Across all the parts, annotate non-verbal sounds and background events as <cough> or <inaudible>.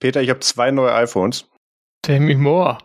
Peter, ich habe zwei neue iPhones. Tell me more.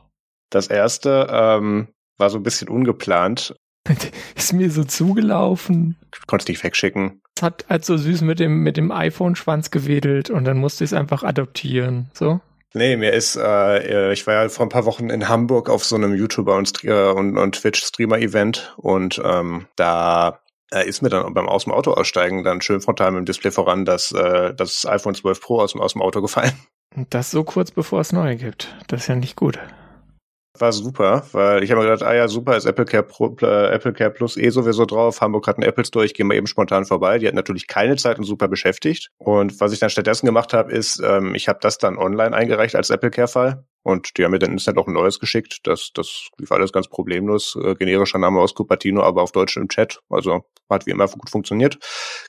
Das erste ähm, war so ein bisschen ungeplant. <laughs> Ist mir so zugelaufen. Konntest nicht wegschicken. Es hat halt so süß mit dem, mit dem iPhone-Schwanz gewedelt und dann musste ich es einfach adoptieren. So? Nee, mir ist, äh, ich war ja vor ein paar Wochen in Hamburg auf so einem YouTuber und, und, und Twitch-Streamer-Event und ähm, da äh, ist mir dann beim aus dem Auto aussteigen dann schön frontal mit dem Display voran, dass äh, das iPhone 12 Pro aus dem, aus dem Auto gefallen. Und das so kurz bevor es neue gibt. Das ist ja nicht gut war super, weil ich habe mir gedacht, ah ja, super, ist Apple Care, Pro, äh, Apple Care Plus eh sowieso drauf. Hamburg hat einen Apple Store, ich gehe mal eben spontan vorbei. Die hat natürlich keine Zeit und super beschäftigt. Und was ich dann stattdessen gemacht habe, ist, ähm, ich habe das dann online eingereicht als Apple Care-Fall. Und die haben mir dann Internet auch ein neues geschickt. Das, das lief alles ganz problemlos. Äh, generischer Name aus Cupertino, aber auf Deutsch im Chat. Also hat wie immer gut funktioniert.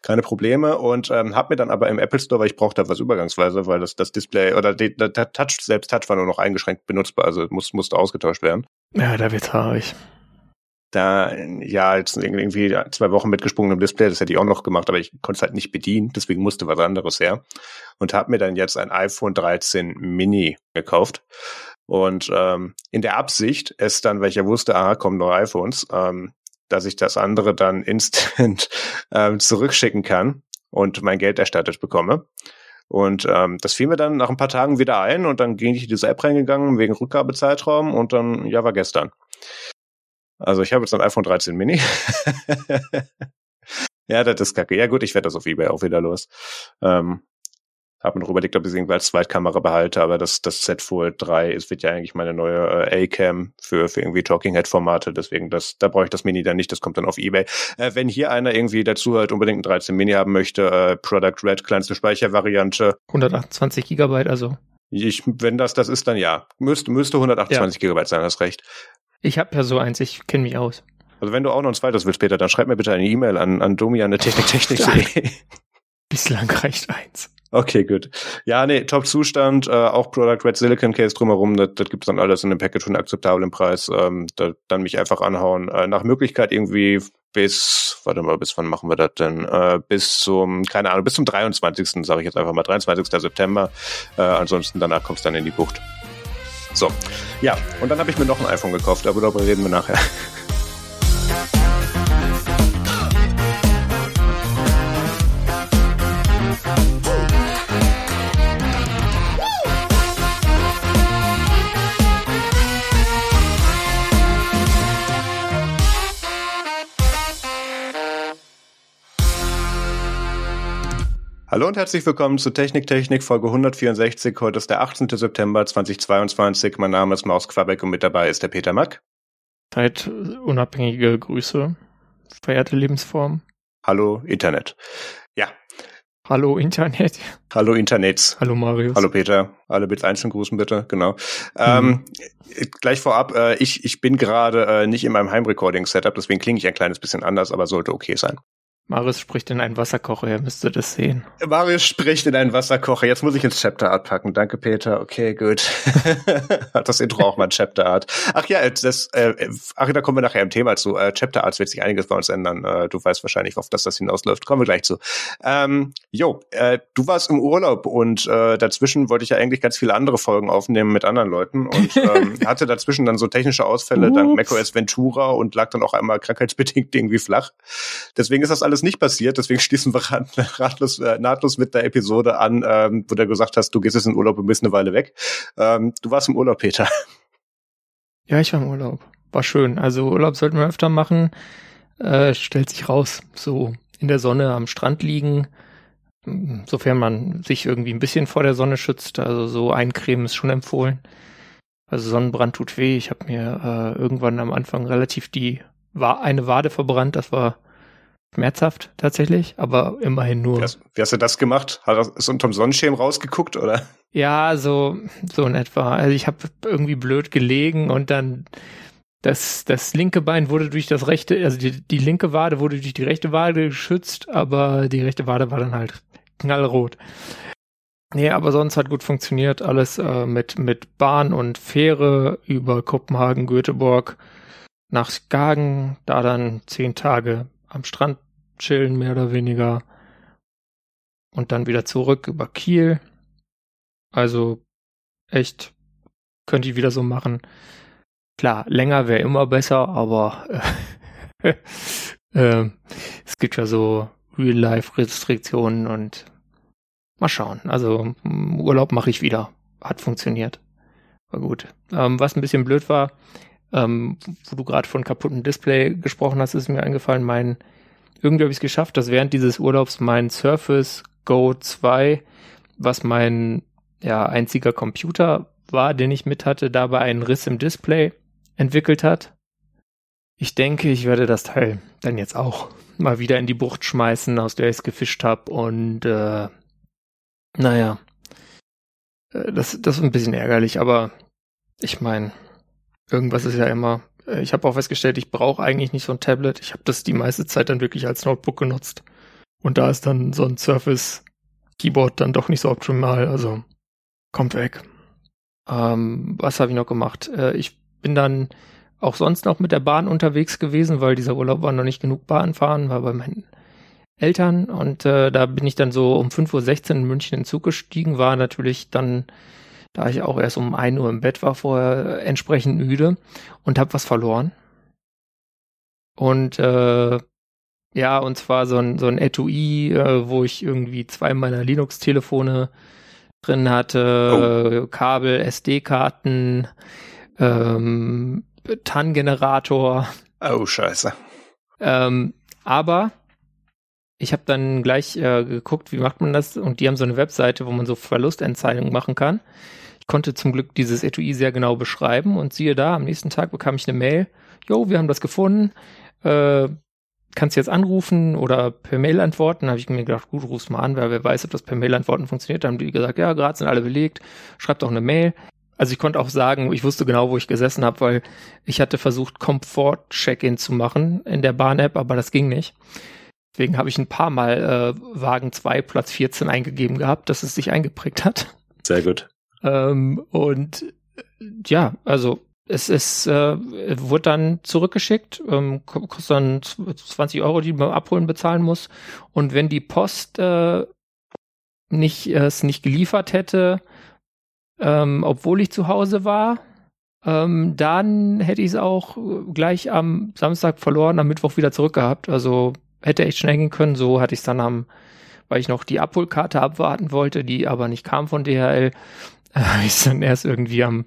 Keine Probleme. Und ähm, habe mir dann aber im Apple Store, weil ich brauchte was übergangsweise, weil das, das Display oder der Touch, selbst Touch war nur noch eingeschränkt benutzbar. Also muss, musste ausgetauscht werden. Ja, da wird's haarig da ja jetzt irgendwie zwei Wochen mit gesprungenem Display, das hätte ich auch noch gemacht, aber ich konnte es halt nicht bedienen, deswegen musste was anderes her und habe mir dann jetzt ein iPhone 13 Mini gekauft und ähm, in der Absicht, es dann, weil ich ja wusste, aha, kommen neue iPhones, ähm, dass ich das andere dann instant <laughs> ähm, zurückschicken kann und mein Geld erstattet bekomme. Und ähm, das fiel mir dann nach ein paar Tagen wieder ein und dann ging ich in diese App reingegangen wegen Rückgabezeitraum und dann, ja, war gestern. Also ich habe jetzt ein iPhone 13 Mini. <laughs> ja, das ist kacke. Ja gut, ich werde das auf Ebay auch wieder los. Ähm, habe mir noch überlegt, ob ich es irgendwie als Zweitkamera behalte, aber das, das Z Fold 3 ist, wird ja eigentlich meine neue äh, A-Cam für, für irgendwie Talking Head Formate, deswegen das, da brauche ich das Mini dann nicht, das kommt dann auf Ebay. Äh, wenn hier einer irgendwie dazu halt unbedingt ein 13 Mini haben möchte, äh, Product Red, kleinste Speichervariante. 128 Gigabyte also. Ich, wenn das das ist, dann ja. Müsste, müsste 128 ja. Gigabyte sein, hast recht. Ich habe ja so eins, ich kenne mich aus. Also wenn du auch noch ein zweites willst später, dann schreib mir bitte eine E-Mail an, an domi.techniktechnik.de. <laughs> Bislang reicht eins. Okay, gut. Ja, nee, Top-Zustand, äh, auch Product Red Silicon Case drumherum, das, das gibt's dann alles in dem Package einen akzeptablen Preis. Ähm, da, dann mich einfach anhauen. Äh, nach Möglichkeit irgendwie bis, warte mal, bis wann machen wir das denn? Äh, bis zum, keine Ahnung, bis zum 23. sage ich jetzt einfach mal, 23. September. Äh, ansonsten danach kommst du dann in die Bucht. So, ja, und dann habe ich mir noch ein iPhone gekauft, aber darüber reden wir nachher. <laughs> Hallo und herzlich willkommen zu Technik Technik Folge 164. Heute ist der 18. September 2022. Mein Name ist Maus Quabeck und mit dabei ist der Peter Mack. Zeit unabhängige Grüße, verehrte Lebensform. Hallo Internet. Ja. Hallo Internet. Hallo Internets. Hallo Marius. Hallo Peter. Alle bitte einzeln grüßen bitte, genau. Mhm. Ähm, gleich vorab, äh, ich, ich bin gerade äh, nicht in meinem Heimrecording-Setup, deswegen klinge ich ein kleines bisschen anders, aber sollte okay sein. Marius spricht in einen Wasserkocher, ihr müsstet das sehen. Marius spricht in einen Wasserkocher. Jetzt muss ich ins Chapter Art packen. Danke, Peter. Okay, gut. Hat <laughs> das Intro auch mal Chapter Art. Ach ja, das, äh, ach, da kommen wir nachher im Thema zu. Äh, Chapter Arts wird sich einiges bei uns ändern. Äh, du weißt wahrscheinlich, auf das das hinausläuft. Kommen wir gleich zu. Ähm, jo, äh, du warst im Urlaub und äh, dazwischen wollte ich ja eigentlich ganz viele andere Folgen aufnehmen mit anderen Leuten und ähm, <laughs> hatte dazwischen dann so technische Ausfälle Ups. dank macOS Ventura und lag dann auch einmal krankheitsbedingt irgendwie flach. Deswegen ist das alles alles nicht passiert. Deswegen <laughs> schließen wir ratlos, äh, nahtlos mit der Episode an, ähm, wo du gesagt hast, du gehst jetzt in Urlaub und bist eine Weile weg. Ähm, du warst im Urlaub, Peter. <laughs> Ja, ich war im Urlaub. War schön. Also Urlaub sollten wir öfter machen. Äh, stellt sich raus, so in der Sonne am Strand liegen, sofern man sich irgendwie ein bisschen vor der Sonne schützt. Also so eincremen ist schon empfohlen. Also Sonnenbrand tut weh. Ich habe mir äh, irgendwann am Anfang relativ die war eine Wade verbrannt. Das war schmerzhaft tatsächlich, aber immerhin nur. Wie hast, wie hast du das gemacht? Hat er es unterm Sonnenschirm rausgeguckt oder? Ja, so so in etwa. Also ich habe irgendwie blöd gelegen und dann das das linke Bein wurde durch das rechte, also die, die linke Wade wurde durch die rechte Wade geschützt, aber die rechte Wade war dann halt knallrot. Nee, aber sonst hat gut funktioniert. Alles äh, mit, mit Bahn und Fähre über Kopenhagen, Göteborg nach Skagen, da dann zehn Tage am Strand chillen, mehr oder weniger. Und dann wieder zurück über Kiel. Also Echt, könnte ich wieder so machen. Klar, länger wäre immer besser, aber äh, <laughs> äh, es gibt ja so Real-Life-Restriktionen und mal schauen. Also Urlaub mache ich wieder. Hat funktioniert. War gut. Ähm, was ein bisschen blöd war, ähm, wo du gerade von kaputten Display gesprochen hast, ist mir eingefallen, mein, irgendwie habe ich es geschafft, dass während dieses Urlaubs mein Surface Go 2, was mein ja, einziger Computer war, den ich mit hatte, dabei einen Riss im Display entwickelt hat. Ich denke, ich werde das Teil dann jetzt auch mal wieder in die Bucht schmeißen, aus der ich es gefischt habe und äh, naja, äh, das, das ist ein bisschen ärgerlich, aber ich meine, irgendwas ist ja immer. Äh, ich habe auch festgestellt, ich brauche eigentlich nicht so ein Tablet. Ich habe das die meiste Zeit dann wirklich als Notebook genutzt. Und da ist dann so ein Surface Keyboard dann doch nicht so optimal. Also kommt weg. Ähm, was habe ich noch gemacht? Äh, ich bin dann auch sonst noch mit der Bahn unterwegs gewesen, weil dieser Urlaub war noch nicht genug Bahn fahren, war bei meinen Eltern und äh, da bin ich dann so um 5.16 Uhr in München in Zug gestiegen, war natürlich dann da ich auch erst um ein Uhr im Bett war, vorher entsprechend müde und habe was verloren. Und äh, ja, und zwar so ein, so ein Etui, äh, wo ich irgendwie zwei meiner Linux-Telefone drin hatte, oh. Kabel, SD-Karten, ähm, TAN-Generator. Oh, scheiße. Ähm, aber ich habe dann gleich äh, geguckt, wie macht man das? Und die haben so eine Webseite, wo man so Verlustentzeichnungen machen kann konnte zum Glück dieses Etui sehr genau beschreiben und siehe da, am nächsten Tag bekam ich eine Mail, jo, wir haben das gefunden, äh, kannst jetzt anrufen oder per Mail antworten. Habe ich mir gedacht, gut, ruf's mal an, weil wer weiß, ob das per Mail antworten funktioniert. Da haben die gesagt, ja, gerade sind alle belegt, schreibt doch eine Mail. Also ich konnte auch sagen, ich wusste genau, wo ich gesessen habe, weil ich hatte versucht, Komfort-Check-In zu machen in der Bahn-App, aber das ging nicht. Deswegen habe ich ein paar Mal äh, Wagen 2, Platz 14 eingegeben gehabt, dass es sich eingeprägt hat. Sehr gut. Ähm, und ja, also es ist, äh, wurde dann zurückgeschickt, ähm, kostet dann 20 Euro, die man abholen bezahlen muss. Und wenn die Post äh, nicht äh, es nicht geliefert hätte, ähm, obwohl ich zu Hause war, ähm, dann hätte ich es auch gleich am Samstag verloren, am Mittwoch wieder zurückgehabt. Also hätte echt schnell gehen können. So hatte ich es dann am, weil ich noch die Abholkarte abwarten wollte, die aber nicht kam von DHL, <laughs> habe ich dann erst irgendwie am,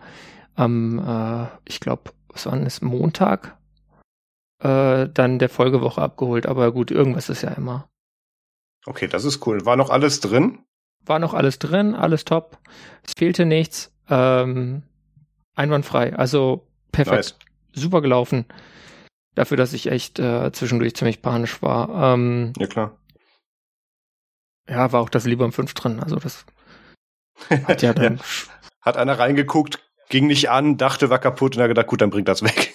am äh, ich glaube, was war denn das, Montag, äh, dann der Folgewoche abgeholt. Aber gut, irgendwas ist ja immer. Okay, das ist cool. War noch alles drin? War noch alles drin, alles top. Es fehlte nichts. Ähm, einwandfrei. Also perfekt. Nice. Super gelaufen. Dafür, dass ich echt äh, zwischendurch ziemlich panisch war. Ähm, ja, klar. Ja, war auch das Lieber im 5 drin. Also das hat ja dann. Hat einer reingeguckt, ging nicht an, dachte, war kaputt und hat gedacht, gut, dann bringt das weg.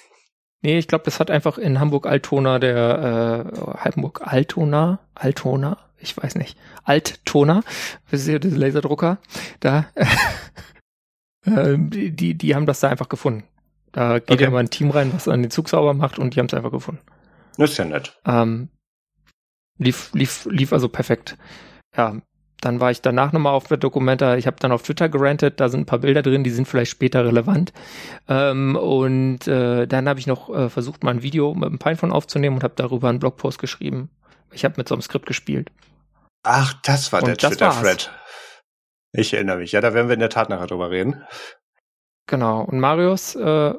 Nee, ich glaube, das hat einfach in Hamburg-Altona der äh, Hamburg-Altona, Altona, ich weiß nicht, Alttona, wisst ihr, diese Laserdrucker, da, <laughs> äh, die, die haben das da einfach gefunden. Da geht okay. ja mal ein Team rein, was an den Zug sauber macht und die haben es einfach gefunden. Das ist ja nett. Ähm, lief, lief, lief also perfekt. Ja, dann war ich danach nochmal auf der Dokumenta. Ich habe dann auf Twitter gerantet, da sind ein paar Bilder drin, die sind vielleicht später relevant. Ähm, und äh, dann habe ich noch äh, versucht, mal ein Video mit dem Pinephone aufzunehmen und habe darüber einen Blogpost geschrieben. Ich habe mit so einem Skript gespielt. Ach, das war und der Twitter-Thread. Ich erinnere mich. Ja, da werden wir in der Tat nachher drüber reden. Genau. Und Marius, äh,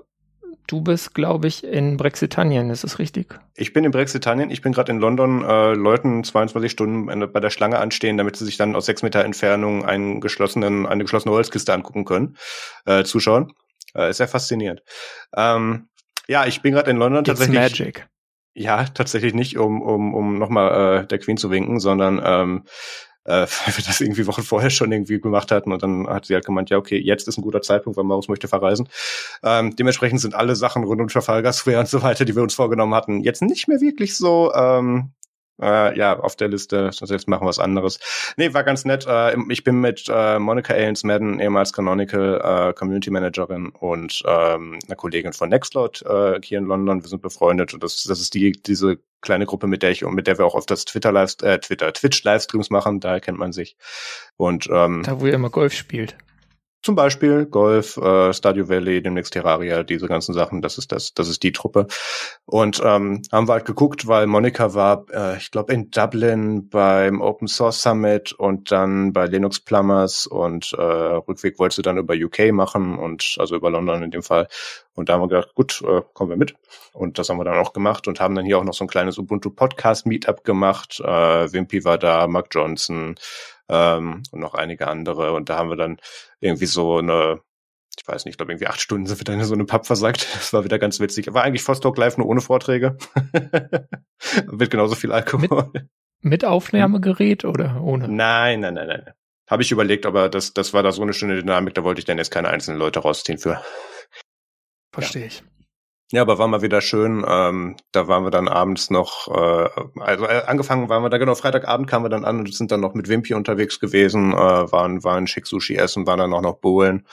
Du bist, glaube ich, in Brexitanien, ist es richtig? Ich bin in Brexitanien. Ich bin gerade in London, äh, Leuten 22 Stunden bei der Schlange anstehen, damit sie sich dann aus sechs Meter Entfernung einen geschlossenen, eine geschlossene Holzkiste angucken können, äh, zuschauen. Äh, ist sehr faszinierend. Ähm, ja, ich bin gerade in London It's tatsächlich. Magic. Ja, tatsächlich nicht, um, um, um nochmal äh, der Queen zu winken, sondern ähm, äh, <laughs> weil wir das irgendwie Wochen vorher schon irgendwie gemacht hatten und dann hat sie halt gemeint, ja, okay, jetzt ist ein guter Zeitpunkt, weil Maus möchte verreisen. Ähm, dementsprechend sind alle Sachen rund um Trafalgar und so weiter, die wir uns vorgenommen hatten, jetzt nicht mehr wirklich so ähm, äh, ja, auf der Liste, sonst jetzt machen wir was anderes. Nee, war ganz nett. Äh, ich bin mit äh, Monica Ailens Madden, ehemals Canonical äh, Community Managerin und ähm, einer Kollegin von Nextcloud äh, hier in London. Wir sind befreundet und das, das ist die diese kleine Gruppe, mit der ich und mit der wir auch oft das Twitter Live, äh, Twitter Twitch Livestreams machen. Daher kennt man sich. Und ähm, da wo ihr immer Golf spielt. Zum Beispiel Golf, äh, Stadio Valley, demnächst Terraria, diese ganzen Sachen, das ist das, das ist die Truppe. Und ähm, haben wir halt geguckt, weil Monika war, äh, ich glaube, in Dublin beim Open Source Summit und dann bei Linux Plumbers und äh, Rückweg wollte sie dann über UK machen und also über London in dem Fall. Und da haben wir gedacht, gut, äh, kommen wir mit. Und das haben wir dann auch gemacht und haben dann hier auch noch so ein kleines Ubuntu Podcast Meetup gemacht. Äh, Wimpy war da, Mark Johnson, ähm, und noch einige andere. Und da haben wir dann irgendwie so eine, ich weiß nicht, ich glaube irgendwie acht Stunden sind wir dann in so eine Pub versagt. <laughs> Das war wieder ganz witzig. War eigentlich Vostok Live nur ohne Vorträge. <laughs> Wird genauso viel Alkohol. Mit, mit Aufnahmegerät oder ohne? Nein, nein, nein, nein. Habe ich überlegt, aber das, das war da so eine schöne Dynamik, da wollte ich dann jetzt keine einzelnen Leute rausziehen für. Verstehe ja. ich. Ja, aber war mal wieder schön. Ähm, da waren wir dann abends noch, äh, also äh, angefangen waren wir da genau, Freitagabend kamen wir dann an und sind dann noch mit Wimpy unterwegs gewesen, äh, waren, waren schick Sushi essen, waren dann auch noch bowlen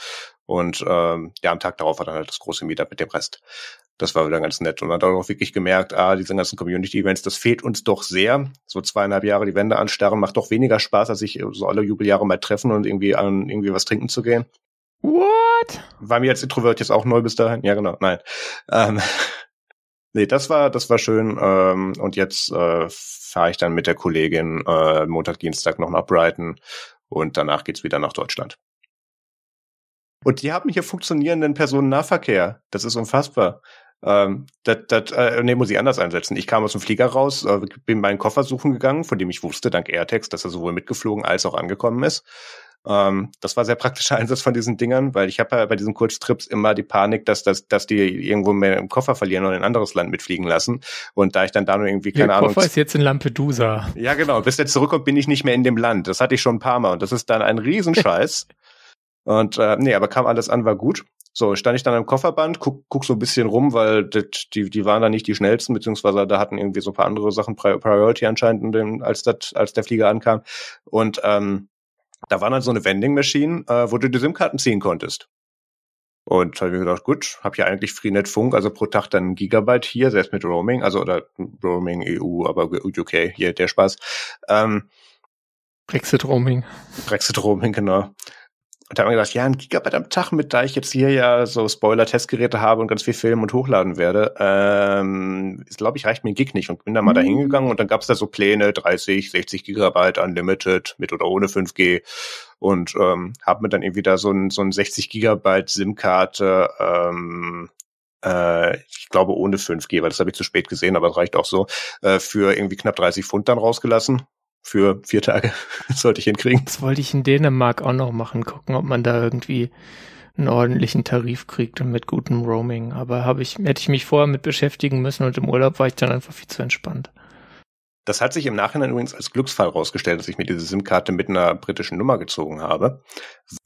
und ähm, ja, am Tag darauf war dann halt das große Meetup mit dem Rest. Das war wieder ganz nett und man hat auch wirklich gemerkt, ah, diese ganzen Community-Events, das fehlt uns doch sehr. So zweieinhalb Jahre die Wände anstarren macht doch weniger Spaß, als sich so alle Jubeljahre mal treffen und irgendwie an irgendwie was trinken zu gehen. What? War mir als Introvert jetzt auch neu bis dahin? Ja, genau, nein. Ähm, <laughs> nee, das war, das war schön. Ähm, und jetzt äh, fahre ich dann mit der Kollegin äh, Montag, Dienstag noch nach Brighton und danach geht's wieder nach Deutschland. Und die haben hier funktionierenden Personennahverkehr. Das ist unfassbar. Ähm, das, das, äh, nee, muss ich anders einsetzen. Ich kam aus dem Flieger raus, äh, bin meinen Koffer suchen gegangen, von dem ich wusste, dank AirTags, dass er sowohl mitgeflogen als auch angekommen ist. Ähm, das war sehr praktischer <laughs> Einsatz von diesen Dingern, weil ich habe ja bei diesen Kurztrips immer die Panik, dass, dass, dass die irgendwo mehr im Koffer verlieren oder in ein anderes Land mitfliegen lassen. Und da ich dann da nur irgendwie, keine Der Ahnung. Koffer ist jetzt in Lampedusa. Ja, genau. Bis der zurückkommt, bin ich nicht mehr in dem Land. Das hatte ich schon ein paar Mal und das ist dann ein Riesenscheiß. <laughs> und äh, nee, aber kam alles an, war gut. So, stand ich dann am Kofferband, guck, guck so ein bisschen rum, weil das, die, die waren da nicht die schnellsten, beziehungsweise da hatten irgendwie so ein paar andere Sachen Priority anscheinend, als, das, als der Flieger ankam. Und ähm, da war dann so eine Vending Machine, äh, wo du die SIM-Karten ziehen konntest. Und habe mir gedacht, gut, habe ja eigentlich Freenet Funk, also pro Tag dann ein Gigabyte hier, selbst mit Roaming, also oder Roaming EU, aber UK, hier der Spaß. Ähm, Brexit Roaming. Brexit Roaming, genau. Und da haben wir gedacht, ja, ein Gigabyte am Tag, mit da ich jetzt hier ja so Spoiler-Testgeräte habe und ganz viel filmen und hochladen werde, ähm, glaube ich, reicht mir ein Gig nicht. Und bin da mal mhm. da hingegangen und dann gab es da so Pläne, 30, 60 Gigabyte Unlimited, mit oder ohne 5G. Und ähm, habe mir dann irgendwie da so ein, so ein 60 Gigabyte SIM-Karte ähm, äh, ich glaube ohne 5G, weil das habe ich zu spät gesehen, aber es reicht auch so, äh, für irgendwie knapp 30 Pfund dann rausgelassen für vier Tage. <laughs> Sollte ich hinkriegen. Das wollte ich in Dänemark auch noch machen, gucken, ob man da irgendwie einen ordentlichen Tarif kriegt und mit gutem Roaming. Aber habe ich, hätte ich mich vorher mit beschäftigen müssen und im Urlaub war ich dann einfach viel zu entspannt. Das hat sich im Nachhinein übrigens als Glücksfall rausgestellt, dass ich mir diese SIM-Karte mit einer britischen Nummer gezogen habe,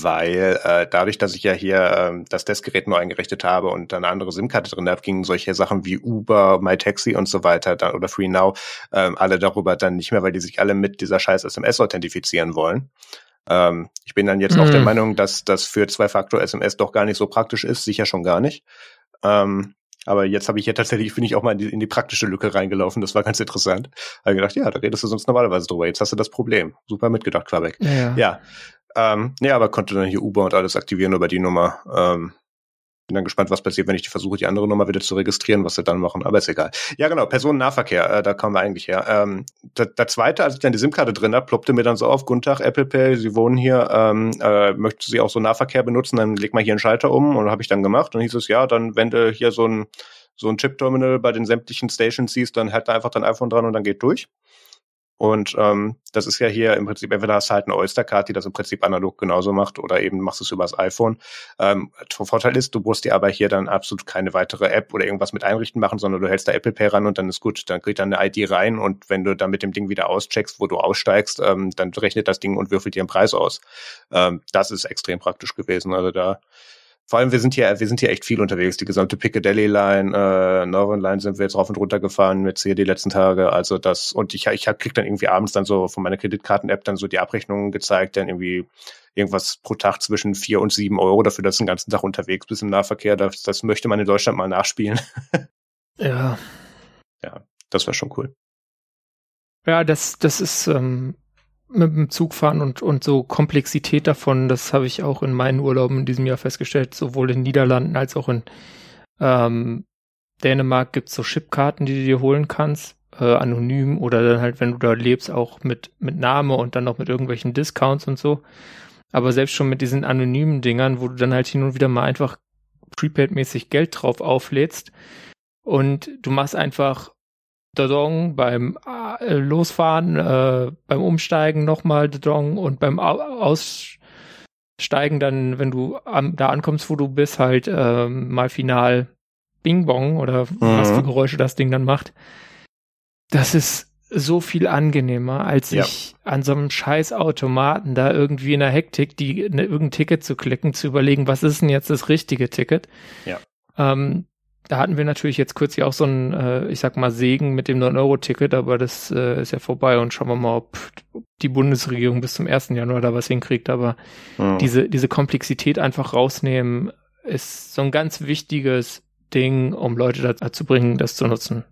weil äh, dadurch, dass ich ja hier äh, das Testgerät nur eingerichtet habe und dann eine andere SIM-Karte drin habe, gingen solche Sachen wie Uber, MyTaxi und so weiter dann, oder FreeNow äh, alle darüber dann nicht mehr, weil die sich alle mit dieser scheiß SMS authentifizieren wollen. Ähm, ich bin dann jetzt mhm. auch der Meinung, dass das für Zwei-Faktor-SMS doch gar nicht so praktisch ist, sicher schon gar nicht. Ähm, aber jetzt habe ich ja tatsächlich, finde ich, auch mal in die, in die, praktische Lücke reingelaufen. Das war ganz interessant. Habe gedacht, ja, da redest du sonst normalerweise drüber. Jetzt hast du das Problem. Super mitgedacht, Quabeck. Ja. Ja, ja. Ähm, ja aber konnte dann hier Uber und alles aktivieren über die Nummer. Ähm, bin dann gespannt, was passiert, wenn ich die versuche, die andere Nummer wieder zu registrieren, was sie dann machen, aber ist egal. Ja, genau, Personennahverkehr, äh, da kommen wir eigentlich her. Ähm, der, der zweite, als ich dann die SIM-Karte drin habe, ploppte mir dann so auf, guten Tag, Apple Pay, Sie wohnen hier, ähm, äh, möchten Sie auch so Nahverkehr benutzen, dann leg mal hier einen Schalter um und habe ich dann gemacht und hieß es, ja, dann wenn du hier so ein so ein Chip-Terminal bei den sämtlichen Stations siehst, dann halt da einfach dein iPhone dran und dann geht durch. Und ähm, das ist ja hier im Prinzip, entweder hast du halt eine Oyster-Card, die das im Prinzip analog genauso macht, oder eben machst du es übers iPhone. Ähm, Vorteil ist, du musst dir aber hier dann absolut keine weitere App oder irgendwas mit einrichten machen, sondern du hältst da Apple Pay ran und dann ist gut. Dann kriegt dann eine ID rein und wenn du dann mit dem Ding wieder auscheckst, wo du aussteigst, ähm, dann rechnet das Ding und würfelt dir einen Preis aus. Ähm, das ist extrem praktisch gewesen. Also da vor allem, wir sind hier, wir sind hier echt viel unterwegs. Die gesamte Piccadilly Line, äh, Northern Line sind wir jetzt rauf und runter gefahren mit hier die letzten Tage. Also das, und ich, ich krieg dann irgendwie abends dann so von meiner Kreditkarten-App dann so die Abrechnungen gezeigt, dann irgendwie irgendwas pro Tag zwischen vier und sieben Euro dafür, dass du den ganzen Tag unterwegs bist im Nahverkehr. Das, das möchte man in Deutschland mal nachspielen. <laughs> ja. Ja, das war schon cool. Ja, das, das ist, ähm, mit dem Zug fahren und, und so Komplexität davon, das habe ich auch in meinen Urlauben in diesem Jahr festgestellt, sowohl in Niederlanden als auch in ähm, Dänemark gibt's so Chipkarten, die du dir holen kannst, äh, anonym oder dann halt, wenn du da lebst, auch mit, mit Name und dann noch mit irgendwelchen Discounts und so. Aber selbst schon mit diesen anonymen Dingern, wo du dann halt hin und wieder mal einfach Prepaid-mäßig Geld drauf auflädst und du machst einfach Dodong beim äh, Losfahren, äh, beim Umsteigen nochmal Dodong und beim Aussteigen dann, wenn du am, da ankommst, wo du bist, halt äh, mal final Bing Bong oder mhm. was für Geräusche das Ding dann macht. Das ist so viel angenehmer, als ja. ich an so einem scheiß Automaten da irgendwie in der Hektik, die ne, irgendein Ticket zu klicken, zu überlegen, was ist denn jetzt das richtige Ticket? Ja. Ähm, da hatten wir natürlich jetzt kürzlich auch so ein, äh, ich sag mal, Segen mit dem 9-Euro-Ticket, aber das äh, ist ja vorbei und schauen wir mal, ob die Bundesregierung bis zum 1. Januar da was hinkriegt. Aber mhm. diese, diese Komplexität einfach rausnehmen, ist so ein ganz wichtiges Ding, um Leute dazu bringen, das zu nutzen.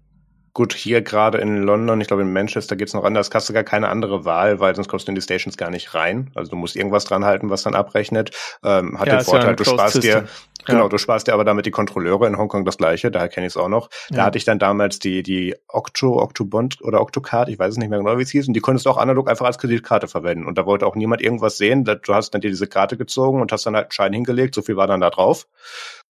Gut, hier gerade in London, ich glaube in Manchester geht's noch anders, hast du gar keine andere Wahl, weil sonst kommst du in die Stations gar nicht rein. Also du musst irgendwas dran halten, was dann abrechnet. Ähm, hat ja, den Vorteil, ja du sparst System. dir, genau, ja. du sparst dir aber damit die Kontrolleure in Hongkong das gleiche, daher kenne ich es auch noch. Da hatte ich dann damals die, die Octo, Octobond oder Octocard, ich weiß es nicht mehr genau, wie es hieß, und die konntest du auch analog einfach als Kreditkarte verwenden. Und da wollte auch niemand irgendwas sehen. Du hast dann dir diese Karte gezogen und hast dann halt einen Schein hingelegt, so viel war dann da drauf.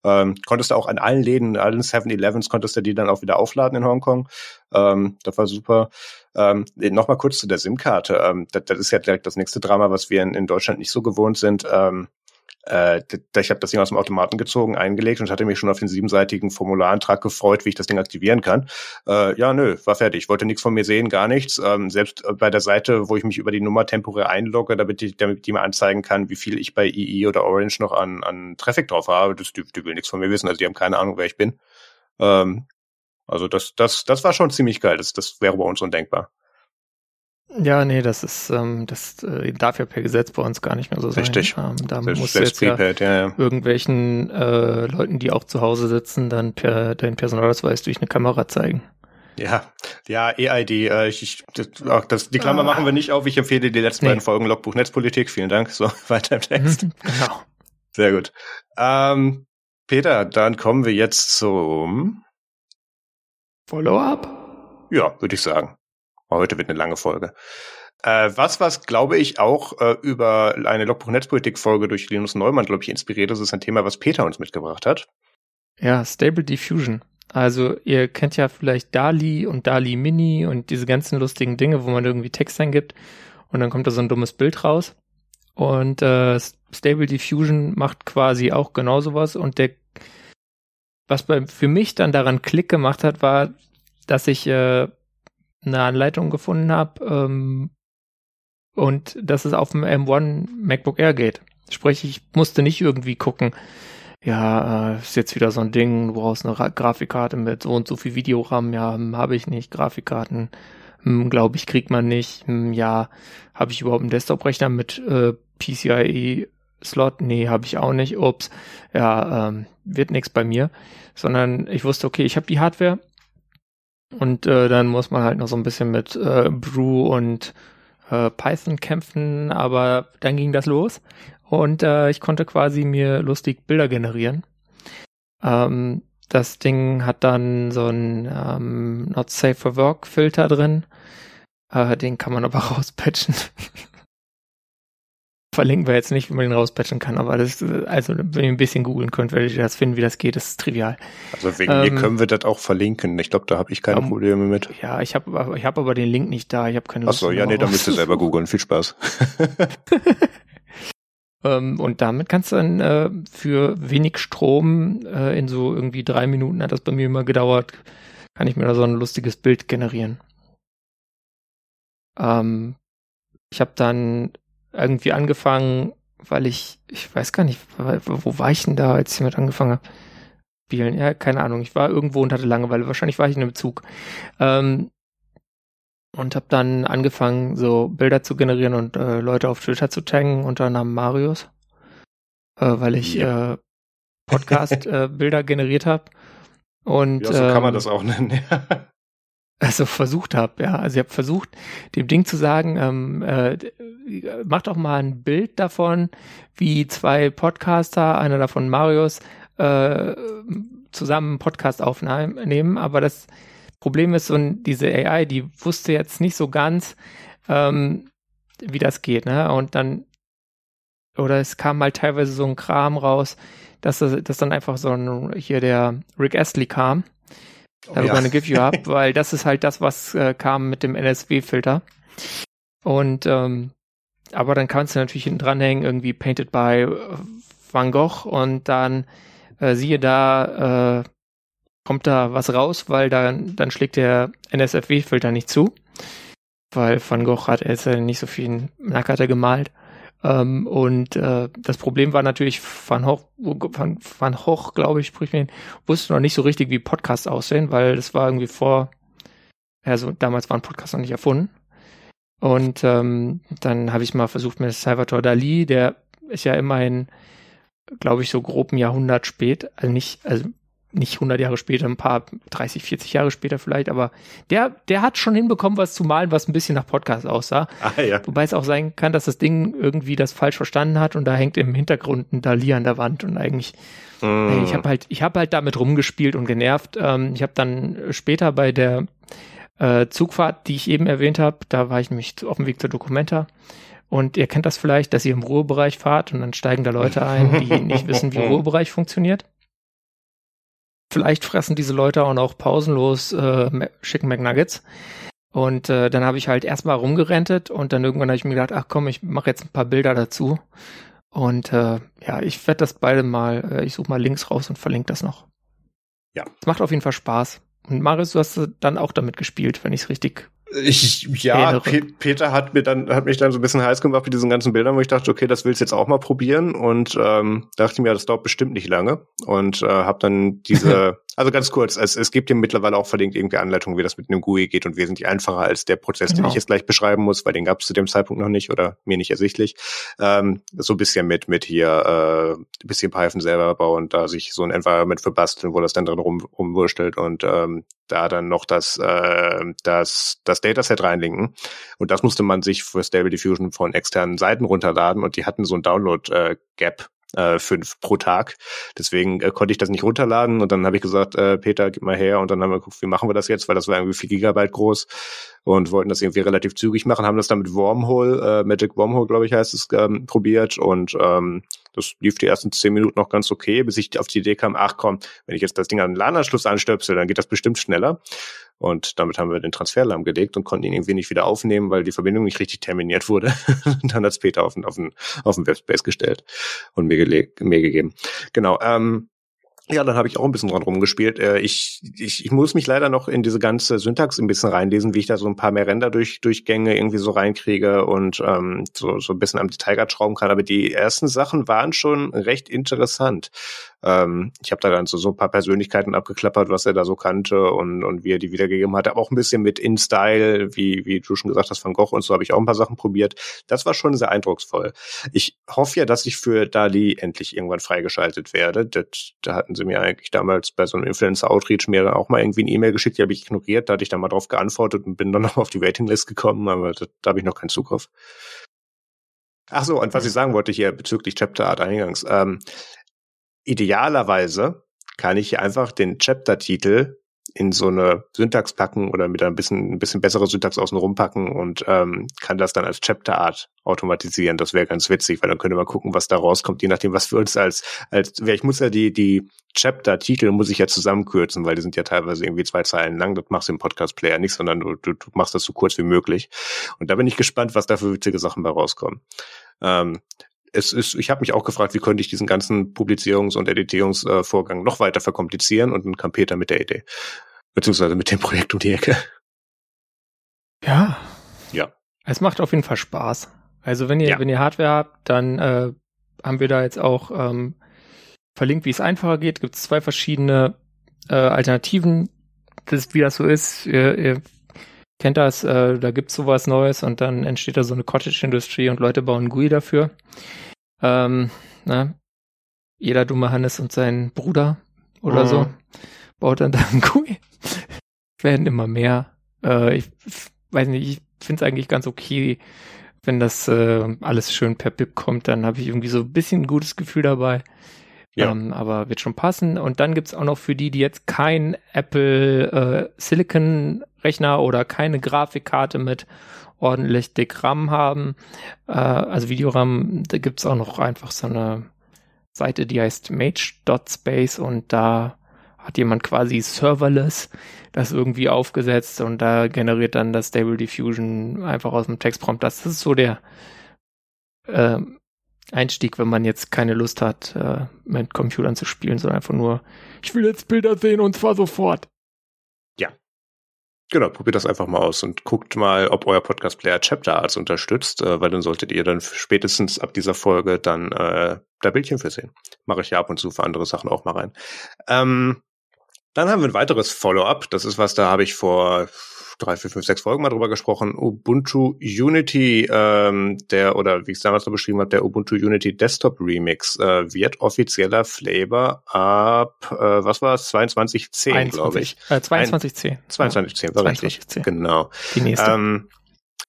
Ähm, konntest du auch an allen Läden, allen 7-Elevens konntest du die dann auch wieder aufladen in Hongkong. Ähm, das war super. Ähm, Nochmal kurz zu der SIM-Karte. Ähm, das, das, ist ja direkt das nächste Drama, was wir in, in Deutschland nicht so gewohnt sind. Ähm, äh, ich habe das Ding aus dem Automaten gezogen, eingelegt und hatte mich schon auf den siebenseitigen Formularantrag gefreut, wie ich das Ding aktivieren kann. Äh, ja, nö, war fertig. Wollte nichts von mir sehen, gar nichts. Ähm, selbst bei der Seite, wo ich mich über die Nummer temporär einlogge, damit ich, damit die mir anzeigen kann, wie viel ich bei EE oder Orange noch an, an Traffic drauf habe, das, die, die will nichts von mir wissen. Also die haben keine Ahnung, wer ich bin. Ähm, also das, das, das war schon ziemlich geil. Das, das wäre bei uns undenkbar. Ja, nee, das ist, ähm, das äh, darf ja per Gesetz bei uns gar nicht mehr so sein. Richtig. Ähm, da Selbst, muss jetzt ja, ja, ja, irgendwelchen äh, Leuten, die auch zu Hause sitzen, dann per den Personalausweis durch eine Kamera zeigen. Ja, ja, EID. Äh, ich, ich, das, das, die Klammer ah. machen wir nicht auf. Ich empfehle die letzten nee. beiden Folgen Logbuch Netzpolitik. Vielen Dank. So, <laughs> weiter im Text. <laughs> genau. Sehr gut. Ähm, Peter, dann kommen wir jetzt zum Follow-up. Ja, würde ich sagen. Heute wird eine lange Folge. Äh, was, was glaube ich auch äh, über eine Logbuch-Netzpolitik-Folge durch Linus Neumann, glaube ich, inspiriert ist, ist ein Thema, was Peter uns mitgebracht hat. Ja, Stable Diffusion. Also ihr kennt ja vielleicht DALI und DALI Mini und diese ganzen lustigen Dinge, wo man irgendwie Text eingibt und dann kommt da so ein dummes Bild raus. Und äh, Stable Diffusion macht quasi auch genau sowas und der was bei, für mich dann daran Klick gemacht hat, war, dass ich äh, eine Anleitung gefunden habe ähm, und dass es auf dem M1 MacBook Air geht. Sprich, ich musste nicht irgendwie gucken, ja, äh, ist jetzt wieder so ein Ding, du brauchst eine Ra Grafikkarte mit so und so viel Videoram, ja, hm, habe ich nicht, Grafikkarten, hm, glaube ich, kriegt man nicht, hm, ja, habe ich überhaupt einen Desktop-Rechner mit äh, PCIe Slot? Nee, habe ich auch nicht. Ups, ja, ähm, wird nichts bei mir. Sondern ich wusste, okay, ich habe die Hardware, und äh, dann muss man halt noch so ein bisschen mit äh, Brew und äh, Python kämpfen, aber dann ging das los und äh, ich konnte quasi mir lustig Bilder generieren. Ähm, das Ding hat dann so ein ähm, Not Safe for Work Filter drin. Äh, den kann man aber <laughs> rauspatchen verlinken wir jetzt nicht, wie man den rauspatchen kann, aber das, also wenn ihr ein bisschen googeln könnt, werdet ihr das finden, wie das geht, das ist trivial. Also wegen ähm, mir können wir das auch verlinken. Ich glaube, da habe ich keine um, Probleme mit. Ja, ich habe ich hab aber den Link nicht da, ich habe keine Lust. Achso, ja, nee, dann müsst ihr <laughs> selber googeln. Viel Spaß. <laughs> ähm, und damit kannst du dann äh, für wenig Strom äh, in so irgendwie drei Minuten hat das bei mir immer gedauert, kann ich mir da so ein lustiges Bild generieren. Ähm, ich habe dann irgendwie angefangen, weil ich, ich weiß gar nicht, wo war ich denn da, als ich damit angefangen habe? Spielen, ja, keine Ahnung. Ich war irgendwo und hatte Langeweile. Wahrscheinlich war ich in einem Zug. Ähm, und habe dann angefangen, so Bilder zu generieren und äh, Leute auf Twitter zu taggen unter Namen Marius, äh, weil ich ja. äh, Podcast-Bilder <laughs> äh, generiert habe. Und ja, so ähm, kann man ähm, das auch nennen. Also versucht habe, ja. Also ich habe versucht, dem Ding zu sagen, ähm, äh, mach doch mal ein Bild davon, wie zwei Podcaster, einer davon Marius, äh, zusammen einen Podcast aufnehmen. Aber das Problem ist, so diese AI, die wusste jetzt nicht so ganz, ähm, wie das geht, ne? Und dann, oder es kam halt teilweise so ein Kram raus, dass, dass dann einfach so ein, hier der Rick Astley kam Oh, ja. gonna give you up, <laughs> weil das ist halt das, was äh, kam mit dem NSW-Filter. Und ähm, aber dann kannst du natürlich hinten dranhängen, irgendwie Painted by äh, Van Gogh und dann äh, siehe da, äh, kommt da was raus, weil dann, dann schlägt der NSFW-Filter nicht zu. Weil Van Gogh hat er ja nicht so viel Nackerte gemalt. Ähm, und äh, das Problem war natürlich, Van Hoch, Van, Van Hoch glaube ich, sprich mir, wusste noch nicht so richtig, wie Podcasts aussehen, weil das war irgendwie vor, also damals waren Podcasts noch nicht erfunden. Und ähm, dann habe ich mal versucht mit Salvatore Dali, der ist ja immerhin, glaube ich, so grob ein Jahrhundert spät, also nicht, also nicht 100 Jahre später, ein paar 30, 40 Jahre später vielleicht, aber der, der hat schon hinbekommen, was zu malen, was ein bisschen nach Podcast aussah. Ah, ja. Wobei es auch sein kann, dass das Ding irgendwie das falsch verstanden hat und da hängt im Hintergrund ein Dali an der Wand und eigentlich, mm. ich habe halt, ich habe halt damit rumgespielt und genervt. Ähm, ich habe dann später bei der äh, Zugfahrt, die ich eben erwähnt habe, da war ich nämlich auf dem Weg zur Dokumenta. Und ihr kennt das vielleicht, dass ihr im Ruhebereich fahrt und dann steigen da Leute ein, die <laughs> nicht wissen, wie Ruhebereich funktioniert. Vielleicht fressen diese Leute auch noch pausenlos äh, Chicken McNuggets. Und äh, dann habe ich halt erstmal rumgerentet und dann irgendwann habe ich mir gedacht, ach komm, ich mache jetzt ein paar Bilder dazu. Und äh, ja, ich werde das beide mal, äh, ich suche mal Links raus und verlinke das noch. Ja. Es macht auf jeden Fall Spaß. Und Marius, du hast dann auch damit gespielt, wenn ich es richtig ich, ja, Pe Peter hat mir dann, hat mich dann so ein bisschen heiß gemacht mit diesen ganzen Bildern, wo ich dachte, okay, das willst du jetzt auch mal probieren. Und ähm, dachte mir, das dauert bestimmt nicht lange. Und äh, habe dann diese <laughs> Also ganz kurz, es, es gibt ja mittlerweile auch verlinkt irgendwie Anleitungen, wie das mit einem GUI geht und wesentlich einfacher als der Prozess, genau. den ich jetzt gleich beschreiben muss, weil den gab es zu dem Zeitpunkt noch nicht oder mir nicht ersichtlich. Ähm, so ein bisschen mit, mit hier äh, ein bisschen Python selber bauen, da sich so ein Environment für basteln, wo das dann drin rum, rumwurschtelt und ähm, da dann noch das, äh, das, das Dataset reinlinken. Und das musste man sich für Stable Diffusion von externen Seiten runterladen und die hatten so ein Download-Gap. Äh, fünf pro Tag. Deswegen äh, konnte ich das nicht runterladen und dann habe ich gesagt, äh, Peter, gib mal her und dann haben wir geguckt, wie machen wir das jetzt, weil das war irgendwie vier Gigabyte groß und wollten das irgendwie relativ zügig machen, haben das dann mit Wormhole, äh, Magic Wormhole, glaube ich, heißt es, ähm, probiert und ähm, das lief die ersten zehn Minuten noch ganz okay, bis ich auf die Idee kam, ach komm, wenn ich jetzt das Ding an den LAN-Anschluss anstöpsel, dann geht das bestimmt schneller. Und damit haben wir den Transfer lahmgelegt und konnten ihn irgendwie nicht wieder aufnehmen, weil die Verbindung nicht richtig terminiert wurde. <laughs> dann hat es Peter auf den, auf den, auf den Webspace gestellt und mir, mir gegeben. Genau. Ähm, ja, dann habe ich auch ein bisschen dran rumgespielt. Äh, ich, ich, ich muss mich leider noch in diese ganze Syntax ein bisschen reinlesen, wie ich da so ein paar mehr Ränder durch, Durchgänge irgendwie so reinkriege und ähm, so, so ein bisschen am Detailgrad schrauben kann. Aber die ersten Sachen waren schon recht interessant. Ähm, ich habe da dann so, so ein paar Persönlichkeiten abgeklappert, was er da so kannte und, und wie er die wiedergegeben hat. Aber auch ein bisschen mit In-Style, wie, wie du schon gesagt hast, Van Gogh und so habe ich auch ein paar Sachen probiert. Das war schon sehr eindrucksvoll. Ich hoffe ja, dass ich für Dali endlich irgendwann freigeschaltet werde. Da hatten sie mir eigentlich damals bei so einem Influencer-Outreach mir auch mal irgendwie eine E-Mail geschickt, die habe ich ignoriert. Da hatte ich dann mal drauf geantwortet und bin dann <laughs> noch auf die Waitinglist gekommen, aber da, da habe ich noch keinen Zugriff. Ach so, und was ich sagen wollte hier bezüglich Chapter Art eingangs. Ähm, idealerweise kann ich hier einfach den Chapter-Titel in so eine Syntax packen oder mit ein bisschen, ein bisschen bessere Syntax außen packen und ähm, kann das dann als Chapter-Art automatisieren. Das wäre ganz witzig, weil dann könnte man gucken, was da rauskommt, je nachdem, was für uns als, als, ich muss ja die, die Chapter-Titel muss ich ja zusammenkürzen, weil die sind ja teilweise irgendwie zwei Zeilen lang. Das machst du im Podcast-Player nicht, sondern du, du, du machst das so kurz wie möglich. Und da bin ich gespannt, was da für witzige Sachen bei rauskommen. Ähm, es ist, ich habe mich auch gefragt, wie könnte ich diesen ganzen Publizierungs- und Editierungsvorgang noch weiter verkomplizieren und dann kam Peter mit der Idee. Beziehungsweise mit dem Projekt um die Ecke. Ja. Ja. Es macht auf jeden Fall Spaß. Also wenn ihr, ja. wenn ihr Hardware habt, dann äh, haben wir da jetzt auch ähm, verlinkt, wie es einfacher geht. Gibt es zwei verschiedene äh, Alternativen, das, wie das so ist. Ihr, ihr kennt das, äh, da gibt's sowas Neues und dann entsteht da so eine Cottage-Industrie und Leute bauen GUI dafür. Ähm, ne? Jeder dumme Hannes und sein Bruder oder mhm. so baut dann da ein <laughs> GUI. Werden immer mehr. Äh, ich weiß nicht, ich finde es eigentlich ganz okay, wenn das äh, alles schön per BIP kommt, dann habe ich irgendwie so ein bisschen ein gutes Gefühl dabei. Ja. Ähm, aber wird schon passen. Und dann gibt's auch noch für die, die jetzt kein Apple äh, Silicon Rechner oder keine Grafikkarte mit ordentlich dick RAM haben, äh, also Videoram, da gibt's auch noch einfach so eine Seite, die heißt mage.space und da hat jemand quasi serverless das irgendwie aufgesetzt und da generiert dann das Stable Diffusion einfach aus dem Textprompt. Das ist so der äh, Einstieg, wenn man jetzt keine Lust hat, äh, mit Computern zu spielen, sondern einfach nur, ich will jetzt Bilder sehen und zwar sofort. Ja. Genau, probiert das einfach mal aus und guckt mal, ob euer Podcast-Player Chapter Arts unterstützt, äh, weil dann solltet ihr dann spätestens ab dieser Folge dann äh, da Bildchen für sehen. Mache ich ja ab und zu für andere Sachen auch mal rein. Ähm, dann haben wir ein weiteres Follow-up. Das ist was, da habe ich vor drei, vier, fünf, sechs Folgen mal drüber gesprochen. Ubuntu Unity, ähm, der, oder wie ich es damals noch beschrieben habe, der Ubuntu Unity Desktop Remix äh, wird offizieller Flavor ab, äh, was war es, 2210, glaube ich. Äh, 2210. 2210, war 22, richtig. Genau. Die nächste. Ähm,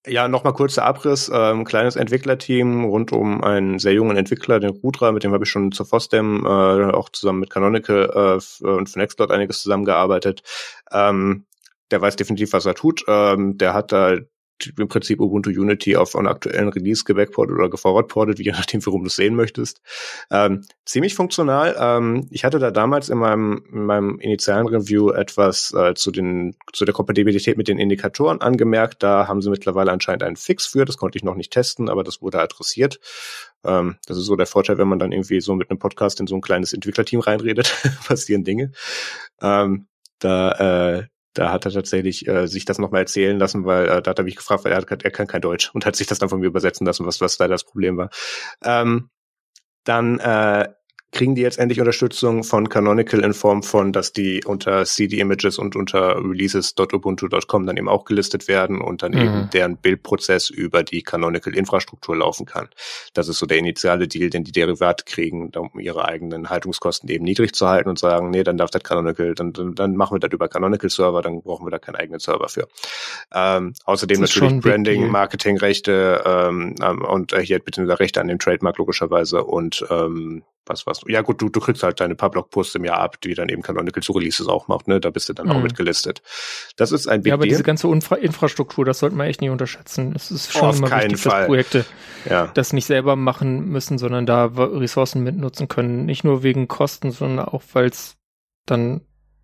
ja, nochmal kurzer Abriss. Ähm, kleines Entwicklerteam rund um einen sehr jungen Entwickler, den Rudra, mit dem habe ich schon zur FOSDEM äh, auch zusammen mit Canonical äh, und von Nextcloud einiges zusammengearbeitet. Ähm, der weiß definitiv, was er tut. Ähm, der hat da im Prinzip Ubuntu Unity auf einen aktuellen Release gebackportet oder geforwardportet, je nachdem, warum du es sehen möchtest. Ähm, ziemlich funktional. Ähm, ich hatte da damals in meinem, in meinem initialen Review etwas äh, zu, den, zu der Kompatibilität mit den Indikatoren angemerkt. Da haben sie mittlerweile anscheinend einen Fix für. Das konnte ich noch nicht testen, aber das wurde adressiert. Ähm, das ist so der Vorteil, wenn man dann irgendwie so mit einem Podcast in so ein kleines Entwicklerteam reinredet, <laughs> passieren Dinge. Ähm, da, äh, da hat er tatsächlich äh, sich das nochmal erzählen lassen, weil äh, da hat er mich gefragt, weil er, hat, er kann kein Deutsch und hat sich das dann von mir übersetzen lassen, was, was da das Problem war. Ähm, dann äh, kriegen die jetzt endlich Unterstützung von Canonical in Form von, dass die unter CD Images und unter releases.ubuntu.com dann eben auch gelistet werden und dann mhm. eben deren Bildprozess über die Canonical Infrastruktur laufen kann. Das ist so der initiale Deal, den die Derivate kriegen, um ihre eigenen Haltungskosten eben niedrig zu halten und sagen, nee, dann darf das Canonical, dann, dann, dann machen wir das über Canonical Server, dann brauchen wir da keinen eigenen Server für. Ähm, außerdem natürlich Branding, Marketingrechte ähm, und äh, hier bitte Rechte an dem Trademark logischerweise und ähm, was was ja gut, du, du kriegst halt deine paar Blogposts im Jahr ab, die dann eben Canonical zu Releases auch macht, ne? Da bist du dann mhm. auch mitgelistet. Das ist ein Big Ja, aber Deal. diese ganze Infra Infrastruktur, das sollte man echt nicht unterschätzen. Es ist schon Auf immer wichtig, Fall. dass Projekte ja. das nicht selber machen müssen, sondern da Ressourcen mitnutzen können. Nicht nur wegen Kosten, sondern auch, weil es dann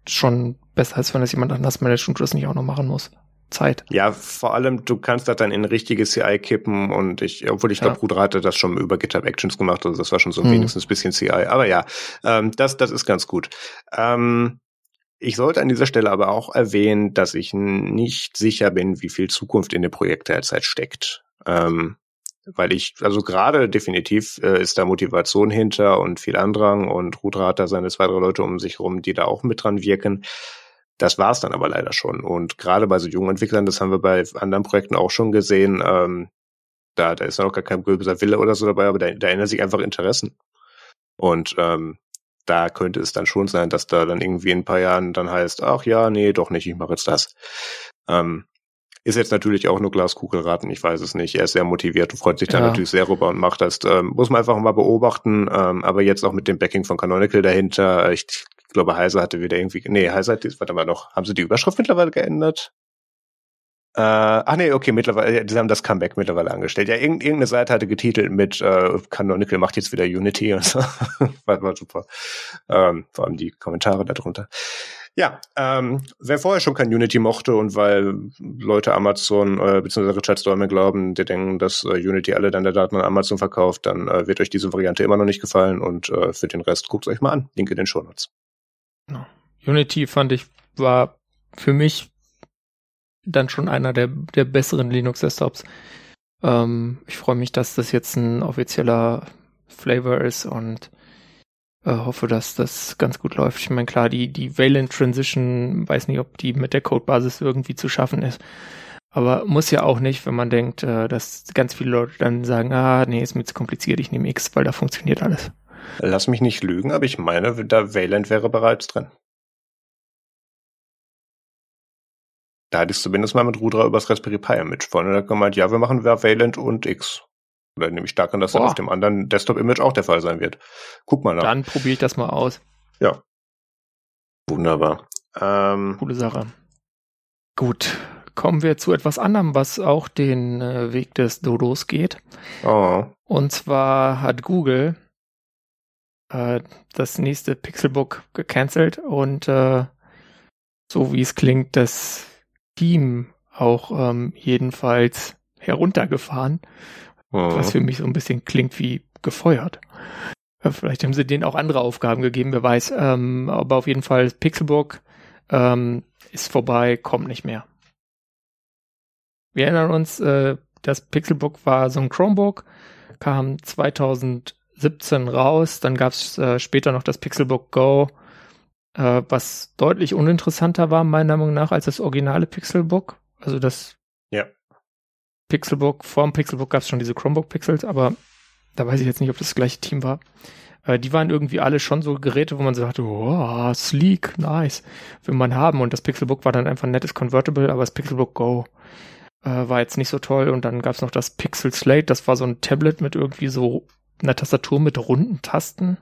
schon besser ist, wenn das jemand anders managt und das nicht auch noch machen muss. Zeit. Ja, vor allem, du kannst das dann in richtige CI kippen und ich, obwohl ich ja. glaube, Rudra hatte das schon über GitHub Actions gemacht, also das war schon so hm. wenigstens ein bisschen CI. Aber ja, ähm, das, das ist ganz gut. Ähm, ich sollte an dieser Stelle aber auch erwähnen, dass ich nicht sicher bin, wie viel Zukunft in dem Projekt derzeit steckt. Ähm, weil ich, also gerade definitiv äh, ist da Motivation hinter und viel Andrang und Rudra hat da seine zwei, drei Leute um sich rum, die da auch mit dran wirken. Das war es dann aber leider schon. Und gerade bei so jungen Entwicklern, das haben wir bei anderen Projekten auch schon gesehen, ähm, da, da ist noch gar kein böser Wille oder so dabei, aber da, da ändern sich einfach Interessen. Und ähm, da könnte es dann schon sein, dass da dann irgendwie in ein paar Jahren dann heißt, ach ja, nee, doch nicht, ich mache jetzt das. Ähm, ist jetzt natürlich auch nur Glaskugelraten, ich weiß es nicht. Er ist sehr motiviert und freut sich da ja. natürlich sehr rüber und macht das. Ähm, muss man einfach mal beobachten. Ähm, aber jetzt auch mit dem Backing von Canonical dahinter. Ich ich glaube, Heise hatte wieder irgendwie, nee, Heise hat, warte mal noch, haben sie die Überschrift mittlerweile geändert? Äh, ach nee, okay, mittlerweile, die haben das Comeback mittlerweile angestellt. Ja, irgendeine Seite hatte getitelt mit äh, Canonical macht jetzt wieder Unity und so. <laughs> war, war super. Ähm, vor allem die Kommentare darunter. Ja, ähm, wer vorher schon kein Unity mochte und weil Leute Amazon äh, bzw. Richard Stallman glauben, die denken, dass äh, Unity alle deine Daten an Amazon verkauft, dann äh, wird euch diese Variante immer noch nicht gefallen und äh, für den Rest guckt euch mal an. Link in den Show Notes. Unity fand ich, war für mich dann schon einer der, der besseren Linux-Desktops. Ähm, ich freue mich, dass das jetzt ein offizieller Flavor ist und äh, hoffe, dass das ganz gut läuft. Ich meine, klar, die, die Valent Transition, weiß nicht, ob die mit der Codebasis irgendwie zu schaffen ist. Aber muss ja auch nicht, wenn man denkt, äh, dass ganz viele Leute dann sagen, ah, nee, ist mir zu kompliziert, ich nehme X, weil da funktioniert alles. Lass mich nicht lügen, aber ich meine, da Valent wäre bereits drin. da hatte ich zumindest mal mit Rudra übers Raspberry Pi Image von. Und er hat gemeint, ja, wir machen Valent und X. Oder nehme ich stark an, dass Boah. dann auf dem anderen Desktop-Image auch der Fall sein wird. Guck mal nach. Dann probiere ich das mal aus. Ja. Wunderbar. Ähm, Coole Sache. Gut, kommen wir zu etwas anderem, was auch den äh, Weg des Dodos geht. Oh. Und zwar hat Google äh, das nächste Pixelbook gecancelt und äh, so wie es klingt, das Team auch ähm, jedenfalls heruntergefahren, oh. was für mich so ein bisschen klingt wie gefeuert. Äh, vielleicht haben sie denen auch andere Aufgaben gegeben, wer weiß. Ähm, aber auf jeden Fall Pixelbook ähm, ist vorbei, kommt nicht mehr. Wir erinnern uns, äh, das Pixelbook war so ein Chromebook, kam 2017 raus, dann gab es äh, später noch das Pixelbook Go, äh, was deutlich uninteressanter war, meiner Meinung nach, als das originale Pixelbook. Also das ja. Pixelbook, vor dem Pixelbook gab es schon diese Chromebook Pixels, aber da weiß ich jetzt nicht, ob das, das gleiche Team war. Äh, die waren irgendwie alle schon so Geräte, wo man so dachte, oh, sleek, nice, will man haben. Und das Pixelbook war dann einfach ein nettes Convertible, aber das Pixelbook Go äh, war jetzt nicht so toll. Und dann gab's noch das Pixel Slate, das war so ein Tablet mit irgendwie so einer Tastatur mit runden Tasten.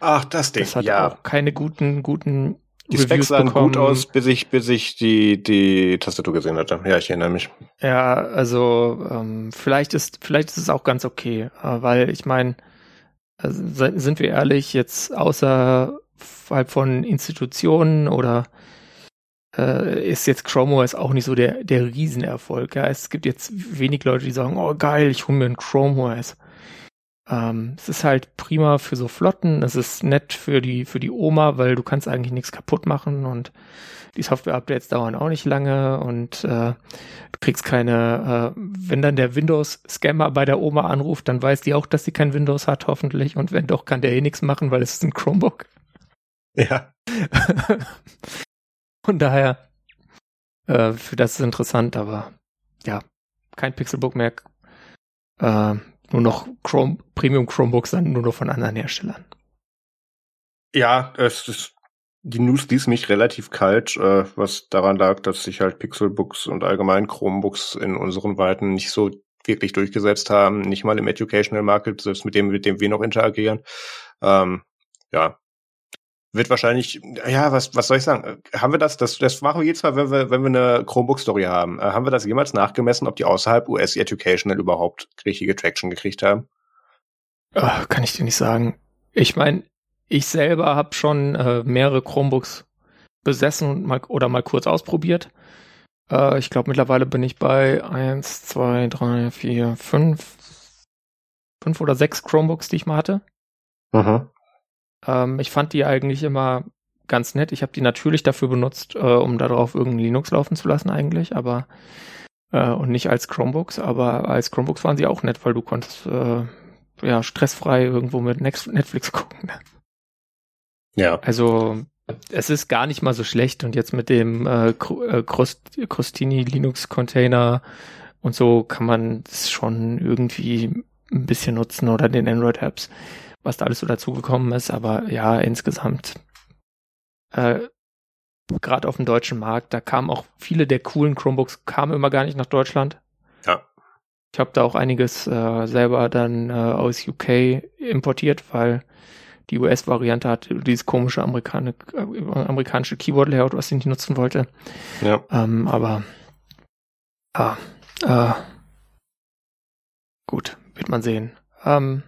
Ach, das Ding, das hat ja. auch keine guten, guten die Specs sahen gut aus, bis ich, bis ich die, die Tastatur gesehen hatte. Ja, ich erinnere mich. Ja, also ähm, vielleicht ist, vielleicht ist es auch ganz okay, äh, weil ich meine, also, sind wir ehrlich, jetzt außerhalb von Institutionen oder äh, ist jetzt Chrome OS auch nicht so der, der Riesenerfolg. Ja? Es gibt jetzt wenig Leute, die sagen, oh geil, ich hole mir ein Chrome OS. Ähm, es ist halt prima für so Flotten, es ist nett für die, für die Oma, weil du kannst eigentlich nichts kaputt machen und die Software-Updates dauern auch nicht lange und äh, du kriegst keine, äh, wenn dann der Windows-Scammer bei der Oma anruft, dann weiß die auch, dass sie kein Windows hat, hoffentlich. Und wenn doch, kann der eh nichts machen, weil es ist ein Chromebook. Ja. <laughs> Von daher, äh, für das ist interessant, aber ja, kein Pixelbook mehr. Äh, nur noch Chrome, Premium Chromebooks dann nur noch von anderen Herstellern. Ja, es ist die News ließ mich relativ kalt, äh, was daran lag, dass sich halt Pixelbooks und allgemein Chromebooks in unseren Weiten nicht so wirklich durchgesetzt haben, nicht mal im Educational Market, selbst mit dem, mit dem wir noch interagieren. Ähm, ja, wird wahrscheinlich, ja, was, was soll ich sagen? Haben wir das, das, das machen wir jedes Mal, wenn wir, wenn wir eine Chromebook-Story haben. Äh, haben wir das jemals nachgemessen, ob die außerhalb US Educational überhaupt richtige Traction gekriegt haben? Ach, kann ich dir nicht sagen. Ich meine, ich selber habe schon äh, mehrere Chromebooks besessen und mal, oder mal kurz ausprobiert. Äh, ich glaube, mittlerweile bin ich bei eins, zwei, drei, vier, fünf, fünf oder sechs Chromebooks, die ich mal hatte. Mhm. Ähm, ich fand die eigentlich immer ganz nett. Ich habe die natürlich dafür benutzt, äh, um darauf irgendein Linux laufen zu lassen eigentlich, aber äh, und nicht als Chromebooks, aber als Chromebooks waren sie auch nett, weil du konntest äh, ja stressfrei irgendwo mit Netflix <laughs> gucken. Ne? Ja. Also es ist gar nicht mal so schlecht und jetzt mit dem äh, äh Crostini Linux Container und so kann man es schon irgendwie ein bisschen nutzen oder den Android Apps, was da alles so dazugekommen ist. Aber ja, insgesamt äh, gerade auf dem deutschen Markt, da kamen auch viele der coolen Chromebooks kamen immer gar nicht nach Deutschland. Ja. Ich habe da auch einiges äh, selber dann äh, aus UK importiert, weil die US-Variante hat dieses komische Amerikaner, äh, amerikanische Keyboard-Layout, was ich nicht nutzen wollte. Ja. Ähm, aber ah, äh, gut, wird man sehen. Ähm,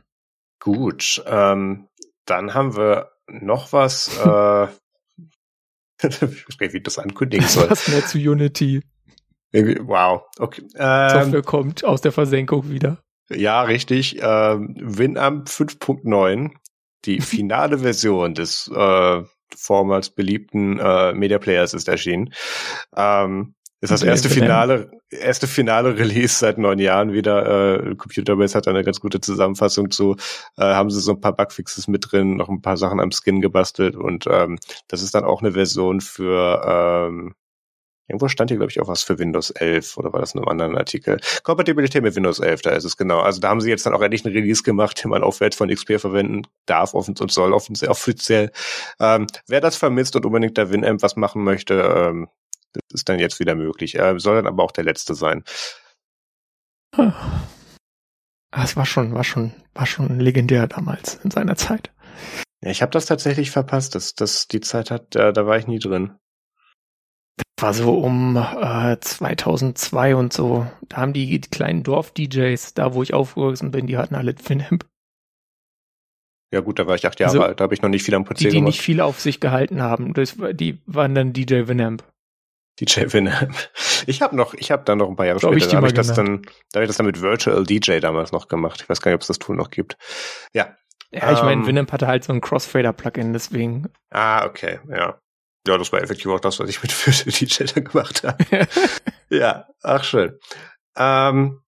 gut, ähm, dann haben wir noch was, äh, <laughs> wie das ankündigen soll. Was mehr zu Unity. Wow, okay. Ähm, Software kommt aus der Versenkung wieder. Ja, richtig. Ähm, Winamp 5.9 die <laughs> finale Version des äh, vormals beliebten äh, Media Players ist erschienen. Ähm, ist das erste finale, erste finale Release seit neun Jahren wieder. Äh, Computerbase hat eine ganz gute Zusammenfassung zu. Äh, haben sie so ein paar Bugfixes mit drin, noch ein paar Sachen am Skin gebastelt und ähm, das ist dann auch eine Version für ähm, Irgendwo stand hier, glaube ich, auch was für Windows 11 oder war das in einem anderen Artikel? Kompatibilität mit Windows 11, da ist es genau. Also da haben sie jetzt dann auch endlich einen Release gemacht, den man aufwärts von XP verwenden darf und soll offiziell. Ähm, wer das vermisst und unbedingt der Winamp was machen möchte, ähm, Das ist dann jetzt wieder möglich. Er soll dann aber auch der letzte sein. Ah, es war schon, war schon, war schon legendär damals in seiner Zeit. Ja, ich habe das tatsächlich verpasst. Das, das, die Zeit hat, da, da war ich nie drin. Das war so um äh, 2002 und so. Da haben die, die kleinen Dorf-DJs, da wo ich aufgewachsen bin, die hatten alle Winamp. Ja gut, da war ich acht Jahre Also, alt, da habe ich noch nicht viel am PC Die, die gemacht. nicht viel auf sich gehalten haben. Das, die waren dann DJ Winamp. DJ Winamp. Ich habe noch, ich habe dann noch ein paar Jahre hab ich später, da habe ich das dann, da habe ich das dann mit Virtual DJ damals noch gemacht. Ich weiß gar nicht, ob es das Tool noch gibt. Ja. Ja, ich meine, Ähm. Winamp hatte halt so ein Crossfader-Plugin, deswegen. Ah, okay, ja. Ja, das war effektiv auch das, was ich mit <laughs> Virtual DJ dann gemacht habe. <laughs> ja, ach schön. Ähm,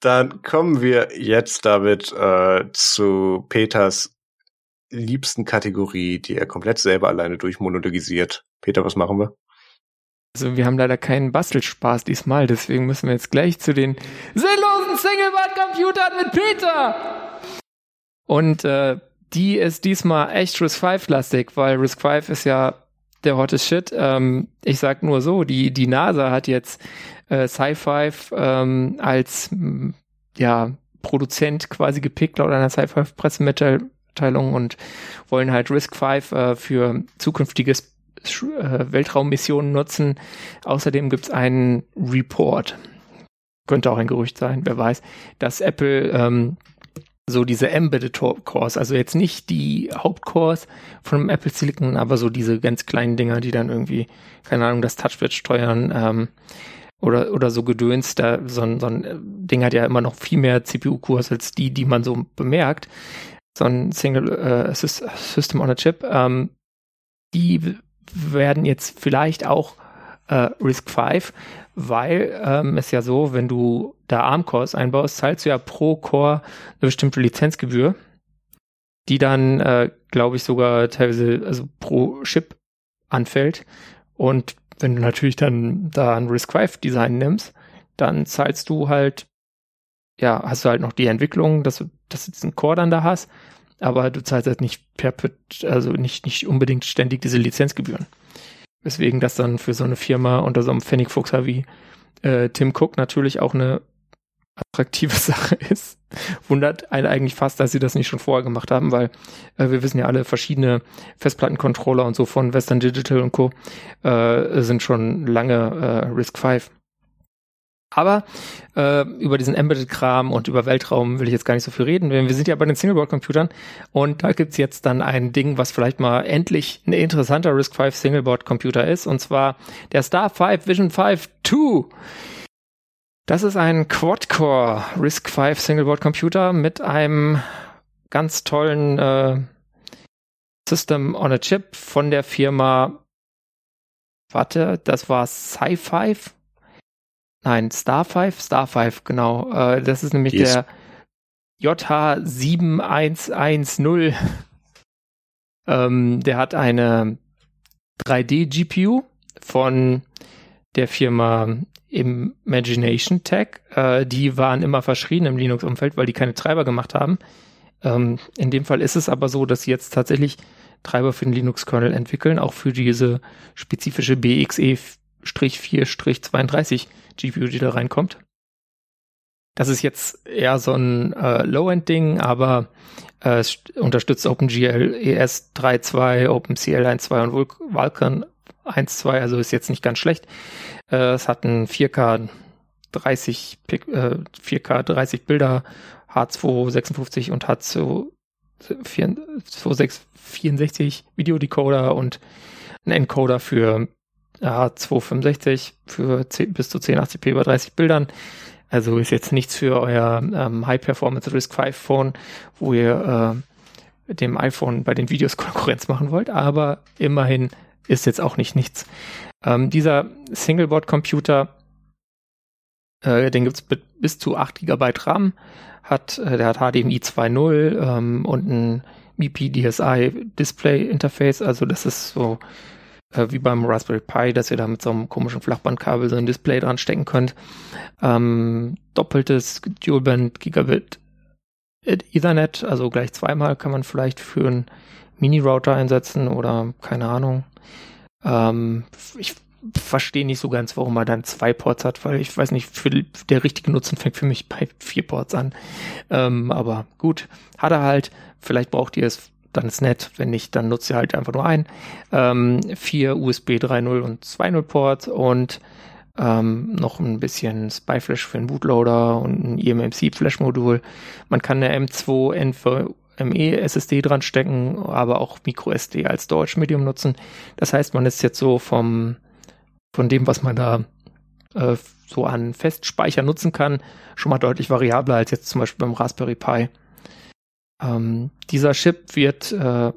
dann kommen wir jetzt damit äh, zu Peters liebsten Kategorie, die er komplett selber alleine durchmonologisiert. Peter, was machen wir? Also wir haben leider keinen Bastelspaß diesmal, deswegen müssen wir jetzt gleich zu den sinnlosen Singleboard-Computern mit Peter! Und äh, die ist diesmal echt Risk 5-lastig, weil Risk 5 ist ja der hottest Shit. Ähm, ich sag nur so, die, die NASA hat jetzt äh, Sci-Fi ähm, als m, ja, Produzent quasi gepickt laut einer Sci-Fi-Pressemitteilung und wollen halt Risk 5 äh, für zukünftiges Weltraummissionen nutzen. Außerdem gibt's einen Report, könnte auch ein Gerücht sein, wer weiß, dass Apple ähm, so diese Embedded Cores, also jetzt nicht die Hauptcores von Apple Silicon, aber so diese ganz kleinen Dinger, die dann irgendwie, keine Ahnung, das Touchpad steuern ähm, oder, oder so Gedöns, da so ein, so ein äh, Ding hat ja immer noch viel mehr CPU-Cores als die, die man so bemerkt. So ein Single äh, Sys- System on a Chip. Ähm, die werden jetzt vielleicht auch äh, Risk 5, weil ähm, es ja so, wenn du da ARM-Cores einbaust, zahlst du ja pro Core eine bestimmte Lizenzgebühr, die dann, äh, glaube ich, sogar teilweise also pro Chip anfällt. Und wenn du natürlich dann da ein Risk 5 Design nimmst, dann zahlst du halt, ja, hast du halt noch die Entwicklung, dass du, dass du diesen Core dann da hast, aber du zahlst halt nicht perpet, also nicht, nicht unbedingt ständig diese Lizenzgebühren. Weswegen das dann für so eine Firma unter so einem Pfennigfuchser wie äh, Tim Cook natürlich auch eine attraktive <laughs> Sache ist. Wundert einen eigentlich fast, dass sie das nicht schon vorher gemacht haben, weil äh, wir wissen ja alle, verschiedene Festplattencontroller und so von Western Digital und Co. Äh, sind schon lange äh, Risk 5. Aber äh, über diesen Embedded-Kram und über Weltraum will ich jetzt gar nicht so viel reden. Wir sind ja bei den Singleboard-Computern und da gibt's jetzt dann ein Ding, was vielleicht mal endlich ein interessanter Risk 5 Singleboard-Computer ist, und zwar der Star 5 Vision 5 2. Das ist ein Quad-Core Risk 5 Singleboard-Computer mit einem ganz tollen äh, System on a Chip von der Firma Warte, das war Sci-5? Nein, Star 5? Star 5, genau. Äh, das ist nämlich ist- der JH7110. <laughs> ähm, der hat eine 3D-GPU von der Firma Imagination Tech. Äh, die waren immer verschrien im Linux-Umfeld, weil die keine Treiber gemacht haben. Ähm, in dem Fall ist es aber so, dass sie jetzt tatsächlich Treiber für den Linux-Kernel entwickeln, auch für diese spezifische BXE-4-32 GPU, die da reinkommt. Das ist jetzt eher so ein äh, Low-End-Ding, aber äh, es st- unterstützt OpenGL ES 3.2, OpenCL 1.2 und Vulk- Vulkan 1.2, also ist jetzt nicht ganz schlecht. Äh, es hat ein 4K 30, Pik- äh, 4K 30 Bilder, H256 und H2 2664 Videodecoder und ein Encoder für ja, 265 für 10, bis zu 1080p bei 30 Bildern. Also ist jetzt nichts für euer ähm, High-Performance Risk 5 Phone, wo ihr äh, dem iPhone bei den Videos <laughs> Konkurrenz machen wollt, aber immerhin ist jetzt auch nicht nichts. Ähm, dieser Singleboard-Computer, äh, den mit bis zu 8 GB RAM, hat, äh, der hat HDMI 2.0 ähm, und ein MIPI DSI Display Interface, also das ist so äh, wie beim Raspberry Pi, dass ihr da mit so einem komischen Flachbandkabel so ein Display dran stecken könnt. Ähm, doppeltes Dual-Band Gigabit Ethernet, also gleich zweimal kann man vielleicht für einen Mini-Router einsetzen oder keine Ahnung. Ähm, ich verstehe nicht so ganz, warum er dann zwei Ports hat, weil ich weiß nicht, für, der richtige Nutzen fängt für mich bei vier Ports an. Ähm, aber gut, hat er halt. Vielleicht braucht ihr es, dann ist nett. Wenn nicht, dann nutzt ihr halt einfach nur ein. Ähm, vier USB 3.0 und 2.0 Ports und ähm, noch ein bisschen Spyflash für den Bootloader und ein eMMC Flash Modul. Man kann eine M2 NVMe SSD dran stecken, aber auch MicroSD als Storage Medium nutzen. Das heißt, man ist jetzt so vom von dem, was man da äh, so an Festspeicher nutzen kann, schon mal deutlich variabler als jetzt zum Beispiel beim Raspberry Pi. Ähm, dieser Chip wird, äh,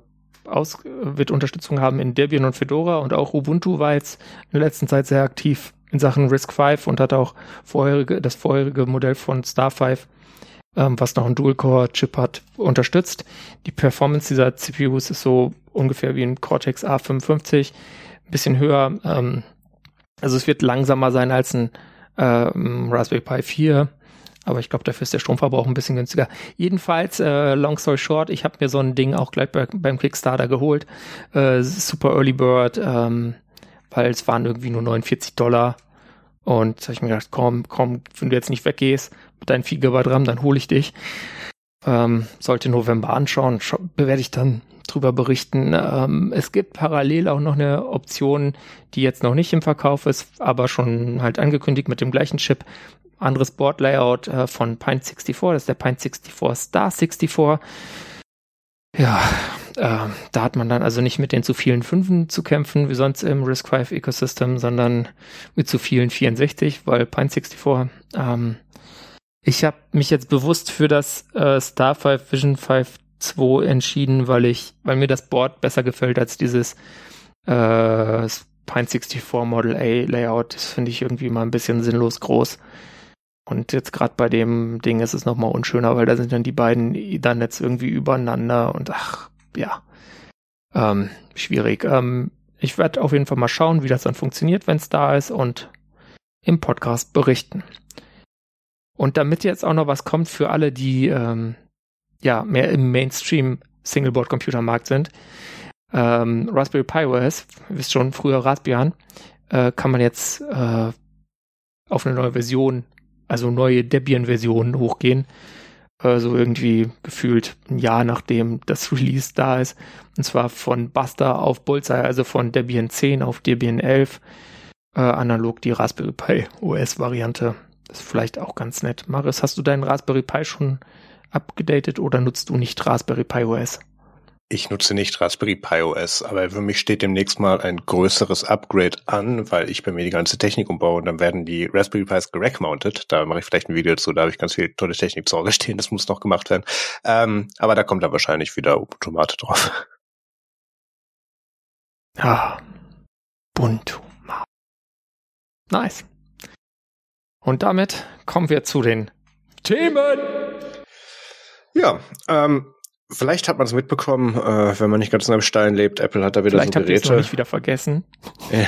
aus, wird Unterstützung haben in Debian und Fedora und auch Ubuntu war jetzt in der letzten Zeit sehr aktiv in Sachen RISC-V und hat auch vorherige, das vorherige Modell von Star5, ähm, was noch einen Dual-Core-Chip hat, unterstützt. Die Performance dieser CPUs ist so ungefähr wie ein Cortex A55, ein bisschen höher. Ähm, also es wird langsamer sein als ein ähm, Raspberry Pi 4, aber ich glaube, dafür ist der Stromverbrauch ein bisschen günstiger. Jedenfalls, äh, long story short, ich habe mir so ein Ding auch gleich bei, beim Kickstarter geholt. Äh, Super Early Bird, ähm, weil es waren irgendwie nur 49 Dollar. Und habe ich mir gedacht, komm, komm, wenn du jetzt nicht weggehst mit deinen 4 GB RAM, dann hole ich dich. Ähm, sollte November anschauen, bewerte ich dann drüber berichten. Ähm, es gibt parallel auch noch eine Option, die jetzt noch nicht im Verkauf ist, aber schon halt angekündigt mit dem gleichen Chip. Anderes Board-Layout äh, von Pint 64, das ist der Pint 64 Star 64. Ja, äh, da hat man dann also nicht mit den zu vielen Fünfen zu kämpfen, wie sonst im RISC-V Ecosystem, sondern mit zu vielen 64, weil Pint 64 ähm, ich habe mich jetzt bewusst für das äh, Star 5 Vision 5 2 entschieden, weil ich, weil mir das Board besser gefällt als dieses äh, Pine 64 Model A Layout. Das finde ich irgendwie mal ein bisschen sinnlos groß. Und jetzt gerade bei dem Ding ist es nochmal unschöner, weil da sind dann die beiden Ethernets irgendwie übereinander und ach, ja. Ähm, schwierig. Ähm, ich werde auf jeden Fall mal schauen, wie das dann funktioniert, wenn es da ist und im Podcast berichten. Und damit jetzt auch noch was kommt für alle, die ähm, ja mehr im Mainstream Singleboard Computer Markt sind. Ähm, Raspberry Pi OS, wisst schon, früher Raspbian, äh, kann man jetzt äh, auf eine neue Version, also neue Debian-Versionen hochgehen. Äh, so irgendwie gefühlt ein Jahr nachdem das <laughs> Release da ist. Und zwar von Buster auf Bullseye, also von Debian 10 auf Debian 11. Äh, analog die Raspberry Pi OS-Variante. Das ist vielleicht auch ganz nett. Maris, hast du deinen Raspberry Pi schon abgedatet oder nutzt du nicht Raspberry Pi OS? Ich nutze nicht Raspberry Pi OS, aber für mich steht demnächst mal ein größeres Upgrade an, weil ich bei mir die ganze Technik umbaue und dann werden die Raspberry Pis gerack-mounted. Da mache ich vielleicht ein Video zu, da habe ich ganz viel tolle Technik zu Hause stehen, das muss noch gemacht werden. Ähm, aber da kommt dann wahrscheinlich wieder Ubuntu Mate drauf. Ah, Ubuntu. Nice. Und damit kommen wir zu den Themen. Ja, ähm, vielleicht hat man es mitbekommen, äh, wenn man nicht ganz in einem Stein lebt. Apple hat da wieder vielleicht so Geräte. Vielleicht habt ihr es nicht wieder vergessen. Ja.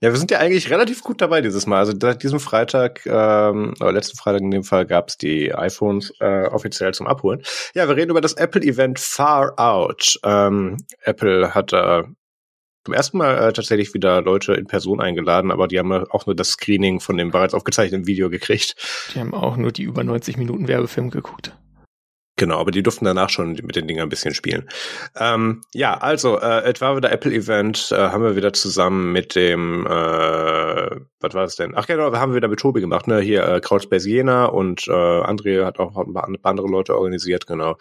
Ja, wir sind ja eigentlich relativ gut dabei dieses Mal. Also seit diesem Freitag, ähm, oder letzten Freitag in dem Fall, gab es die iPhones äh, offiziell zum Abholen. Ja, wir reden über das Apple-Event Far Out. Ähm, Apple hat äh, zum ersten Mal äh, tatsächlich wieder Leute in Person eingeladen, aber die haben auch nur das Screening von dem bereits aufgezeichneten Video gekriegt. Die haben auch nur die über 90 Minuten Werbefilm geguckt. Genau, aber die durften danach schon mit den Dingern ein bisschen spielen. Ähm, ja, also, äh, etwa wieder Apple-Event, äh, haben wir wieder zusammen mit dem, äh, was war es denn? Ach genau, wir haben wieder mit Tobi gemacht, ne? Hier äh, Crowdspace Jena und äh, André hat auch ein paar andere Leute organisiert, genau.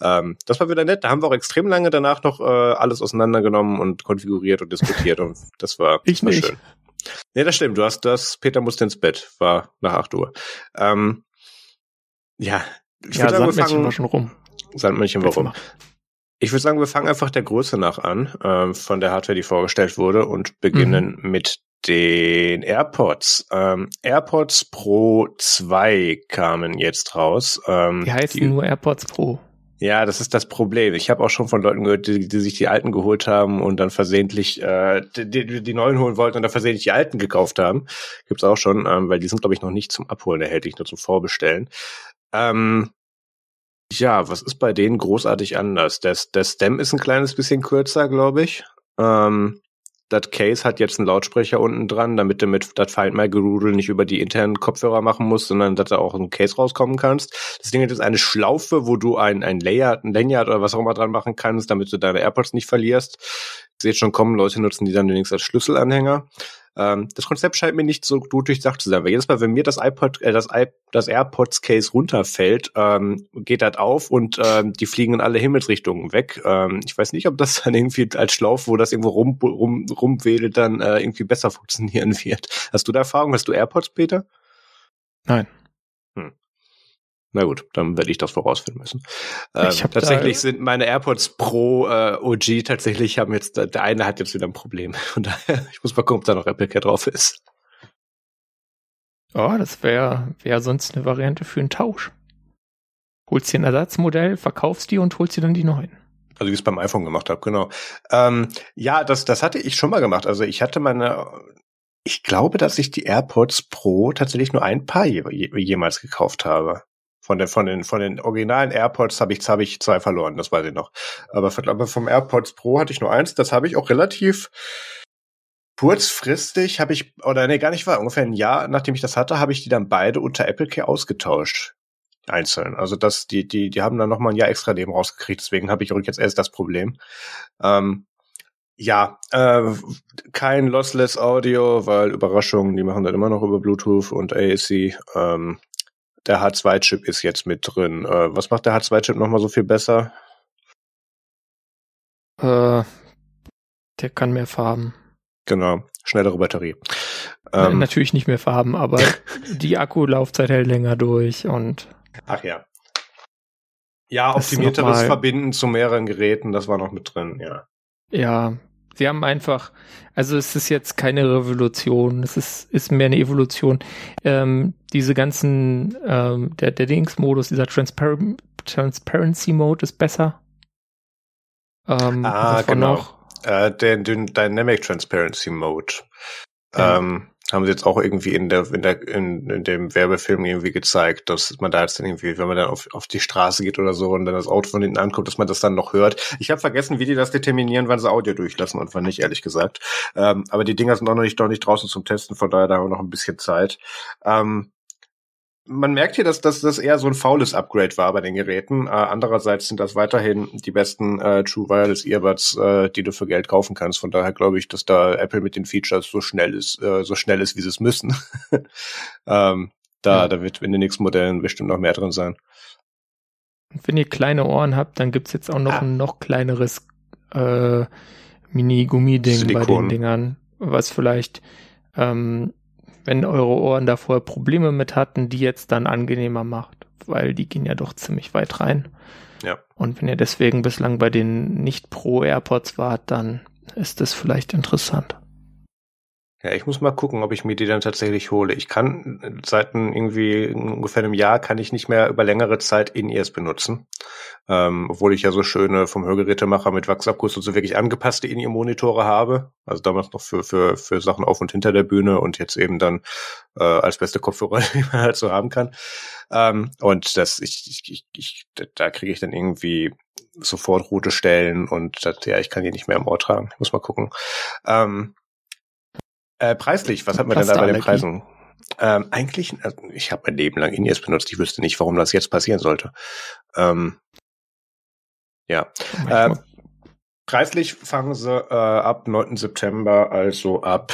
Ähm, das war wieder nett, da haben wir auch extrem lange danach noch äh, alles auseinandergenommen und konfiguriert und diskutiert und <laughs> das war, ich war nicht. schön. Nee, das stimmt, du hast das, Peter musste ins Bett, war nach acht Uhr. Ähm, ja, ich ja, sagen, Sandmännchen war schon rum. Sandmännchen war rum. Ich würde sagen, wir fangen einfach der Größe nach an, äh, von der Hardware, die vorgestellt wurde, und beginnen mhm. mit den AirPods. Ähm, AirPods Pro 2 kamen jetzt raus. Ähm, die heißen die, nur AirPods Pro. Ja, das ist das Problem. Ich habe auch schon von Leuten gehört, die, die, sich die alten geholt haben und dann versehentlich äh, die, die, neuen holen wollten und dann versehentlich die alten gekauft haben. Gibt's auch schon, ähm, weil die sind, glaube ich, noch nicht zum Abholen erhältlich, nur zum Vorbestellen. Ähm, ja, was ist bei denen großartig anders? Der, der Stem ist ein kleines bisschen kürzer, glaube ich. Ähm, das Case hat jetzt einen Lautsprecher unten dran, damit du mit das Find My Gerudel nicht über die internen Kopfhörer machen musst, sondern dass du auch ein Case rauskommen kannst. Das Ding hat jetzt eine Schlaufe, wo du ein, ein Layer, ein Lanyard oder was auch immer dran machen kannst, damit du deine AirPods nicht verlierst. Seht schon kommen, Leute nutzen die dann wenigstens als Schlüsselanhänger. Ähm, das Konzept scheint mir nicht so gut durchdacht zu sein, weil jedes Mal, wenn mir das iPod, äh, das, iP das AirPods Case runterfällt, ähm, geht das auf und ähm, die fliegen in alle Himmelsrichtungen weg. Ähm, ich weiß nicht, ob das dann irgendwie als Schlauf, wo das irgendwo rum, rum, rumwedelt, dann äh, irgendwie besser <laughs> funktionieren wird. Hast du da Erfahrung? Hast du AirPods, Peter? Nein. Na gut, dann werde ich das vorausfinden müssen. Ähm, tatsächlich sind meine AirPods Pro äh, OG tatsächlich haben jetzt der eine hat jetzt wieder ein Problem. <laughs> Von daher, ich muss mal gucken, ob da noch Apple Care drauf ist. Oh, das wäre wär sonst eine Variante für einen Tausch. Holst dir ein Ersatzmodell, verkaufst die und holst dir dann die neuen. Also wie ich es beim iPhone gemacht habe, genau. Ähm, ja, das, das hatte ich schon mal gemacht. Also ich hatte meine, ich glaube, dass ich die AirPods Pro tatsächlich nur ein paar je, jemals gekauft habe. Von den, von den, von den originalen AirPods habe ich, habe ich zwei verloren, das weiß ich noch. Aber, vom AirPods Pro hatte ich nur eins, das habe ich auch relativ kurzfristig habe ich, oder nee, gar nicht war, ungefähr ein Jahr, nachdem ich das hatte, habe ich die dann beide unter Apple Care ausgetauscht. Einzeln. Also das, die, die, die haben dann nochmal ein Jahr extra Leben rausgekriegt, deswegen habe ich jetzt erst das Problem. Ähm, ja, äh, kein Lossless Audio, weil Überraschung, die machen das immer noch über Bluetooth und AAC. Ähm, der H2-Chip ist jetzt mit drin. Äh, was macht der H2-Chip nochmal so viel besser? Äh, der kann mehr Farben. Genau, schnellere Batterie. Ähm, Natürlich nicht mehr Farben, aber <laughs> die Akkulaufzeit hält länger durch und. Ach ja. Ja, optimierteres Verbinden zu mehreren Geräten, das war noch mit drin, ja. Ja, Sie haben einfach, also es ist jetzt keine Revolution, es ist, ist mehr eine Evolution. Ähm, diese ganzen, ähm, der, der Dings-Modus, dieser Transpar Transparency-Mode ist besser. Ähm, ah, genau. Noch? Äh, der, der Dynamic Transparency Mode. Ja. Ähm, haben sie jetzt auch irgendwie in der, in der, in, in dem Werbefilm irgendwie gezeigt, dass man da jetzt dann irgendwie, wenn man dann auf, auf die Straße geht oder so und dann das Auto von hinten anguckt, dass man das dann noch hört. Ich habe vergessen, wie die das determinieren, wann sie Audio durchlassen und wann nicht, ehrlich gesagt. Ähm, aber die Dinger sind auch noch nicht, noch nicht draußen zum Testen, von daher da haben wir noch ein bisschen Zeit. Ähm, man merkt hier, dass, dass das eher so ein faules Upgrade war bei den Geräten. Äh, andererseits sind das weiterhin die besten äh, True Wireless Earbuds, äh, die du für Geld kaufen kannst. Von daher glaube ich, dass da Apple mit den Features so schnell ist, äh, so schnell ist, wie sie es müssen. <laughs> ähm, da, ja. da wird in den nächsten Modellen bestimmt noch mehr drin sein. Wenn ihr kleine Ohren habt, dann gibt's jetzt auch noch ah. ein noch kleineres äh, Mini-Gummi-Ding bei den Dingern, was vielleicht ähm, wenn eure Ohren da vorher Probleme mit hatten, die jetzt dann angenehmer macht, weil die gehen ja doch ziemlich weit rein. Ja. Und wenn ihr deswegen bislang bei den nicht Pro AirPods wart, dann ist das vielleicht interessant. Ja, ich muss mal gucken, ob ich mir die dann tatsächlich hole. Ich kann seit irgendwie ungefähr einem Jahr kann ich nicht mehr über längere Zeit In-Ears benutzen. Ähm, obwohl ich ja so schöne vom Hörgerätemacher mit Wachsakkus und so wirklich angepasste In-Ear-Monitore habe. Also damals noch für, für, für Sachen auf und hinter der Bühne und jetzt eben dann äh, als beste Kopfhörer, <laughs> die man halt so haben kann. Ähm, und das, ich, ich, ich, ich da kriege ich dann irgendwie sofort rote Stellen und das, ja, ich kann die nicht mehr im Ohr tragen. Ich muss mal gucken. Ähm, äh, preislich, was hat man denn da bei den Preisen? Ähm, eigentlich, also ich habe mein Leben lang In-Ears benutzt. Ich wüsste nicht, warum das jetzt passieren sollte. Ähm, ja. Äh, preislich fangen sie äh, ab 9. September, also ab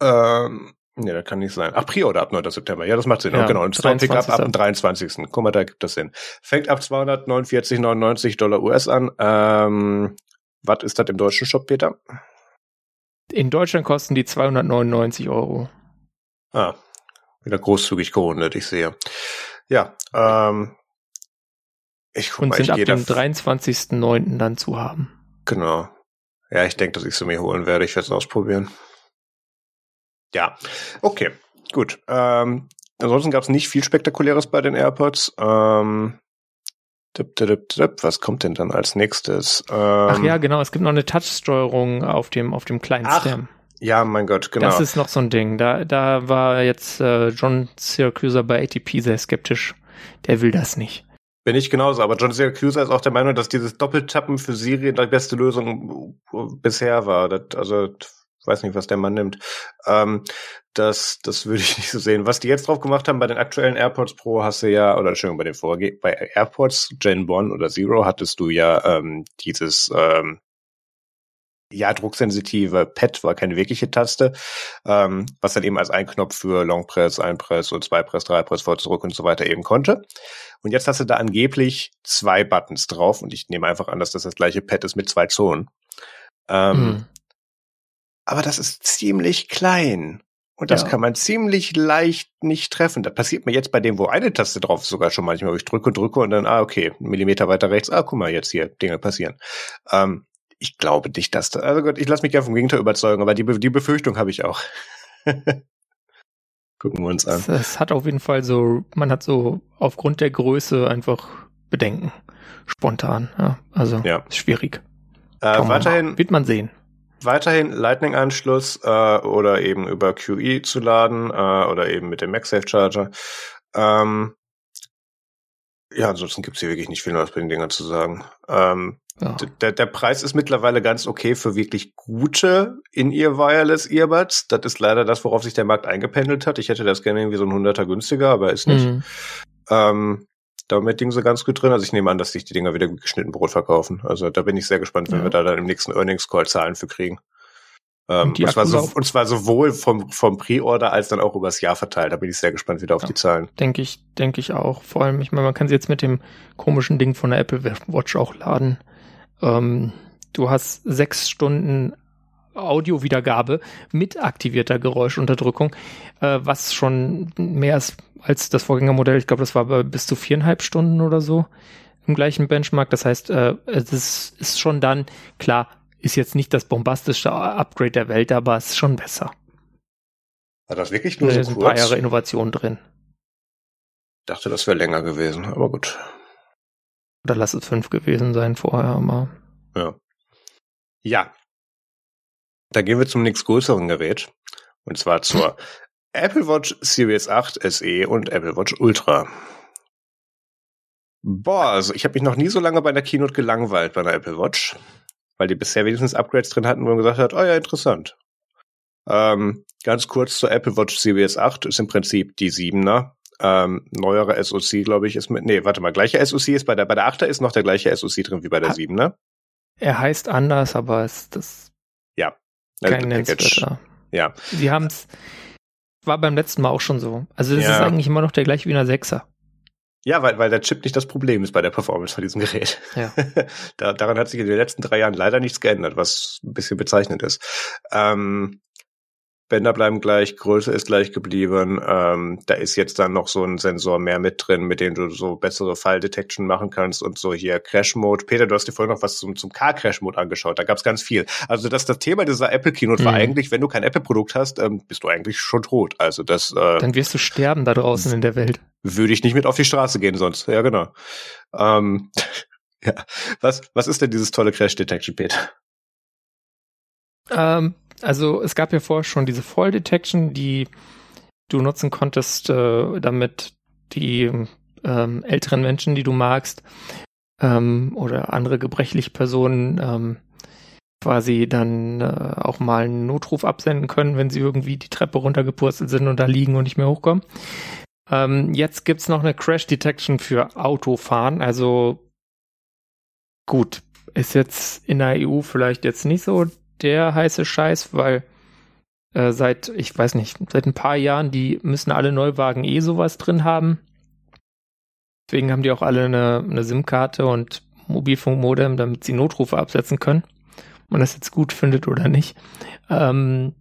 ähm, Nee, das kann nicht sein. Pre oder ab 9. September. Ja, das macht Sinn. Ja, genau. Und Store Pickup ab dem 23. Guck mal, da gibt das Sinn. Fängt ab 249,99 Dollar US an. Ähm, was ist das im deutschen Shop, Peter? In Deutschland kosten die 299 Euro. Ah, wieder großzügig gerundet, ich sehe. Ja, ähm, ich guck Und sind ab dem 23.09. dann zu haben. Genau. Ja, ich denke, dass ich sie mir holen werde. Ich werde es ausprobieren. Ja, okay, gut. Ähm, ansonsten gab es nicht viel Spektakuläres bei den AirPods. Ähm, Was kommt denn dann als nächstes? Ähm, Ach ja, genau. Es gibt noch eine Touch-Steuerung auf dem, auf dem kleinen Ach, Stem. Ja, mein Gott, genau. Das ist noch so ein Ding. Da, da war jetzt äh, John Syracuse bei ATP sehr skeptisch. Der will das nicht. Bin ich genauso, aber John Syracuse ist auch der Meinung, dass dieses Doppeltappen für Siri die beste Lösung bisher war. Das, also weiß nicht, was der Mann nimmt. Ähm, das, das würde ich <laughs> nicht so sehen. Was die jetzt drauf gemacht haben bei den aktuellen AirPods Pro hast du ja, oder Entschuldigung, bei den Vorge bei AirPods Gen 1 oder Zero hattest du ja ähm, dieses ähm, ja, drucksensitive Pad war keine wirkliche Taste, ähm, was dann eben als ein Knopf für Long Press, ein Press und zwei Press, drei Press, vor zurück und so weiter eben konnte. Und jetzt hast du da angeblich zwei Buttons drauf und ich nehme einfach an, dass das das gleiche Pad ist mit zwei Zonen. Ähm, mhm. Aber das ist ziemlich klein. Und das ja. kann man ziemlich leicht nicht treffen. Das passiert mir jetzt bei dem, wo eine Taste drauf ist, sogar schon manchmal, wo ich drücke und drücke und dann, ah, okay, einen Millimeter weiter rechts, ah, guck mal, jetzt hier Dinge passieren. Ähm, ich glaube nicht, dass da, also Gott, ich lasse mich gerne vom Gegenteil überzeugen, aber die, die Befürchtung habe ich auch. <laughs> Gucken wir uns an. Es hat auf jeden Fall so, man hat so aufgrund der Größe einfach Bedenken. Spontan, ja. Also, ja. schwierig. Äh, weiterhin. Wird man sehen weiterhin Lightning-Anschluss äh, oder eben über QE zu laden äh, oder eben mit dem MagSafe Charger. Ähm, ja, ansonsten gibt's hier wirklich nicht viel Neues bei den Dingern zu sagen. Ähm, ja. der, der Preis ist mittlerweile ganz okay für wirklich gute In-Ear Wireless Earbuds. Das ist leider das, worauf sich der Markt eingependelt hat. Ich hätte das gerne irgendwie so ein Hunderter günstiger, aber ist nicht. Mhm. Ähm, damit Ding so ganz gut drin. Also ich nehme an, dass sich die Dinger wieder geschnitten Brot verkaufen. Also da bin ich sehr gespannt, wenn ja. wir da dann im nächsten Earnings Call Zahlen für kriegen. Ähm, und, und, zwar so, und zwar sowohl vom, vom Pre-Order als dann auch übers Jahr verteilt. Da bin ich sehr gespannt wieder auf ja, die Zahlen. Denke ich, denke ich auch. Vor allem, ich meine, man kann sie jetzt mit dem komischen Ding von der Apple Watch auch laden. Ähm, du hast sechs Stunden Audiowiedergabe mit aktivierter Geräuschunterdrückung, äh, was schon mehr ist als das Vorgängermodell. Ich glaube, das war bis zu viereinhalb Stunden oder so im gleichen Benchmark. Das heißt, äh, es ist schon dann, klar, ist jetzt nicht das bombastischste Upgrade der Welt, aber es ist schon besser. War das wirklich nur da so kurz? ein paar Jahre Innovation drin. Ich dachte, das wäre länger gewesen, aber gut. Oder lass es fünf gewesen sein vorher, aber. Ja. Ja. Da gehen wir zum nächst größeren Gerät. Und zwar zur Apple Watch Series 8 SE und Apple Watch Ultra. Boah, also ich habe mich noch nie so lange bei der Keynote gelangweilt bei der Apple Watch weil die bisher wenigstens Upgrades drin hatten, wo man gesagt hat, oh ja, interessant. Ähm, ganz kurz zur Apple Watch Series 8 ist im Prinzip die 7er. Ähm, neuere SoC, glaube ich, ist mit, nee, warte mal, gleiche SoC ist bei der, bei der 8er ist noch der gleiche SoC drin wie bei der 7er. Er heißt anders, aber ist das ja. Kein Nennenswerter. Ja. Sie haben es, war beim letzten Mal auch schon so. Also das ja. ist eigentlich immer noch der gleiche wie in der 6er. Ja, weil, weil der Chip nicht das Problem ist bei der Performance von diesem Gerät. Ja. <laughs> da, daran hat sich in den letzten drei Jahren leider nichts geändert, was ein bisschen bezeichnend ist. Ähm, Bänder bleiben gleich, Größe ist gleich geblieben. Ähm, da ist jetzt dann noch so ein Sensor mehr mit drin, mit dem du so bessere Fall-Detection machen kannst und so hier Crash-Mode. Peter, du hast dir vorhin noch was zum, zum Car-Crash-Mode angeschaut. Da gab's ganz viel. Also das, das Thema dieser Apple-Keynote mhm. war eigentlich, wenn du kein Apple-Produkt hast, ähm, bist du eigentlich schon tot. Also das. Äh, dann wirst du sterben da draußen in der Welt. Würde ich nicht mit auf die Straße gehen sonst. Ja, genau. Ähm, <laughs> ja. Was, was ist denn dieses tolle Crash-Detection, Peter? Ähm, also es gab ja vorher schon diese Fall Detection, die du nutzen konntest, äh, damit die ähm, älteren Menschen, die du magst, ähm, oder andere gebrechliche Personen ähm, quasi dann äh, auch mal einen Notruf absenden können, wenn sie irgendwie die Treppe runtergepurzelt sind und da liegen und nicht mehr hochkommen. Ähm, jetzt gibt's noch eine Crash Detection für Autofahren. Also gut, ist jetzt in der EU vielleicht jetzt nicht so der heiße Scheiß, weil äh, seit, ich weiß nicht, seit ein paar Jahren, die müssen alle Neuwagen eh sowas drin haben. Deswegen haben die auch alle eine, eine SIM-Karte und Mobilfunkmodem, damit sie Notrufe absetzen können. Man das jetzt gut findet oder nicht. Ähm,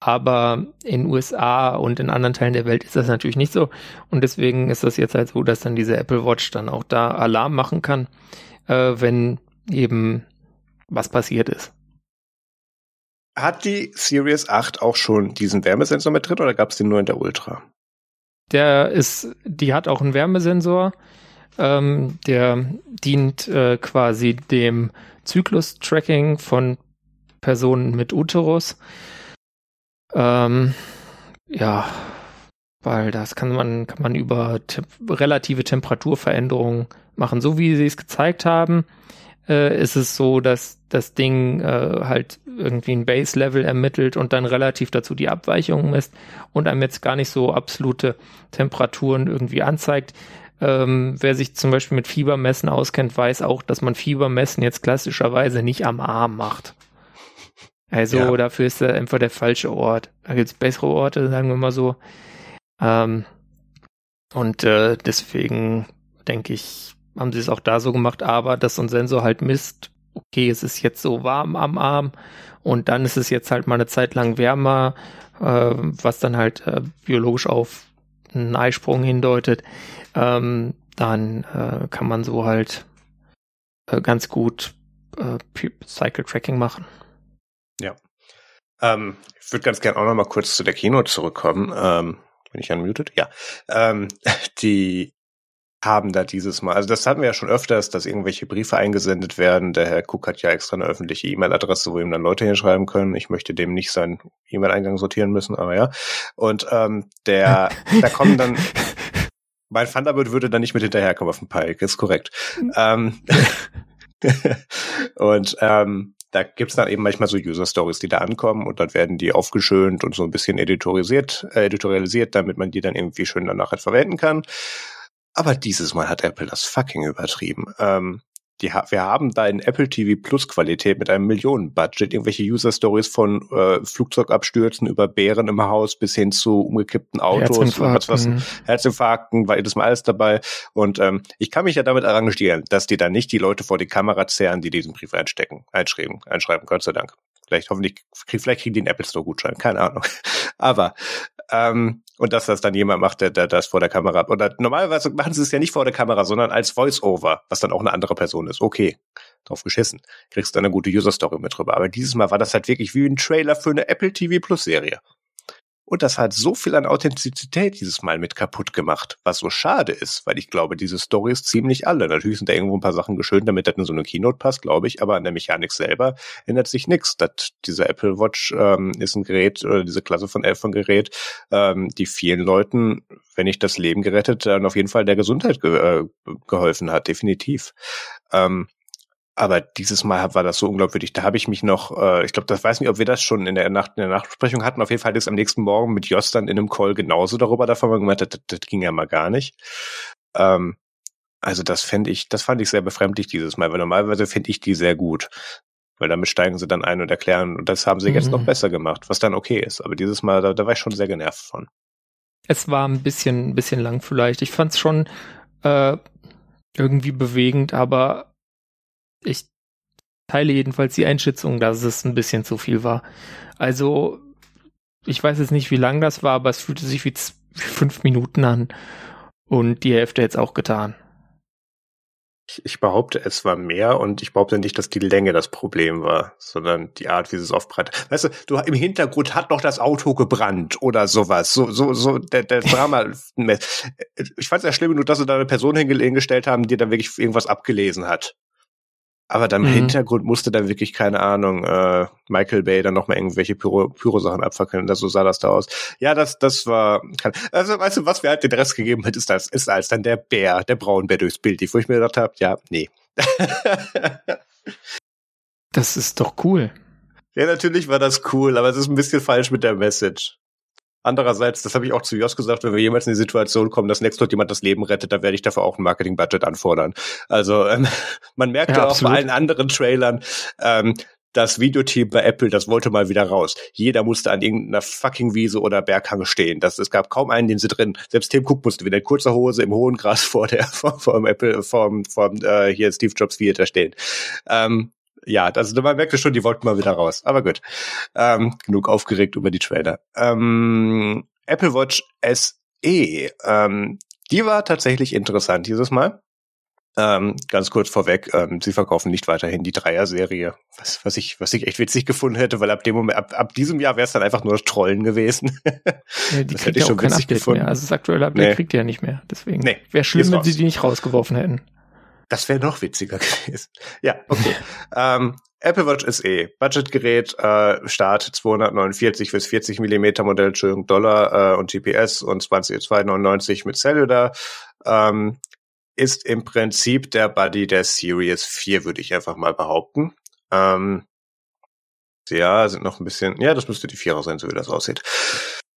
aber in USA und in anderen Teilen der Welt ist das natürlich nicht so. Und deswegen ist das jetzt halt so, dass dann diese Apple Watch dann auch da Alarm machen kann, äh, wenn eben was passiert ist. Hat die Series 8 auch schon diesen Wärmesensor mit drin oder gab es den nur in der Ultra? Der ist, die hat auch einen Wärmesensor. Ähm, der dient äh, quasi dem Zyklus-Tracking von Personen mit Uterus. Ähm, ja, weil das kann man, kann man über te relative Temperaturveränderungen machen. So wie sie es gezeigt haben, äh, ist es so, dass das Ding äh, halt irgendwie ein Base-Level ermittelt und dann relativ dazu die Abweichungen misst und einem jetzt gar nicht so absolute Temperaturen irgendwie anzeigt. Ähm, wer sich zum Beispiel mit Fiebermessen auskennt, weiß auch, dass man Fiebermessen jetzt klassischerweise nicht am Arm macht. Also ja. dafür ist er einfach der falsche Ort. Da gibt's bessere Orte, sagen wir mal so. Ähm, und äh, deswegen denke ich, haben sie es auch da so gemacht, aber dass so ein Sensor halt misst, okay, es ist jetzt so warm am Arm und dann ist es jetzt halt mal eine Zeit lang wärmer, äh, was dann halt äh, biologisch auf einen Eisprung hindeutet, ähm, dann äh, kann man so halt äh, ganz gut äh, Cycle Tracking machen. Ja. Ähm, ich würde ganz gerne auch noch mal kurz zu der Keynote zurückkommen. Ähm, bin ich unmuted? Ja. Ähm, <laughs> die haben da dieses Mal, also das hatten wir ja schon öfters, dass irgendwelche Briefe eingesendet werden. Der Herr Cook hat ja extra eine öffentliche E-Mail-Adresse, wo ihm dann Leute hinschreiben können. Ich möchte dem nicht seinen E-Mail-Eingang sortieren müssen, aber ja. Und ähm, der, da kommen dann, <laughs> mein Thunderbird würde dann nicht mit hinterherkommen auf dem Pike, ist korrekt. ähm, <laughs> und ähm, da gibt's dann eben manchmal so User-Stories, die da ankommen und dann werden die aufgeschönt und so ein bisschen editorisiert, äh, editorialisiert, damit man die dann irgendwie schön danach halt verwenden kann. Aber dieses Mal hat Apple das fucking übertrieben. Ähm, die, wir haben da in Apple TV Plus Qualität mit einem Millionenbudget irgendwelche User Stories von äh, Flugzeugabstürzen über Bären im Haus bis hin zu umgekippten Autos, was, was, Herzinfarkten, war jedes Mal alles dabei. Und ähm, ich kann mich ja damit arrangieren, dass die da nicht die Leute vor die Kamera zerren, die diesen Brief einstecken, einschreiben, einschreiben, Gott sei Dank. Vielleicht hoffentlich, vielleicht kriegen die einen Apple Store Gutschein, keine Ahnung. <laughs> Aber ähm, und dass das dann jemand macht, der, der das vor der Kamera. Oder normalerweise machen sie es ja nicht vor der Kamera, sondern als Voice-Over, was dann auch eine andere Person ist. Okay, drauf geschissen. Kriegst du eine gute User-Story mit drüber. Aber dieses Mal war das halt wirklich wie ein Trailer für eine Apple TV Plus Serie. Und das hat so viel an Authentizität dieses Mal mit kaputt gemacht, was so schade ist, weil ich glaube, diese Stories ziemlich alle. Natürlich sind da irgendwo ein paar Sachen geschönt, damit das in so eine Keynote passt, glaube ich, aber an der Mechanik selber ändert sich nichts. Diese Apple Watch ähm, ist ein Gerät oder diese Klasse von iPhone-Gerät, ähm, die vielen Leuten, wenn nicht das Leben gerettet, dann auf jeden Fall der Gesundheit ge äh, geholfen hat, definitiv. Ähm, aber dieses Mal war das so unglaubwürdig. Da habe ich mich noch, äh, ich glaube, das weiß nicht, ob wir das schon in der, Nacht, in der Nachbesprechung hatten. Auf jeden Fall ist am nächsten Morgen mit Jost dann in einem Call genauso darüber davon gemeint, das, das ging ja mal gar nicht. Ähm, also das fände ich, das fand ich sehr befremdlich dieses Mal, weil normalerweise finde ich die sehr gut. Weil damit steigen sie dann ein und erklären, und das haben sie mhm. jetzt noch mhm. besser gemacht, was dann okay ist. Aber dieses Mal, da, da war ich schon sehr genervt von. Es war ein bisschen, ein bisschen lang vielleicht. Ich fand es schon äh, irgendwie bewegend, aber ich teile jedenfalls die Einschätzung, dass es ein bisschen zu viel war. Also, ich weiß jetzt nicht, wie lang das war, aber es fühlte sich wie fünf Minuten an. Und die Hälfte jetzt auch getan. Ich, ich behaupte, es war mehr und ich behaupte nicht, dass die Länge das Problem war, sondern die Art, wie sie es aufbreitet. Weißt du, du im Hintergrund hat noch das Auto gebrannt oder sowas. So, so, so, der, der Drama. <laughs> ich fand es ja schlimm, nur dass sie da eine Person hingestellt haben, die dann wirklich irgendwas abgelesen hat. Aber dann im mhm. Hintergrund musste dann wirklich, keine Ahnung, äh, Michael Bay dann nochmal irgendwelche Pyro-Sachen abfackeln. Das, so sah das da aus. Ja, das, das war, also weißt du, was mir halt den Rest gegeben hat, ist das, ist als dann der Bär, der Braunbär durchs Bild, wo ich mir gedacht habe, ja, nee. <laughs> das ist doch cool. Ja, natürlich war das cool, aber es ist ein bisschen falsch mit der Message. Andererseits, das habe ich auch zu Jos gesagt, wenn wir jemals in die Situation kommen, dass nächstes jemand das Leben rettet, dann werde ich dafür auch ein Marketing-Budget anfordern. Also ähm, <laughs> man merkt ja, auch bei allen anderen Trailern, ähm, das Videoteam bei Apple, das wollte mal wieder raus. Jeder musste an irgendeiner fucking Wiese oder Berghang stehen. Das, es gab kaum einen, den sie drin. Selbst Tim Cook musste wieder in kurzer Hose im hohen Gras <laughs> vor der, vor, vor dem Apple, vor, vor äh, hier Steve Jobs Theater stehen. Ähm, ja, also man merkte schon, die wollten mal wieder raus. Aber gut. Ähm, genug aufgeregt über die Trailer. Ähm, Apple Watch SE, ähm, die war tatsächlich interessant dieses Mal. Ähm, ganz kurz vorweg, ähm, sie verkaufen nicht weiterhin die Dreier-Serie, was, was, ich, was ich echt witzig gefunden hätte, weil ab dem Moment, ab, ab diesem Jahr wäre es dann einfach nur das Trollen gewesen. <laughs> Ja, die das hätte ich schon kein Update gefunden. mehr. Also das aktuelle Update nee. kriegt ihr ja nicht mehr. Deswegen nee, wäre schlimm, wenn sie die nicht rausgeworfen hätten. Das wäre noch witziger <laughs> gewesen. Ja, okay. ähm, Apple Watch SE, Budgetgerät, äh, Start 249 bis 40 Millimeter Modell, Entschuldigung, Dollar äh, und GPS und 20, 299 mit Cellular. Ähm, ist im Prinzip der Buddy der Series 4, würde ich einfach mal behaupten. Ähm, Ja, sind noch ein bisschen, ja, das müsste die Vierer sein, so wie das aussieht.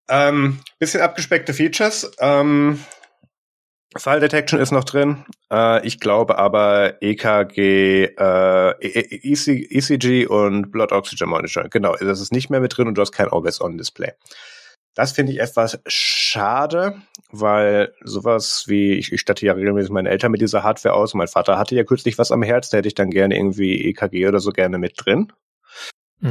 Ähm, bisschen abgespeckte Features. Ähm, Fall Detection ist noch drin. Äh, ich glaube aber EKG, äh, EC, ECG und Blood Oxygen Monitor. Genau, das ist nicht mehr mit drin und du hast kein Always-On-Display. Das finde ich etwas schade, weil sowas wie, ich, ich statte ja regelmäßig meine Eltern mit dieser Hardware aus. Mein Vater hatte ja kürzlich was am Herz, da hätte ich dann gerne irgendwie EKG oder so gerne mit drin.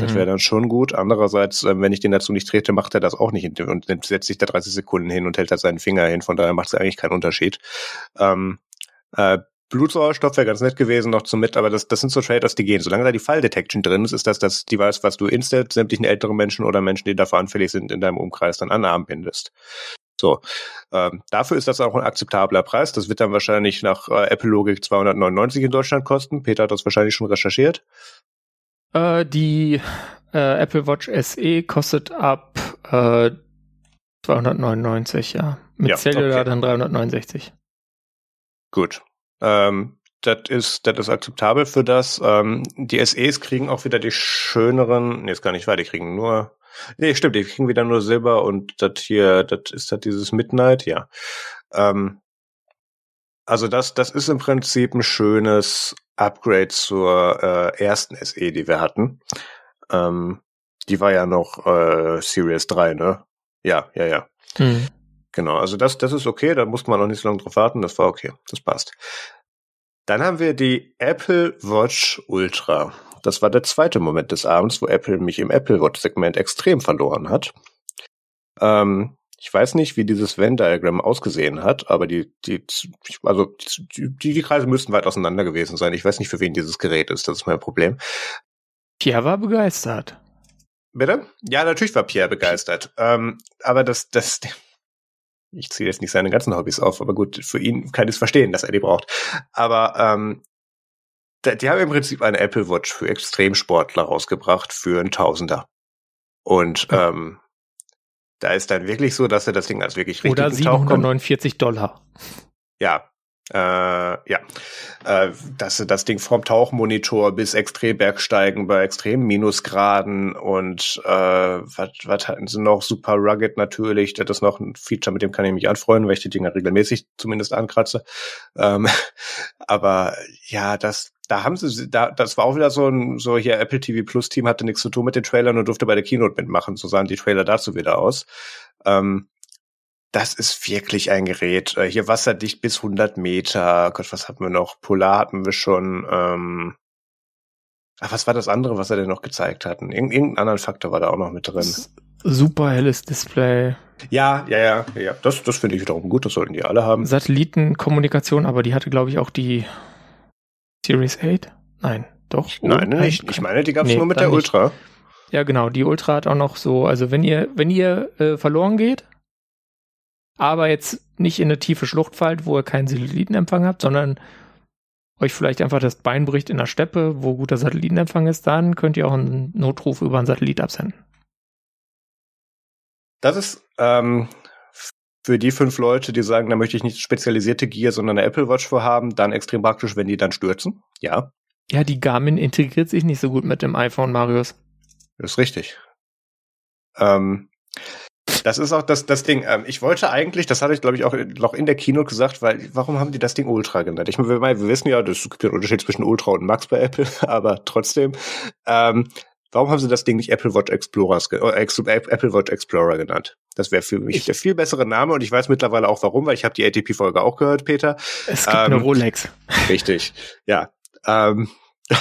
Das wäre mhm. dann schon gut. Andererseits, äh, wenn ich den dazu nicht trete, macht er das auch nicht und dann setzt sich da 30 Sekunden hin und hält da seinen Finger hin. Von daher macht es eigentlich keinen Unterschied. Ähm, äh, Blutsauerstoff wäre ganz nett gewesen noch zum mit, aber das, das sind so Trade-offs, die gehen. Solange da die Fall Detection drin ist, ist das das Device, was du instant sämtlichen älteren Menschen oder Menschen, die dafür anfällig sind, in deinem Umkreis dann an Arm bindest. So, ähm, dafür ist das auch ein akzeptabler Preis. Das wird dann wahrscheinlich nach äh, Apple-Logik 299 in Deutschland kosten. Peter hat das wahrscheinlich schon recherchiert. Äh, die äh, Apple Watch SE kostet ab äh, 299, ja. Mit ja, Cellular okay. dann 369. Gut. Ähm, das ist, das ist akzeptabel für das. Ähm, die SEs kriegen auch wieder die schöneren, nee, ist gar nicht wahr, die kriegen nur, nee, stimmt, die kriegen wieder nur Silber und das hier, das ist halt dieses Midnight, ja. Ähm, also das, das ist im Prinzip ein schönes Upgrade zur äh, ersten SE, die wir hatten. Ähm, die war ja noch äh, Series 3, ne? Ja, ja, ja. Mhm. Genau, also das, das ist okay, da musste man noch nicht so lange drauf warten, das war okay, das passt. Dann haben wir die Apple Watch Ultra. Das war der zweite Moment des Abends, wo Apple mich im Apple Watch Segment extrem verloren hat. Ähm, ich weiß nicht, wie dieses Venn-Diagramm ausgesehen hat, aber die, die, also die, die Kreise müssten weit auseinander gewesen sein. Ich weiß nicht, für wen dieses Gerät ist. Das ist mein Problem. Pierre war begeistert. Bitte? Ja, natürlich war Pierre begeistert. Ähm, aber das, das, ich ziehe jetzt nicht seine ganzen Hobbys auf, aber gut, für ihn kann ich es verstehen, dass er die braucht. Aber ähm, die haben im Prinzip eine Apple Watch für Extremsportler rausgebracht für einen Tausender. Und ähm, da ist dann wirklich so, dass er das Ding als wirklich richtig Oder 749 Dollar. Ja, äh, ja, äh, dass sie das Ding vom Tauchmonitor bis Extrembergsteigen bei extremen Minusgraden und äh, was hatten sie noch? Super Rugged natürlich, das ist noch ein Feature, mit dem kann ich mich anfreuen, weil ich die Dinger regelmäßig zumindest ankratze. Ähm, <laughs> aber ja, das da haben sie, da, das war auch wieder so ein, so hier Apple TV Plus Team hatte nichts zu tun mit den Trailern und durfte bei der Keynote mitmachen. So sahen die Trailer dazu wieder aus. Ähm, das ist wirklich ein Gerät. Äh, hier wasserdicht bis 100 Meter. Gott, was hatten wir noch? Polar hatten wir schon. Ähm, ach, was war das andere, was er denn noch gezeigt hatten? Irg irgendeinen anderen Faktor war da auch noch mit drin. Super helles Display. Ja, ja, ja, ja. Das, das finde ich wiederum gut. Das sollten die alle haben. Satellitenkommunikation, aber die hatte, glaube ich, auch die Series 8? Nein, doch. Nein, oh, nicht. Ich meine, die gab es nee, nur mit der nicht. Ultra. Ja, genau. Die Ultra hat auch noch so, also wenn ihr, wenn ihr äh, verloren geht, aber jetzt nicht in eine tiefe Schlucht fallt, wo ihr keinen Satellitenempfang habt, sondern euch vielleicht einfach das Bein bricht in der Steppe, wo guter Satellitenempfang ist, dann könnt ihr auch einen Notruf über einen Satellit absenden. Das ist ähm, für die fünf Leute, die sagen, da möchte ich nicht spezialisierte Gear, sondern eine Apple Watch vorhaben, dann extrem praktisch, wenn die dann stürzen. Ja. Ja, die Garmin integriert sich nicht so gut mit dem iPhone, Marius. Das ist richtig. Ähm, das ist auch das, das Ding. Ähm, ich wollte eigentlich, das hatte ich glaube ich auch noch in der Kino gesagt, weil warum haben die das Ding Ultra genannt? Ich meine, wir, wir wissen ja, es gibt ja einen Unterschied zwischen Ultra und Max bei Apple, <laughs> aber trotzdem. Ähm, Warum haben sie das Ding nicht Apple Watch Explorers, äh, Apple Watch Explorer genannt? Das wäre für mich ich, der viel bessere Name und ich weiß mittlerweile auch warum, weil ich habe die ATP-Folge auch gehört, Peter. Es gibt ähm, eine Rolex. Richtig, ja. Ähm, <laughs>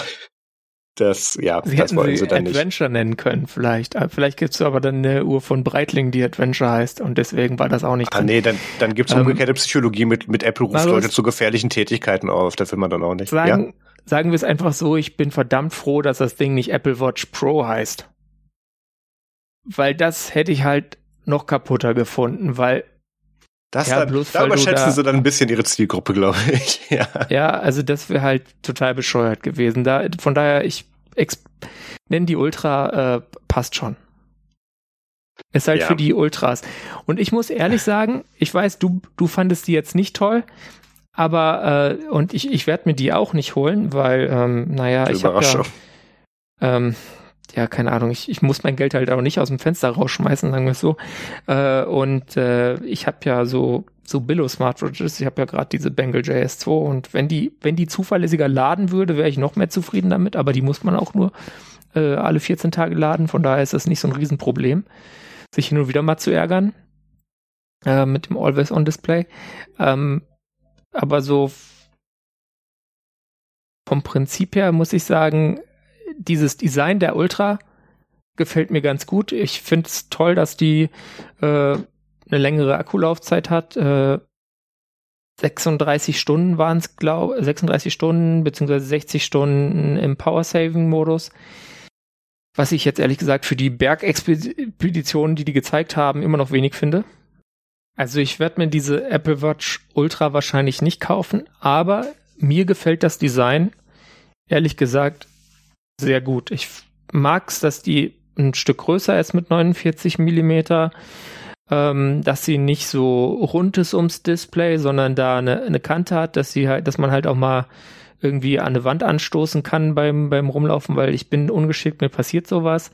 das, ja, sie das wollen sie, sie dann Adventure nicht. nennen können, vielleicht. Ah, vielleicht gibt's aber dann eine Uhr von Breitling, die Adventure heißt und deswegen war das auch nicht ah, drin. nee, dann, dann gibt's ähm, umgekehrte Psychologie mit, mit Apple ruft Leute zu gefährlichen Tätigkeiten auf, da will man dann auch nicht. Sagen, ja? Sagen wir es einfach so, ich bin verdammt froh, dass das Ding nicht Apple Watch Pro heißt. Weil das hätte ich halt noch kaputter gefunden, weil das ja, dann, bloß, da überschätzen da, sie dann ein bisschen ihre Zielgruppe, glaube ich. <laughs> ja. ja, also das wäre halt total bescheuert gewesen. Da, von daher, ich nenne die Ultra, äh, passt schon. Ist halt ja. für die Ultras. Und ich muss ehrlich <laughs> sagen, ich weiß, du, du fandest die jetzt nicht toll, aber äh, und ich, ich werde mir die auch nicht holen, weil, ähm, naja, ich habe ja, ähm, ja, keine Ahnung, ich, ich muss mein Geld halt auch nicht aus dem Fenster rausschmeißen, sagen wir es so. Äh, und äh, ich habe ja so so Billo Smartwatches, ich habe ja gerade diese Bengal JS2 und wenn die wenn die zuverlässiger laden würde, wäre ich noch mehr zufrieden damit, aber die muss man auch nur äh, alle 14 Tage laden, von daher ist das nicht so ein Riesenproblem, sich hin und wieder mal zu ärgern äh, mit dem Always-On-Display. Ähm, aber so vom Prinzip her muss ich sagen, dieses Design der Ultra gefällt mir ganz gut. Ich finde es toll, dass die äh, eine längere Akkulaufzeit hat. Äh, 36 Stunden waren es, glaube 36 Stunden beziehungsweise 60 Stunden im Power-Saving-Modus. Was ich jetzt ehrlich gesagt für die Bergexpeditionen, die die gezeigt haben, immer noch wenig finde. Also ich werde mir diese Apple Watch Ultra wahrscheinlich nicht kaufen, aber mir gefällt das Design ehrlich gesagt sehr gut. Ich mag es, dass die ein Stück größer ist mit 49 Millimeter, ähm, dass sie nicht so rund ist ums Display, sondern da eine, eine Kante hat, dass sie halt, dass man halt auch mal irgendwie an eine Wand anstoßen kann beim, beim Rumlaufen, weil ich bin ungeschickt, mir passiert sowas.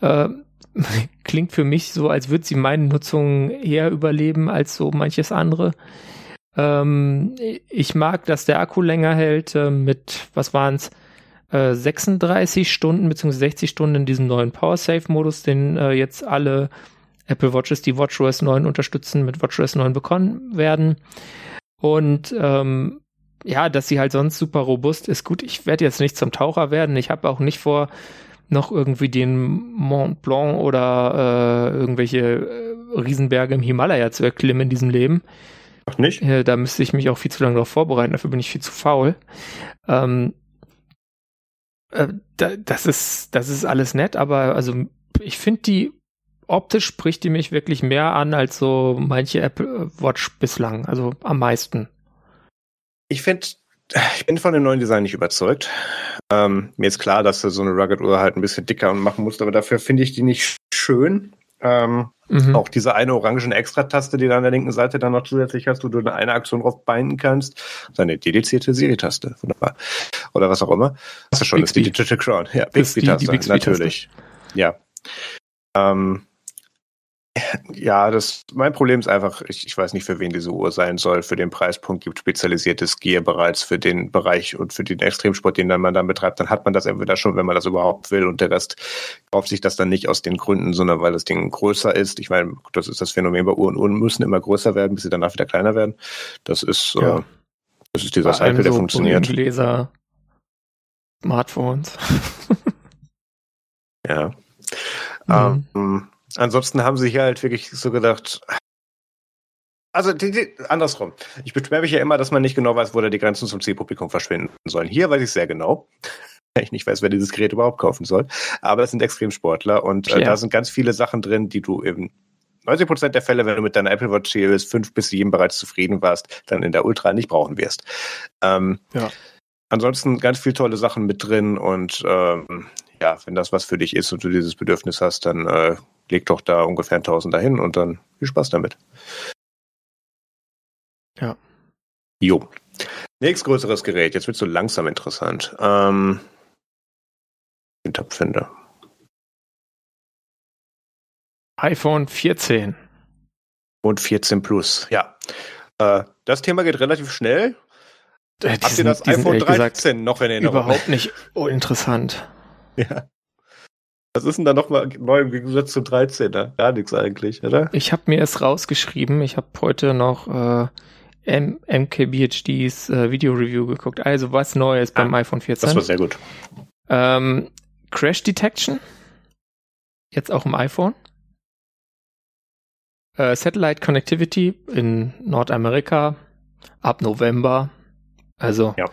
Äh, <laughs> klingt für mich so, als würde sie meine Nutzung eher überleben als so manches andere. Ähm, ich mag, dass der Akku länger hält äh, mit, was waren's, äh, 36 Stunden bzw. 60 Stunden in diesem neuen Power Save Modus, den äh, jetzt alle Apple Watches, die WatchOS 9 unterstützen, mit WatchOS 9 bekommen werden. Und ähm, ja, dass sie halt sonst super robust ist. Gut, ich werde jetzt nicht zum Taucher werden. Ich habe auch nicht vor, noch irgendwie den Mont Blanc oder äh, irgendwelche äh, Riesenberge im Himalaya zu erklimmen in diesem Leben. Ach nicht? Äh, da müsste ich mich auch viel zu lange darauf vorbereiten. Dafür bin ich viel zu faul. Ähm, äh, da, das ist, das ist alles nett, aber also ich finde die optisch spricht die mich wirklich mehr an als so manche Apple Watch bislang, also am meisten. Ich finde, ich bin von dem neuen Design nicht überzeugt. Ähm, mir ist klar, dass du so eine Rugged-Uhr halt ein bisschen dicker machen musst, aber dafür finde ich die nicht schön. Ähm, mhm. Auch diese eine orangen Extra-Taste, die da an der linken Seite dann noch zusätzlich hast, wo du eine Aktion drauf binden kannst. Seine dedizierte Siri-Taste. Wunderbar. Oder was auch immer. Das ist schon Bixby. das Digital Crown. Ja, Bixby-Taste, natürlich. Ja. Ähm, ja, das, mein Problem ist einfach, ich, ich weiß nicht, für wen diese Uhr sein soll. Für den Preispunkt gibt spezialisiertes Gear bereits für den Bereich und für den Extremsport, den dann man dann betreibt. Dann hat man das entweder schon, wenn man das überhaupt will und der Rest kauft sich das dann nicht aus den Gründen, sondern weil das Ding größer ist. Ich meine, das ist das Phänomen bei Uhren. Uhren müssen immer größer werden, bis sie danach wieder kleiner werden. Das ist, ja. äh, das ist dieser Cycle, der so funktioniert. Gläser, Smartphones. <laughs> ja. Mhm. Ähm, Ansonsten haben sie hier halt wirklich so gedacht, also die, die, andersrum. Ich beschwere mich ja immer, dass man nicht genau weiß, wo da die Grenzen zum Zielpublikum verschwinden sollen. Hier weiß ich sehr genau. <laughs> Ich nicht weiß, wer dieses Gerät überhaupt kaufen soll. Aber das sind Extremsportler und äh, da sind ganz viele Sachen drin, die du eben 90 Prozent der Fälle, wenn du mit deiner Apple Watch Series 5 bis 7 bereits zufrieden warst, dann in der Ultra nicht brauchen wirst. Ähm, ja. Ansonsten ganz viele tolle Sachen mit drin und ähm, ja, wenn das was für dich ist und du dieses Bedürfnis hast, dann äh, leg doch da ungefähr ein Tausend dahin und dann viel Spaß damit. Ja. Jo. Nächstgrößeres Gerät, jetzt wird so langsam interessant. Ähm, den Tabfinder. iPhone 14. Und 14 Plus, ja. Äh, das Thema geht relativ schnell. Äh, Habt diesen, ihr das iPhone 13 noch in Erinnerung? Überhaupt nicht uninteressant. <laughs> Ja. Was ist denn da nochmal neu im Gegensatz zum 13er? Gar nichts eigentlich, oder? Ich habe mir es rausgeschrieben. Ich habe heute noch äh, M MKBHDs äh, Video-Review geguckt. Also was Neues ah, beim iPhone 14. Das war sehr gut. Ähm, Crash Detection. Jetzt auch im iPhone. Äh, Satellite Connectivity in Nordamerika ab November. Also ja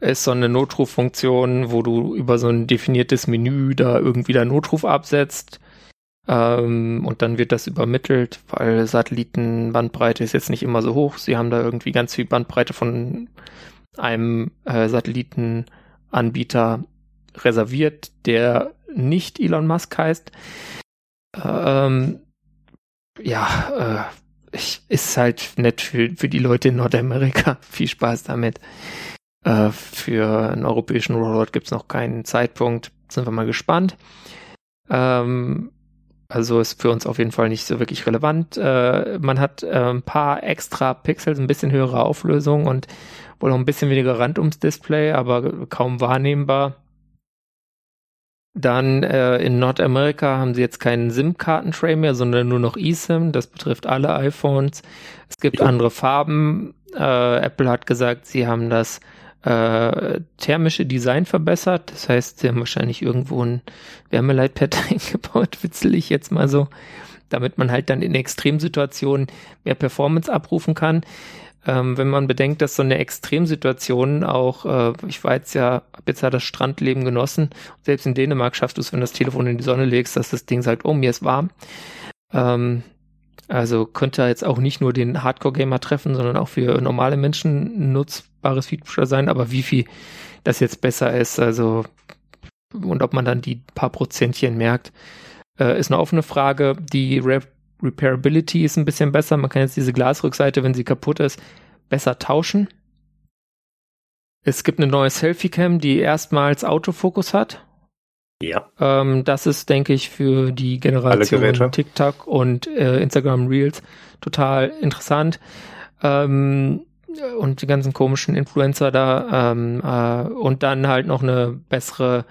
ist so eine Notruffunktion, wo du über so ein definiertes Menü da irgendwie der Notruf absetzt. Ähm, und dann wird das übermittelt, weil Satellitenbandbreite ist jetzt nicht immer so hoch. Sie haben da irgendwie ganz viel Bandbreite von einem äh, Satellitenanbieter reserviert, der nicht Elon Musk heißt. Ähm, ja, äh, ich, ist halt nett für, für die Leute in Nordamerika. <laughs> Viel Spaß damit. Äh, für einen europäischen Rollout gibt es noch keinen Zeitpunkt. sind wir mal gespannt. Ähm, also ist für uns auf jeden Fall nicht so wirklich relevant. Äh, man hat äh, ein paar extra Pixels, ein bisschen höhere Auflösung und wohl noch ein bisschen weniger Rand ums Display, aber kaum wahrnehmbar. Dann äh, in Nordamerika haben sie jetzt keinen SIM-Kartentray mehr, sondern nur noch eSIM. Das betrifft alle iPhones. Es gibt ja. andere Farben. Äh, Apple hat gesagt, sie haben das äh, thermische Design verbessert. Das heißt, sie haben wahrscheinlich irgendwo ein Wärmeleitpad <laughs> eingebaut, witzel ich jetzt mal so, damit man halt dann in Extremsituationen mehr Performance abrufen kann. Ähm, wenn man bedenkt, dass so eine Extremsituation auch, äh, ich war jetzt ja, hab jetzt ja das Strandleben genossen, selbst in Dänemark schaffst du es, wenn du das Telefon in die Sonne legst, dass das Ding sagt, oh, mir ist warm. Ähm, also könnte jetzt auch nicht nur den Hardcore-Gamer treffen, sondern auch für normale Menschen nutzbares Feature sein, aber wie viel das jetzt besser ist, also und ob man dann die paar Prozentchen merkt, äh, ist eine offene Frage. Die Re Repairability ist ein bisschen besser. Man kann jetzt diese Glasrückseite, wenn sie kaputt ist, besser tauschen. Es gibt eine neue Selfie-Cam, die erstmals Autofokus hat. Ja. Ähm, das ist, denke ich, für die Generation TikTok und äh, Instagram Reels total interessant. Ähm, und die ganzen komischen Influencer da. Ähm, äh, und dann halt noch eine bessere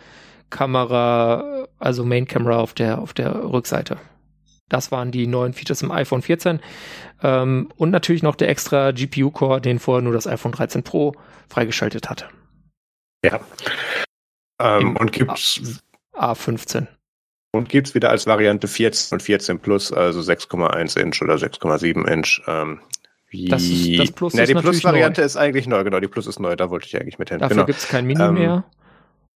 Kamera, also Main Camera auf der, auf der Rückseite. Das waren die neuen Features im iPhone 14. Ähm, und natürlich noch der extra GPU-Core, den vorher nur das iPhone 13 Pro freigeschaltet hatte. Ja. Ähm, und gibt's A15. Und gibt's wieder als Variante 14 und 14 Plus, also 6,1 Inch oder 6,7 Inch. Ähm, das, ist, das Plus ne, ist die Plus-Variante ist eigentlich neu, genau, die Plus ist neu, da wollte ich eigentlich mit hin. Dafür genau. gibt's kein Mini ähm, mehr.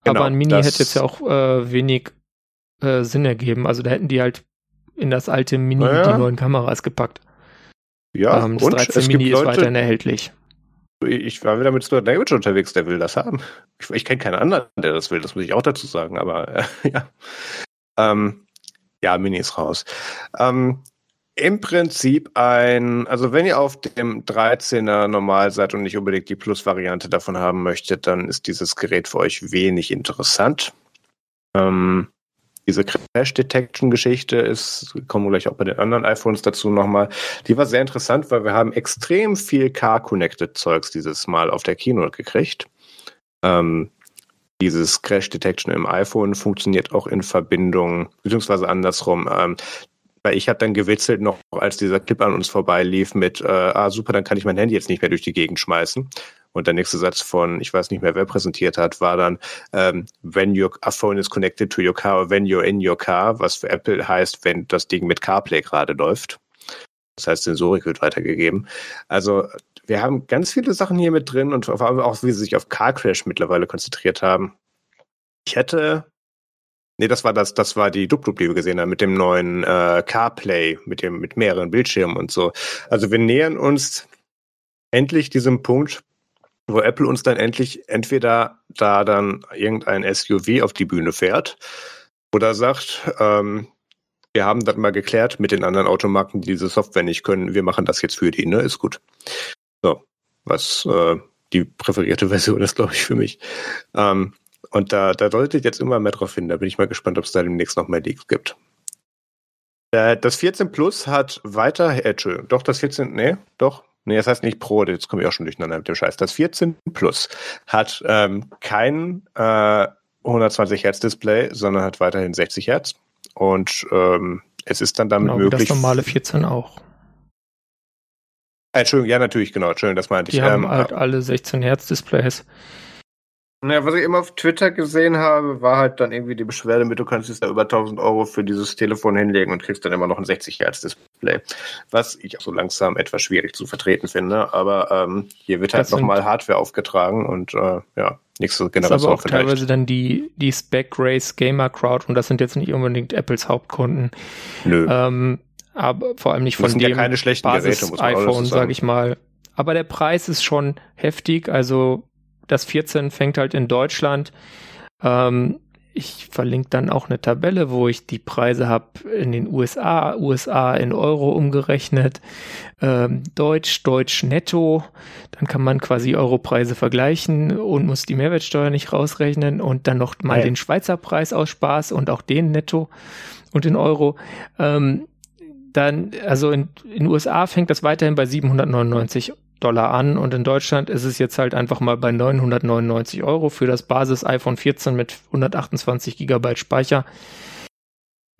Genau, aber ein Mini hätte jetzt ja auch äh, wenig äh, Sinn ergeben. Also da hätten die halt in das alte Mini ja. die neuen Kameras gepackt. Ja, ähm, das und 13 Mini ist Leute, weiterhin erhältlich. Ich war wieder mit Stuart Language unterwegs, der will das haben. Ich, ich kenne keinen anderen, der das will, das muss ich auch dazu sagen, aber äh, <laughs> ja. Ähm, ja, Mini ist raus. Ähm, Im Prinzip ein, also wenn ihr auf dem 13er normal seid und nicht unbedingt die Plus-Variante davon haben möchtet, dann ist dieses Gerät für euch wenig interessant. Ähm, diese Crash Detection Geschichte ist, kommen wir gleich auch bei den anderen iPhones dazu nochmal. Die war sehr interessant, weil wir haben extrem viel Car-Connected Zeugs dieses Mal auf der Keynote gekriegt. Ähm, dieses Crash Detection im iPhone funktioniert auch in Verbindung, beziehungsweise andersrum. Ähm, weil ich habe dann gewitzelt noch, als dieser Clip an uns vorbeilief mit, äh, ah super, dann kann ich mein Handy jetzt nicht mehr durch die Gegend schmeißen. Und der nächste Satz von, ich weiß nicht mehr, wer präsentiert hat, war dann, ähm, when your phone is connected to your car, when you're in your car, was für Apple heißt, wenn das Ding mit CarPlay gerade läuft. Das heißt, Sensorik wird weitergegeben. Also wir haben ganz viele Sachen hier mit drin und vor allem auch, wie sie sich auf Car Crash mittlerweile konzentriert haben. Ich hätte, nee, das war das, das war die Dub-Dub, die wir gesehen haben, mit dem neuen äh, CarPlay, mit dem, mit mehreren Bildschirmen und so. Also wir nähern uns endlich diesem Punkt, wo Apple uns dann endlich entweder da dann irgendein SUV auf die Bühne fährt oder sagt, ähm, wir haben das mal geklärt mit den anderen Automarken, die diese Software nicht können. Wir machen das jetzt für die, ne? Ist gut. So, was äh, die präferierte <laughs> Version ist, glaube ich, für mich. Ähm, und da, da deutet jetzt immer mehr drauf hin. Da bin ich mal gespannt, ob es da demnächst noch mehr Leaks gibt. Äh, das 14 Plus hat weiter, äh, Entschuldigung, doch das 14, nee, doch, Nee, das heißt nicht Pro, jetzt komme ich auch schon durcheinander mit dem Scheiß. Das 14 Plus hat ähm, kein äh, 120 Hertz Display, sondern hat weiterhin 60 Hertz. Und ähm, es ist dann damit genau, möglich. Das normale 14 auch. Entschuldigung, ja, natürlich, genau, Entschuldigung, das meinte Die ich. Die haben ähm, halt alle 16 Hertz Displays. Naja, was ich immer auf Twitter gesehen habe, war halt dann irgendwie die Beschwerde mit, du kannst jetzt da über 1000 Euro für dieses Telefon hinlegen und kriegst dann immer noch ein 60 Hertz Display. Was ich auch so langsam etwas schwierig zu vertreten finde, aber ähm, hier wird halt nochmal Hardware aufgetragen und äh, ja, nächste Generation das ist aber auch vielleicht. teilweise dann die, die Spec Race Gamer Crowd und das sind jetzt nicht unbedingt Apples Hauptkunden. Nö. Ähm, aber vor allem nicht von dem ja keine schlechten Basis Geräte, muss man iPhone, sage ich mal. Aber der Preis ist schon heftig, also das 14 fängt halt in Deutschland ähm, ich verlinke dann auch eine Tabelle, wo ich die Preise habe in den USA, USA in Euro umgerechnet, ähm, Deutsch, Deutsch netto. Dann kann man quasi Europreise vergleichen und muss die Mehrwertsteuer nicht rausrechnen und dann noch mal ja. den Schweizer Preis aus Spaß und auch den netto und in Euro. Ähm, dann, also in den USA fängt das weiterhin bei 799 Dollar an und in Deutschland ist es jetzt halt einfach mal bei 999 Euro für das Basis iPhone 14 mit 128 Gigabyte Speicher.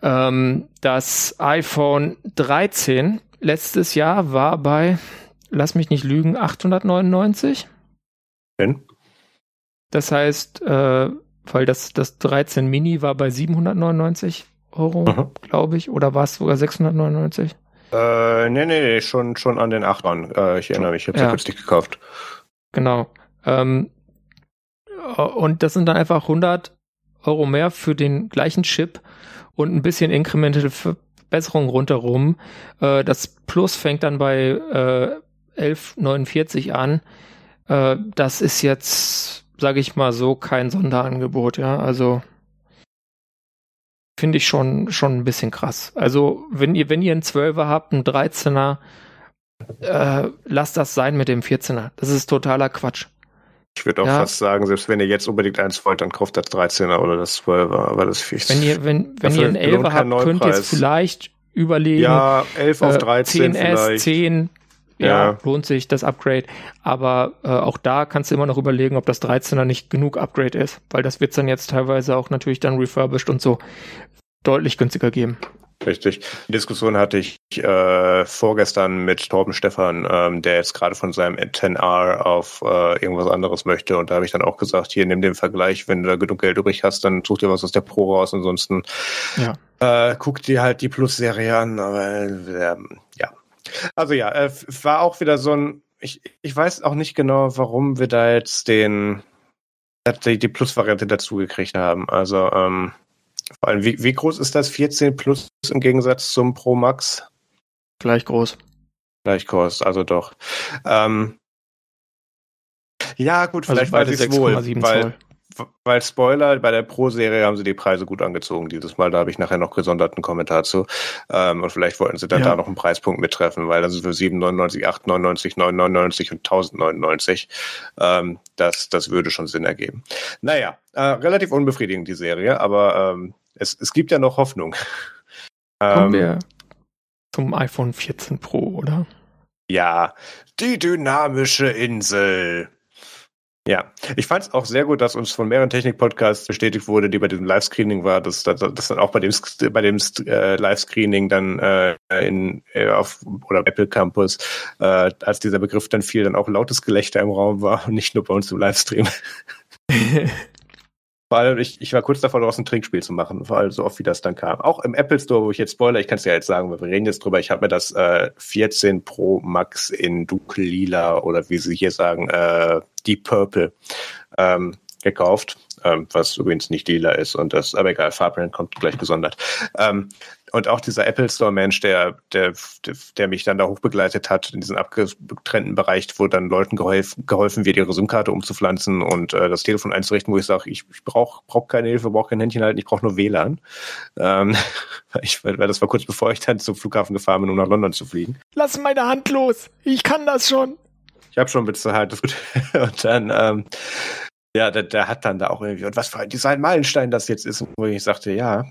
Ähm, das iPhone 13 letztes Jahr war bei, lass mich nicht lügen, 899. Wenn? Das heißt, äh, weil das, das 13 Mini war bei 799 Euro, glaube ich, oder war es sogar 699? Äh, nee, nee, nee, schon, schon an den Achtern. Äh, ich erinnere mich, ich habe ja. kürzlich gekauft. Genau. Ähm, und das sind dann einfach 100 Euro mehr für den gleichen Chip und ein bisschen inkrementelle Verbesserung rundherum. Äh, das Plus fängt dann bei äh, 11,49 an. Äh, das ist jetzt, sage ich mal so, kein Sonderangebot, ja. Also finde ich schon, schon ein bisschen krass. Also, wenn ihr, wenn ihr einen 12er habt, einen 13er, äh, lasst das sein mit dem 14er. Das ist totaler Quatsch. Ich würde auch ja. fast sagen, selbst wenn ihr jetzt unbedingt eins wollt, dann kauft das 13er oder das 12er, aber das ist Wenn ihr, wenn, wenn ihr einen 11er habt, könnt ihr es vielleicht überlegen. Ja, 11 auf 13 10S, vielleicht. 10, ja, lohnt sich das Upgrade. Aber äh, auch da kannst du immer noch überlegen, ob das 13er nicht genug Upgrade ist, weil das wird dann jetzt teilweise auch natürlich dann refurbished und so deutlich günstiger geben. Richtig. Die Diskussion hatte ich äh, vorgestern mit Torben Stefan, ähm, der jetzt gerade von seinem 10R auf äh, irgendwas anderes möchte. Und da habe ich dann auch gesagt, hier nimm den Vergleich, wenn du da genug Geld übrig hast, dann such dir was aus der Pro raus. Ansonsten ja. äh, guck dir halt die Plus-Serie an. Aber äh. Also ja, äh, war auch wieder so ein. Ich, ich weiß auch nicht genau, warum wir da jetzt den die, die Plus-Variante dazu gekriegt haben. Also ähm, vor allem, wie, wie groß ist das 14 Plus im Gegensatz zum Pro Max? Gleich groß. Gleich groß, also doch. Ähm, ja, gut, also vielleicht also weiß ich es wohl, weil, weil Spoiler, bei der Pro-Serie haben sie die Preise gut angezogen dieses Mal. Da habe ich nachher noch gesonderten Kommentar zu. Ähm, und vielleicht wollten sie dann ja. da noch einen Preispunkt mittreffen, weil das ist für 7,99, 8,99, 9,99 und 1099. Ähm, das, das würde schon Sinn ergeben. Naja, äh, relativ unbefriedigend die Serie, aber ähm, es, es gibt ja noch Hoffnung. Kommen ähm, wir zum iPhone 14 Pro, oder? Ja, die dynamische Insel. Ja, ich fand es auch sehr gut, dass uns von mehreren Technik-Podcasts bestätigt wurde, die bei diesem Livescreening war, dass, dass, dass dann auch bei dem bei dem äh, Livescreening dann äh, in äh, auf oder Apple Campus, äh, als dieser Begriff dann fiel, dann auch lautes Gelächter im Raum war und nicht nur bei uns im Livestream. <laughs> Allem, ich, ich war kurz davor, daraus ein Trinkspiel zu machen, vor allem so oft, wie das dann kam. Auch im Apple Store, wo ich jetzt spoiler, ich kann es ja jetzt sagen, weil wir reden jetzt drüber, ich habe mir das äh, 14 Pro Max in dunkel-lila oder wie sie hier sagen, äh, Deep Purple ähm, gekauft, ähm, was übrigens nicht lila ist und das, aber egal, Farbrand kommt gleich gesondert. Ähm, und auch dieser Apple Store Mensch, der, der, der mich dann da hochbegleitet hat in diesem abgetrennten Bereich, wo dann Leuten geholfen, geholfen wird, ihre SIM-Karte umzupflanzen und äh, das Telefon einzurichten, wo ich sage, ich, ich brauche brauch keine Hilfe, brauche kein Händchen halten, ich brauche nur WLAN. Ähm, <laughs> ich, weil das war kurz bevor ich dann zum Flughafen gefahren bin, um nach London zu fliegen. Lass meine Hand los, ich kann das schon. Ich habe schon bezahlt, das gut. <laughs> und dann ähm, ja, der, der hat dann da auch irgendwie, und was für ein Design-Meilenstein das jetzt ist, wo ich sagte, ja,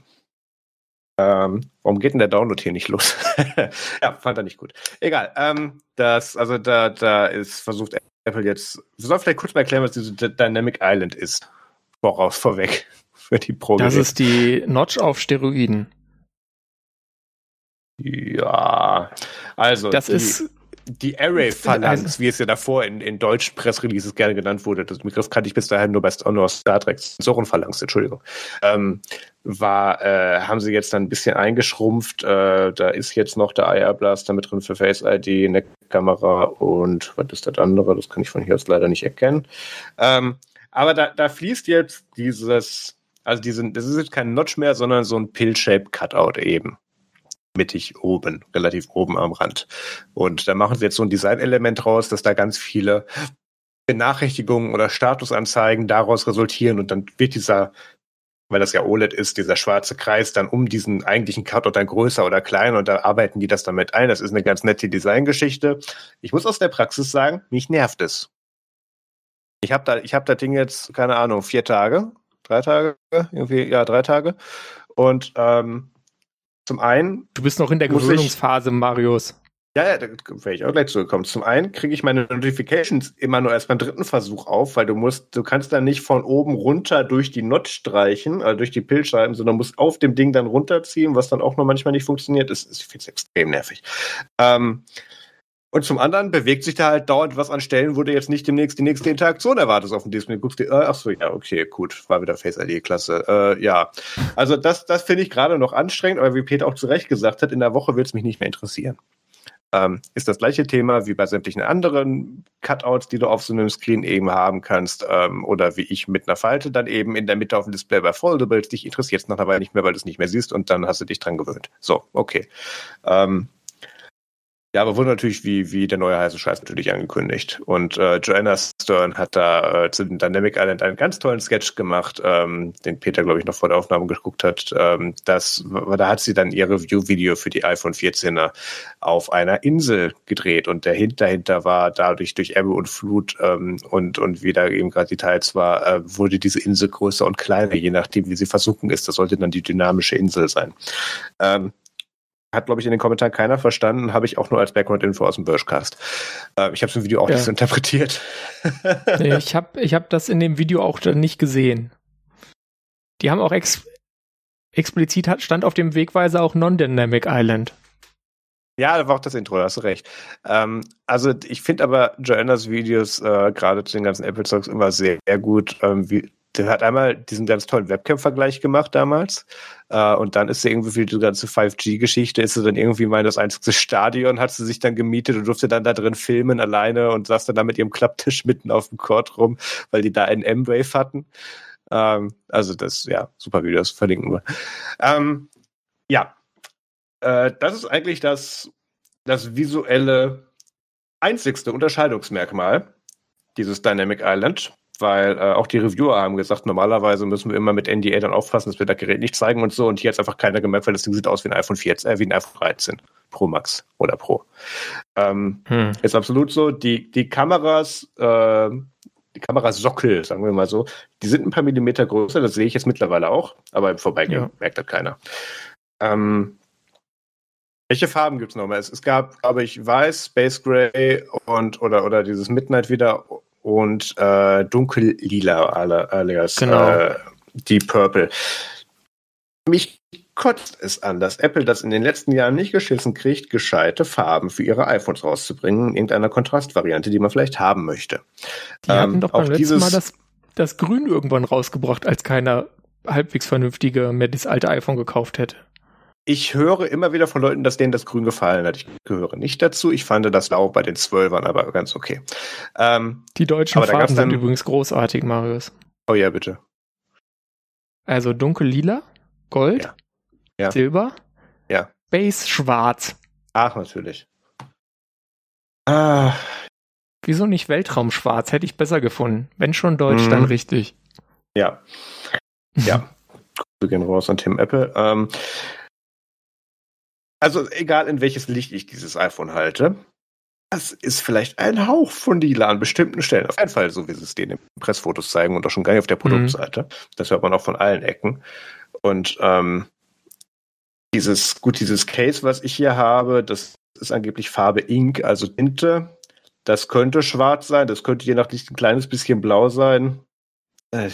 ähm, warum geht denn der Download hier nicht los? <laughs> ja, fand er nicht gut. Egal. Ähm, das, also da, da ist versucht Apple jetzt. Wir sollen vielleicht kurz mal erklären, was diese Dynamic Island ist. Voraus, vorweg. <laughs> Für die Pro. Das ist die Notch auf Steroiden. Ja, also. Das ist die Array-Phalanx, wie es ja davor in, in deutschen Pressreleases gerne genannt wurde, das Begriff kannte ich bis dahin nur bei nur Star Trek, Sensorenphalanx, Entschuldigung, ähm, war, äh, haben sie jetzt dann ein bisschen eingeschrumpft. Äh, da ist jetzt noch der IR Blaster mit drin für Face ID, eine Kamera und was ist das andere? Das kann ich von hier aus leider nicht erkennen. Ähm, aber da, da fließt jetzt dieses, also diesen, das ist jetzt kein Notch mehr, sondern so ein Pill-Shape-Cutout eben mittig oben, relativ oben am Rand. Und da machen sie jetzt so ein Designelement raus, dass da ganz viele Benachrichtigungen oder Statusanzeigen daraus resultieren und dann wird dieser weil das ja OLED ist, dieser schwarze Kreis dann um diesen eigentlichen Cutout dann größer oder kleiner und da arbeiten die das damit ein. Das ist eine ganz nette Designgeschichte. Ich muss aus der Praxis sagen, mich nervt es. Ich habe da, ich habe das Ding jetzt, keine Ahnung, vier Tage, drei Tage, irgendwie, ja, drei Tage. Und ähm, zum einen. Du bist noch in der Gewöhnungsphase, Marius. Ja, ja, da wäre ich auch gleich zugekommen. Zum einen kriege ich meine Notifications immer nur erst beim dritten Versuch auf, weil du musst, du kannst dann nicht von oben runter durch die Not streichen, also durch die Pillscheiben, sondern musst auf dem Ding dann runterziehen, was dann auch noch manchmal nicht funktioniert. Das ist, ich finde es extrem nervig. Ähm, und zum anderen bewegt sich da halt dauernd was an Stellen, wo du jetzt nicht demnächst die nächste Interaktion erwartest auf dem Display. Du guckst dir, äh, ach so, ja, okay, gut, war wieder Face ID, klasse. Äh, ja, also das, das finde ich gerade noch anstrengend, aber wie Peter auch zu Recht gesagt hat, in der Woche wird es mich nicht mehr interessieren. Ähm, ist das gleiche Thema wie bei sämtlichen anderen Cutouts, die du auf so einem Screen eben haben kannst, ähm, oder wie ich mit einer Falte dann eben in der Mitte auf dem Display bei Foldables. Dich interessiert es nach einer Weile nicht mehr, weil du es nicht mehr siehst und dann hast du dich dran gewöhnt. So, okay. Ähm, ja, aber wurde natürlich wie, wie der neue heiße Scheiß natürlich angekündigt. Und äh, Joanna Stern hat da äh, zu dem Dynamic Island einen ganz tollen Sketch gemacht, ähm, den Peter, glaube ich, noch vor der Aufnahme geguckt hat. Ähm, das, da hat sie dann ihr Review-Video für die iPhone 14er auf einer Insel gedreht. Und der Hint dahinter war, dadurch durch Ebbe und Flut ähm, und, und wie da eben gerade Details war, äh, wurde diese Insel größer und kleiner, je nachdem, wie sie versunken ist. Das sollte dann die dynamische Insel sein. Ähm, hat, glaube ich, in den Kommentaren keiner verstanden, habe ich auch nur als Background-Info aus dem Birchcast. Äh, ich habe es im Video auch ja. nicht so interpretiert. nee, ich habe ich hab das in dem Video auch nicht gesehen. Die haben auch ex explizit, hat, stand auf dem Wegweiser auch Non-Dynamic Island. Ja, da war auch das Intro, da hast du recht. Ähm, also ich finde aber Joannas Videos äh, gerade zu den ganzen Apple-Zeugs immer sehr, sehr gut, ähm, wie, der hat einmal diesen ganz tollen Webcam-Vergleich gemacht damals. Äh, und dann ist er irgendwie für die ganze 5G-Geschichte, ist er dann irgendwie mal in das einzige Stadion, hat sie sich dann gemietet und durfte dann da drin filmen alleine und saß dann da mit ihrem Klapptisch mitten auf dem Court rum, weil die da einen M-Wave hatten. Ähm, also das, ja, super Videos, verlinken wir. Ähm, ja, äh, das ist eigentlich das, das visuelle einzigste Unterscheidungsmerkmal dieses Dynamic Island weil äh, auch die Reviewer haben gesagt, normalerweise müssen wir immer mit NDA dann aufpassen, dass wir das Gerät nicht zeigen und so. Und hier hat einfach keiner gemerkt, weil das Ding sieht aus wie ein iPhone 14, äh, wie ein iPhone 13 Pro Max oder Pro. Ähm, hm. Ist absolut so. Die, die Kameras, äh, die Kamerasockel, sagen wir mal so, die sind ein paar Millimeter größer, das sehe ich jetzt mittlerweile auch, aber im Vorbeigehen ja. merkt das keiner. Ähm, welche Farben gibt es nochmal? Es, es gab, glaube ich, Weiß, Space Gray und oder oder dieses Midnight wieder und äh, dunkellila alias genau. äh, Deep Purple. Mich kotzt es an, dass Apple das in den letzten Jahren nicht geschissen kriegt, gescheite Farben für ihre iPhones rauszubringen, in irgendeiner Kontrastvariante, die man vielleicht haben möchte. Die ähm, hatten doch beim letzten Mal das, das Grün irgendwann rausgebracht, als keiner halbwegs vernünftige mehr das alte iPhone gekauft hätte. Ich höre immer wieder von Leuten, dass denen das Grün gefallen hat. Ich gehöre nicht dazu. Ich fand das Blau bei den Zwölfern aber ganz okay. Ähm, die deutschen Farben sind übrigens großartig, Marius. Oh ja, bitte. Also dunkel lila, Gold, ja. Ja. Silber, ja. Base schwarz. Ach, natürlich. Ah. Wieso nicht Weltraumschwarz? Hätte ich besser gefunden. Wenn schon Deutsch, mhm. dann richtig. Ja. Ja. <laughs> Wir gehen raus an Tim Apple. Ähm, also egal in welches Licht ich dieses iPhone halte, das ist vielleicht ein Hauch von lila an bestimmten Stellen. Auf jeden Fall, so wie sie es denen in Pressfotos zeigen und auch schon gar nicht auf der mhm. Produktseite. Mhm. Das hört man auch von allen Ecken. Und ähm, dieses, gut, dieses Case, was ich hier habe, das ist angeblich Farbe Ink, also Tinte. Das könnte schwarz sein, das könnte je nach Licht ein kleines bisschen blau sein. Äh,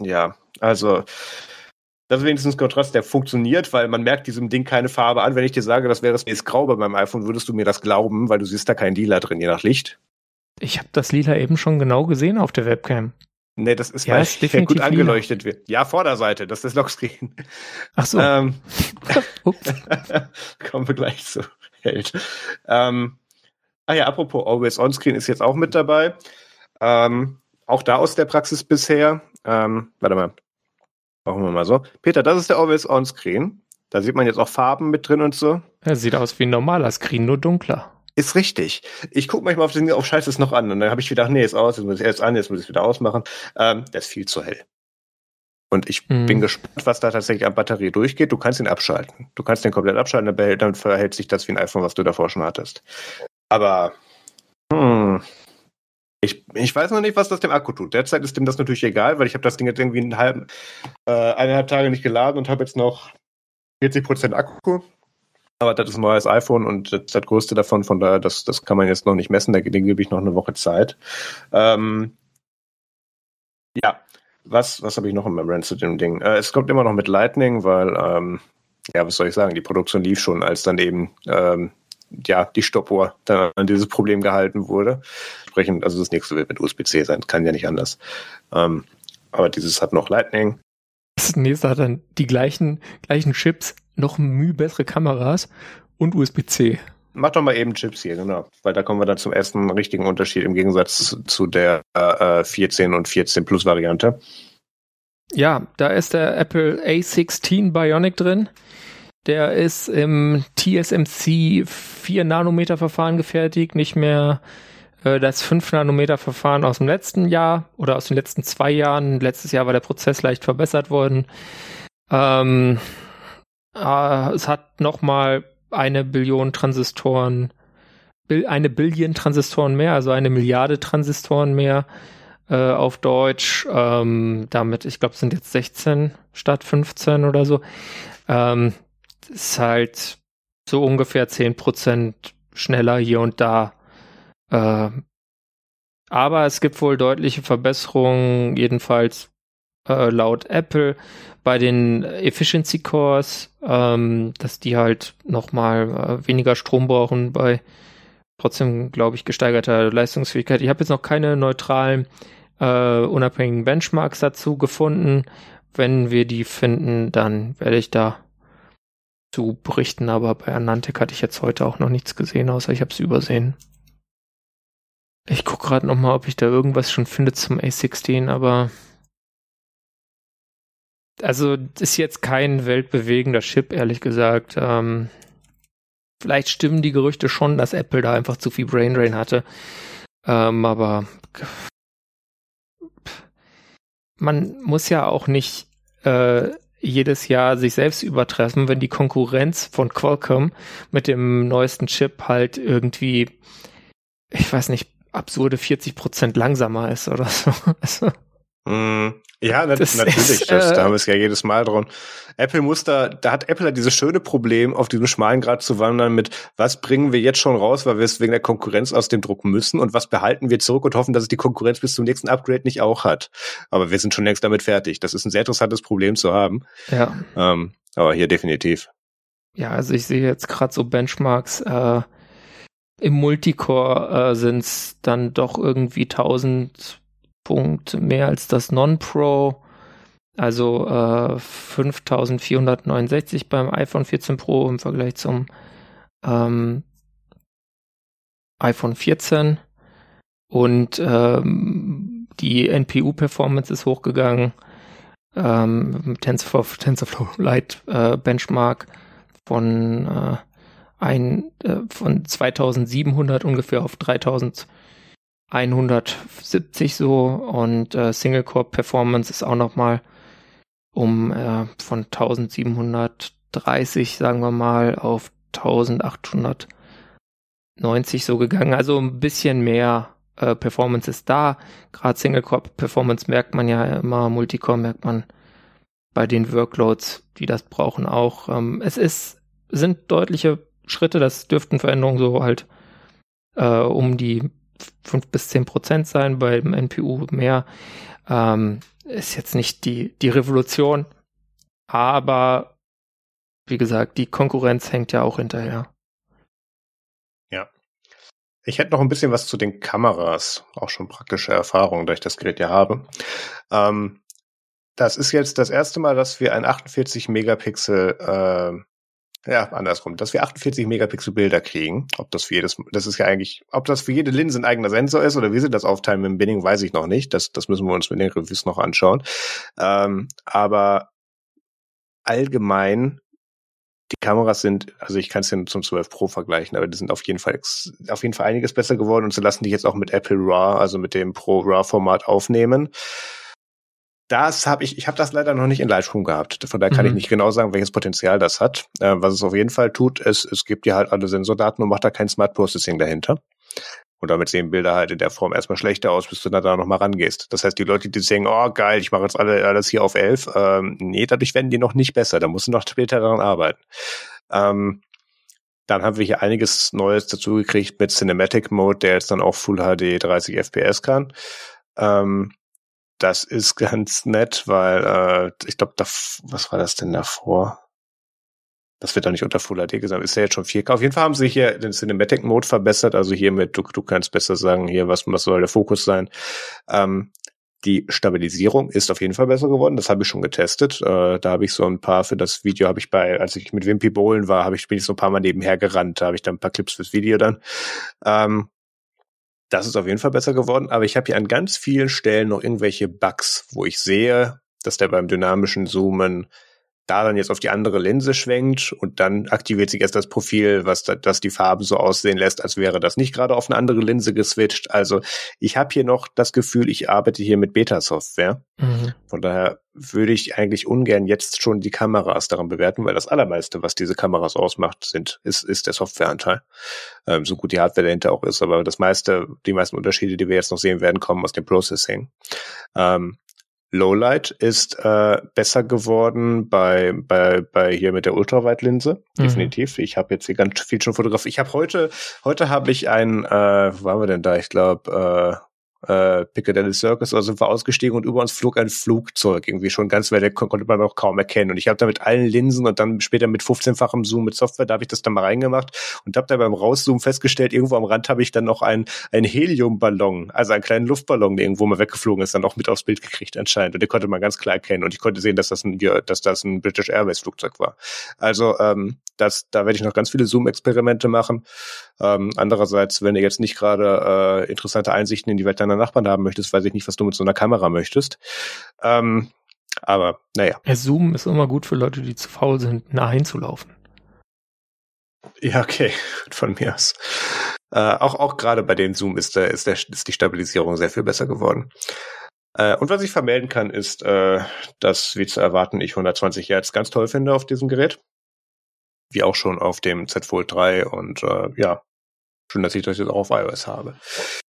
ja, also das ist wenigstens ein Kontrast, der funktioniert, weil man merkt diesem Ding keine Farbe an. Wenn ich dir sage, das wäre Space Grau bei meinem iPhone, würdest du mir das glauben, weil du siehst da kein Lila drin, je nach Licht. Ich habe das Lila eben schon genau gesehen auf der Webcam. Nee, das ist, ja, weil es gut angeleuchtet lila. wird. Ja, Vorderseite, das ist das Lockscreen. Ach so. Ähm, <laughs> <laughs> kommen wir gleich zu. Held. Ähm, ah ja, apropos Always On-Screen ist jetzt auch mit dabei. Ähm, auch da aus der Praxis bisher. Ähm, warte mal, Machen wir mal so. Peter, das ist der Always-On-Screen. Da sieht man jetzt auch Farben mit drin und so. Er sieht aus wie ein normaler Screen, nur dunkler. Ist richtig. Ich gucke manchmal auf den auf Scheiße ist noch an und dann habe ich gedacht, nee, ist aus, jetzt muss ich erst an, jetzt muss ich es wieder ausmachen. Ähm, der ist viel zu hell. Und ich mhm. bin gespannt, was da tatsächlich an Batterie durchgeht. Du kannst ihn abschalten. Du kannst den komplett abschalten, dann verhält sich das wie ein iPhone, was du davor schon hattest. Aber hm, ich, ich weiß noch nicht, was das dem Akku tut. Derzeit ist dem das natürlich egal, weil ich habe das Ding jetzt irgendwie einen halben, äh, eineinhalb Tage nicht geladen und habe jetzt noch 40% Akku. Aber das ist ein neues iPhone und das, das größte davon, von daher, das, das kann man jetzt noch nicht messen, da gebe ich noch eine Woche Zeit. Ähm, ja, was, was habe ich noch im Rant zu dem Ding? Äh, es kommt immer noch mit Lightning, weil, ähm, ja, was soll ich sagen, die Produktion lief schon, als dann eben ähm, ja, die Stoppuhr dann an dieses Problem gehalten wurde. Entsprechend, also das nächste wird mit USB-C sein, kann ja nicht anders. Ähm, aber dieses hat noch Lightning. Das nächste hat dann die gleichen, gleichen Chips, noch müh bessere Kameras und USB-C. Mach doch mal eben Chips hier, genau. Weil da kommen wir dann zum ersten richtigen Unterschied im Gegensatz zu der äh, 14 und 14 Plus Variante. Ja, da ist der Apple A16 Bionic drin. Der ist im TSMC 4 Nanometer Verfahren gefertigt, nicht mehr äh, das 5 Nanometer Verfahren aus dem letzten Jahr oder aus den letzten zwei Jahren. Letztes Jahr war der Prozess leicht verbessert worden. Ähm, äh, es hat nochmal eine Billion Transistoren, eine Billion Transistoren mehr, also eine Milliarde Transistoren mehr äh, auf Deutsch. Ähm, damit, ich glaube, sind jetzt 16 statt 15 oder so. Ähm, ist halt so ungefähr 10% schneller hier und da. Äh, aber es gibt wohl deutliche Verbesserungen, jedenfalls äh, laut Apple bei den Efficiency Cores, ähm, dass die halt nochmal äh, weniger Strom brauchen bei trotzdem, glaube ich, gesteigerter Leistungsfähigkeit. Ich habe jetzt noch keine neutralen, äh, unabhängigen Benchmarks dazu gefunden. Wenn wir die finden, dann werde ich da zu berichten, aber bei Anantec hatte ich jetzt heute auch noch nichts gesehen, außer ich habe es übersehen. Ich gucke gerade noch mal, ob ich da irgendwas schon finde zum A16, aber also ist jetzt kein weltbewegender Chip, ehrlich gesagt. Ähm, vielleicht stimmen die Gerüchte schon, dass Apple da einfach zu viel Brain Drain hatte. Ähm, aber man muss ja auch nicht äh, jedes Jahr sich selbst übertreffen, wenn die Konkurrenz von Qualcomm mit dem neuesten Chip halt irgendwie, ich weiß nicht, absurde 40 Prozent langsamer ist oder so. <laughs> Also, ja, na, das natürlich. Ist, das, äh, da haben wir es ja jedes Mal dran. Apple muss da, da hat Apple halt dieses schöne Problem, auf diesem schmalen Grad zu wandern mit, was bringen wir jetzt schon raus, weil wir es wegen der Konkurrenz aus dem Druck müssen und was behalten wir zurück und hoffen, dass es die Konkurrenz bis zum nächsten Upgrade nicht auch hat. Aber wir sind schon längst damit fertig. Das ist ein sehr interessantes Problem zu haben. Ja. Ähm, aber hier definitiv. Ja, also ich sehe jetzt gerade so Benchmarks, äh, im Multicore äh, sind es dann doch irgendwie 1000 Punkt mehr als das Non-Pro. Also äh, 5469 beim iPhone 14 Pro im Vergleich zum ähm, iPhone 14. Und ähm, die NPU-Performance ist hochgegangen. Ähm, TensorFlow, TensorFlow Lite äh, Benchmark von, äh, ein, äh, von 2700 ungefähr auf 3000 170 so und äh, Single Core Performance ist auch noch mal um äh, von 1730 sagen wir mal auf 1890 so gegangen. Also ein bisschen mehr äh, Performance ist da. Gerade Single Core Performance merkt man ja immer, Multicore merkt man bei den Workloads, die das brauchen auch. Ähm, es ist sind deutliche Schritte, das dürften Veränderungen so halt äh, um die fünf bis zehn Prozent sein, beim NPU mehr. Ähm, ist jetzt nicht die, die Revolution, aber wie gesagt, die Konkurrenz hängt ja auch hinterher. Ja. Ich hätte noch ein bisschen was zu den Kameras, auch schon praktische Erfahrung, da ich das Gerät ja habe. Ähm, das ist jetzt das erste Mal, dass wir ein 48 Megapixel äh, ja, andersrum, dass wir 48 Megapixel Bilder kriegen. Ob das für jedes, das ist ja eigentlich, ob das für jede Linse ein eigener Sensor ist oder wie sie das aufteilen im Binning, weiß ich noch nicht. Das, das müssen wir uns mit den Reviews noch anschauen. Ähm, aber allgemein, die Kameras sind, also ich kann es ja zum 12 Pro vergleichen, aber die sind auf jeden Fall, auf jeden Fall einiges besser geworden und sie lassen dich jetzt auch mit Apple RAW, also mit dem Pro RAW Format aufnehmen das habe ich, ich habe das leider noch nicht in Lightroom gehabt. Von daher kann mhm. ich nicht genau sagen, welches Potenzial das hat. Äh, was es auf jeden Fall tut, ist, es gibt dir halt alle Sensordaten und macht da kein Smart Processing dahinter. Und damit sehen Bilder halt in der Form erstmal schlechter aus, bis du dann da nochmal rangehst. Das heißt, die Leute, die sagen, oh geil, ich mache jetzt alle, alles hier auf 11, ähm, nee, dadurch werden die noch nicht besser. Da musst du noch später daran arbeiten. Ähm, dann haben wir hier einiges Neues dazu gekriegt mit Cinematic Mode, der jetzt dann auch Full HD 30 FPS kann. Ähm, das ist <laughs> ganz nett, weil äh, ich glaube, was war das denn davor? Das wird doch nicht unter Full HD gesagt. Ist ja jetzt schon 4K. Auf jeden Fall haben sie hier den Cinematic Mode verbessert. Also hier mit, du, du kannst besser sagen, hier, was, was soll der Fokus sein. Ähm, die Stabilisierung ist auf jeden Fall besser geworden. Das habe ich schon getestet. Äh, da habe ich so ein paar für das Video habe ich bei, als ich mit Wimpy Bowlen war, habe ich bin ich so ein paar Mal nebenher gerannt. Da habe ich dann ein paar Clips fürs Video dann. Ähm, das ist auf jeden Fall besser geworden. Aber ich habe hier an ganz vielen Stellen noch irgendwelche Bugs, wo ich sehe, dass der beim dynamischen Zoomen da dann jetzt auf die andere Linse schwenkt und dann aktiviert sich erst das Profil, was da, das die Farben so aussehen lässt, als wäre das nicht gerade auf eine andere Linse geswitcht. Also ich habe hier noch das Gefühl, ich arbeite hier mit Beta-Software. Mhm. Von daher würde ich eigentlich ungern jetzt schon die Kameras daran bewerten, weil das allermeiste, was diese Kameras ausmacht, sind, ist, ist der Softwareanteil. Ähm, so gut die Hardware dahinter auch ist, aber das meiste, die meisten Unterschiede, die wir jetzt noch sehen werden, kommen aus dem Processing. Ähm, Lowlight ist äh, besser geworden bei, bei, bei hier mit der Ultraweitlinse. Mhm. Definitiv. Ich habe jetzt hier ganz viel schon fotografiert. Ich habe heute, heute habe ich ein, äh, wo waren wir denn da? Ich glaube, äh, Piccadilly Circus oder sind wir ausgestiegen und über uns flog ein Flugzeug irgendwie schon ganz weit weg, konnte man auch kaum erkennen. Und ich habe da mit allen Linsen und dann später mit 15-fachem Zoom mit Software, da habe ich das dann mal reingemacht und habe da beim Rauszoomen festgestellt, irgendwo am Rand habe ich dann noch ein, ein Heliumballon, also einen kleinen Luftballon, der irgendwo mal weggeflogen ist, dann auch mit aufs Bild gekriegt anscheinend. Und den konnte man ganz klar erkennen. Und ich konnte sehen, dass das ein, dass das ein British Airways Flugzeug war. Also ähm, das, da werde ich noch ganz viele Zoom-Experimente machen. Ähm, andererseits, wenn du jetzt nicht gerade äh, interessante Einsichten in die Welt deiner Nachbarn haben möchtest, weiß ich nicht, was du mit so einer Kamera möchtest. Ähm, aber naja. Ja, Zoom ist immer gut für Leute, die zu faul sind, nah hinzulaufen. Ja, okay, <laughs> von mir aus. Äh, auch auch gerade bei den Zoom ist, der, ist, der, ist die Stabilisierung sehr viel besser geworden. Äh, und was ich vermelden kann, ist, äh, dass, wie zu erwarten, ich 120 Hertz ganz toll finde auf diesem Gerät wie auch schon auf dem Z Fold 3 und äh, ja, schön, dass ich das jetzt auch auf iOS habe.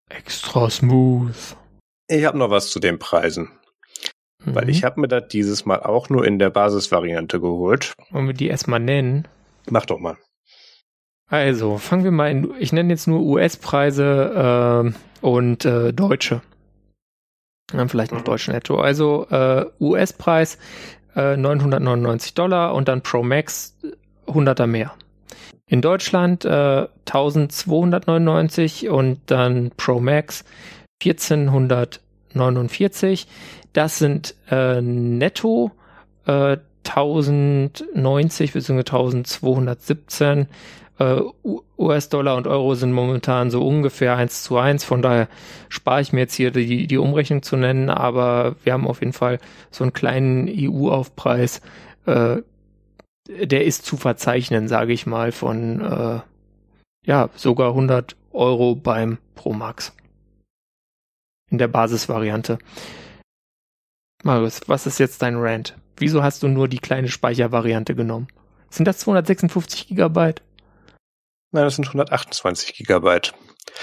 Extra smooth. Ich habe noch was zu den Preisen. Mhm. Weil ich habe mir das dieses Mal auch nur in der Basisvariante geholt. Wollen wir die erstmal nennen? Mach doch mal. Also, fangen wir mal in, ich nenne jetzt nur US-Preise äh, und äh, deutsche. Dann vielleicht noch mhm. deutsche netto. Also äh, US-Preis äh, 999 Dollar und dann Pro Max 100er mehr. In Deutschland äh, 1299 und dann Pro Max 1449. Das sind äh, netto äh, 1090 bzw. 1217 äh, US-Dollar und Euro sind momentan so ungefähr eins zu eins. Von daher spare ich mir jetzt hier die, die Umrechnung zu nennen, aber wir haben auf jeden Fall so einen kleinen EU-Aufpreis äh, der ist zu verzeichnen, sage ich mal, von äh, ja sogar 100 Euro beim Pro Max in der Basisvariante. Marius, was ist jetzt dein Rant? Wieso hast du nur die kleine Speichervariante genommen? Sind das 256 Gigabyte? Nein, das sind 128 Gigabyte.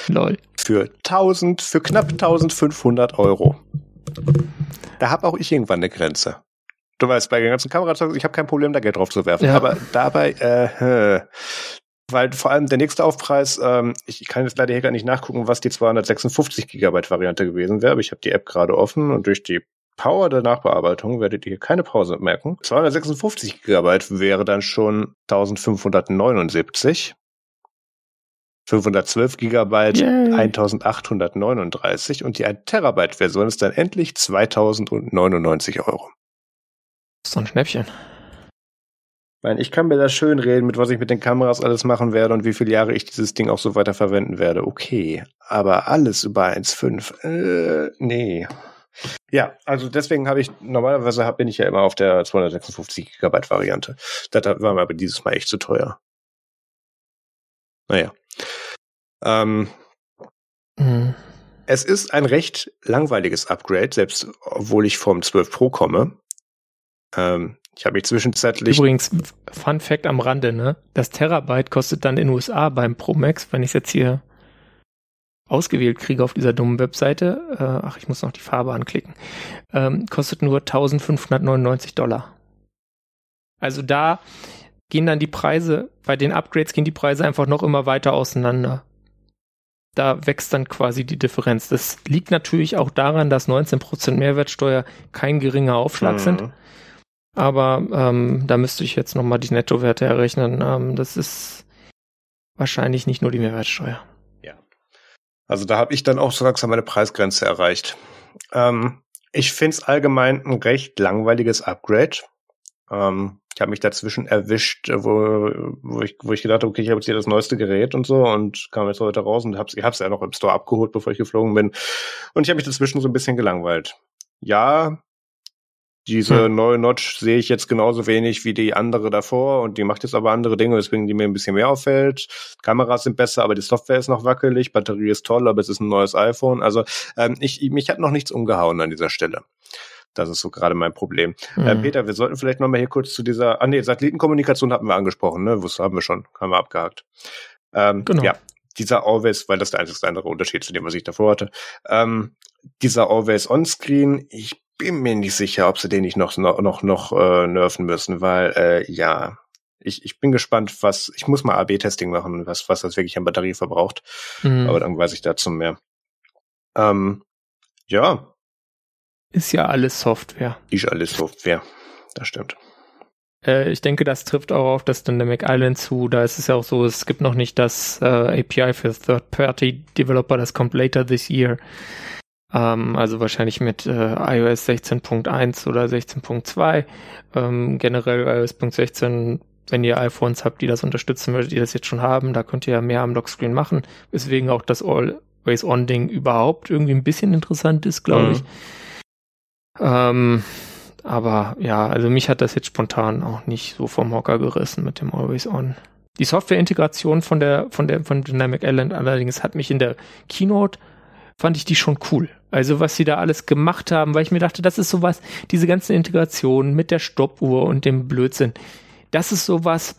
Lol. Für 1000, für knapp 1500 Euro. Da habe auch ich irgendwann eine Grenze. Du weißt, bei den ganzen Kamerazeug, ich habe kein Problem, da Geld drauf zu werfen. Ja. Aber dabei, äh, weil vor allem der nächste Aufpreis, ähm, ich kann jetzt leider hier gar nicht nachgucken, was die 256 Gigabyte Variante gewesen wäre, aber ich habe die App gerade offen und durch die Power der Nachbearbeitung werdet ihr hier keine Pause merken. 256 Gigabyte wäre dann schon 1579. 512 Gigabyte Yay. 1839 und die 1 Terabyte Version ist dann endlich 2099 Euro. So ein Schnäppchen. Ich meine, ich kann mir das schön reden, mit was ich mit den Kameras alles machen werde und wie viele Jahre ich dieses Ding auch so weiter verwenden werde. Okay. Aber alles über 1,5. Äh, nee. Ja, also deswegen habe ich, normalerweise hab, bin ich ja immer auf der 256 Gigabyte Variante. Das war mir aber dieses Mal echt zu teuer. Naja. Ähm, mhm. es ist ein recht langweiliges Upgrade, selbst obwohl ich vom 12 Pro komme. Ähm, ich habe mich zwischenzeitlich. Übrigens, Fun Fact am Rande, ne? Das Terabyte kostet dann in den USA beim Pro Max, wenn ich es jetzt hier ausgewählt kriege auf dieser dummen Webseite, äh, ach, ich muss noch die Farbe anklicken, ähm, kostet nur 1599 Dollar. Also da gehen dann die Preise, bei den Upgrades gehen die Preise einfach noch immer weiter auseinander. Da wächst dann quasi die Differenz. Das liegt natürlich auch daran, dass 19% Mehrwertsteuer kein geringer Aufschlag mhm. sind. Aber ähm, da müsste ich jetzt nochmal die Nettowerte errechnen. Ähm, das ist wahrscheinlich nicht nur die Mehrwertsteuer. Also da habe ich dann auch so langsam meine Preisgrenze erreicht. Ähm, ich finde es allgemein ein recht langweiliges Upgrade. Ähm, ich habe mich dazwischen erwischt, wo, wo, ich, wo ich gedacht habe, okay, ich habe jetzt hier das neueste Gerät und so und kam jetzt heute raus und habe es ja noch im Store abgeholt, bevor ich geflogen bin. Und ich habe mich dazwischen so ein bisschen gelangweilt. Ja, diese hm. neue Notch sehe ich jetzt genauso wenig wie die andere davor und die macht jetzt aber andere Dinge, weswegen die mir ein bisschen mehr auffällt. Kameras sind besser, aber die Software ist noch wackelig, Batterie ist toll, aber es ist ein neues iPhone. Also ähm, ich, mich hat noch nichts umgehauen an dieser Stelle. Das ist so gerade mein Problem. Mhm. Äh, Peter, wir sollten vielleicht nochmal hier kurz zu dieser, ah nee, Satellitenkommunikation hatten wir angesprochen, ne? Was haben wir schon, haben wir abgehakt. Ähm, genau. Ja, dieser Always, weil das der einzige andere Unterschied zu dem, was ich davor hatte. Ähm, dieser Always On-Screen, ich bin mir nicht sicher, ob sie den nicht noch noch noch, noch äh, nerven müssen, weil äh, ja, ich, ich bin gespannt, was ich muss mal AB-Testing machen, was was das wirklich an Batterie verbraucht. Mhm. Aber dann weiß ich dazu mehr. Ähm, ja. Ist ja alles Software. Ist alles Software. Das stimmt. Äh, ich denke, das trifft auch auf das Dynamic Island zu. Da ist es ja auch so, es gibt noch nicht das äh, API für Third-Party-Developer, das kommt later this year. Ähm, also wahrscheinlich mit äh, iOS 16.1 oder 16.2. Ähm, generell iOS 16 wenn ihr iPhones habt, die das unterstützen, würdet ihr das jetzt schon haben. Da könnt ihr ja mehr am Lockscreen machen. Weswegen auch das Always-On-Ding überhaupt irgendwie ein bisschen interessant ist, glaube mhm. ich. Ähm, aber ja, also mich hat das jetzt spontan auch nicht so vom Hocker gerissen mit dem Always-On. Die Software-Integration von der, von der, von Dynamic Island allerdings hat mich in der Keynote fand ich die schon cool. Also was sie da alles gemacht haben, weil ich mir dachte, das ist sowas, diese ganzen Integrationen mit der Stoppuhr und dem Blödsinn. Das ist sowas,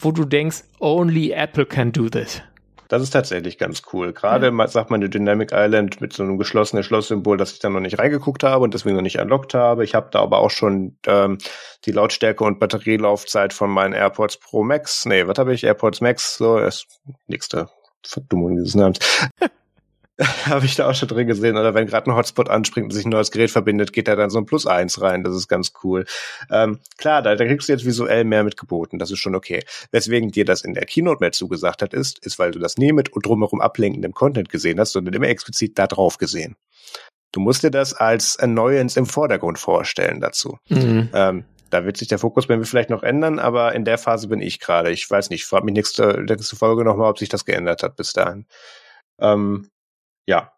wo du denkst, only Apple can do this. Das ist tatsächlich ganz cool. Gerade ja. sagt man die Dynamic Island mit so einem geschlossenen Schlosssymbol, dass ich da noch nicht reingeguckt habe und deswegen noch nicht unlocked habe. Ich habe da aber auch schon ähm, die Lautstärke und Batterielaufzeit von meinen AirPods Pro Max. Nee, was habe ich? AirPods Max, so ist nächste Verdummung dieses Namens. <laughs> <laughs> habe ich da auch schon drin gesehen. Oder wenn gerade ein Hotspot anspringt und sich ein neues Gerät verbindet, geht da dann so ein Plus eins rein. Das ist ganz cool. Ähm, klar, da, da kriegst du jetzt visuell mehr mitgeboten. Das ist schon okay. Weswegen dir das in der Keynote mehr zugesagt hat, ist, ist, weil du das nie mit drumherum ablenkendem Content gesehen hast, sondern immer explizit da drauf gesehen. Du musst dir das als Annoyance im Vordergrund vorstellen dazu. Mhm. Ähm, da wird sich der Fokus bei mir vielleicht noch ändern, aber in der Phase bin ich gerade. Ich weiß nicht, frag mich nächste, nächste Folge nochmal, ob sich das geändert hat bis dahin. Ähm, ja,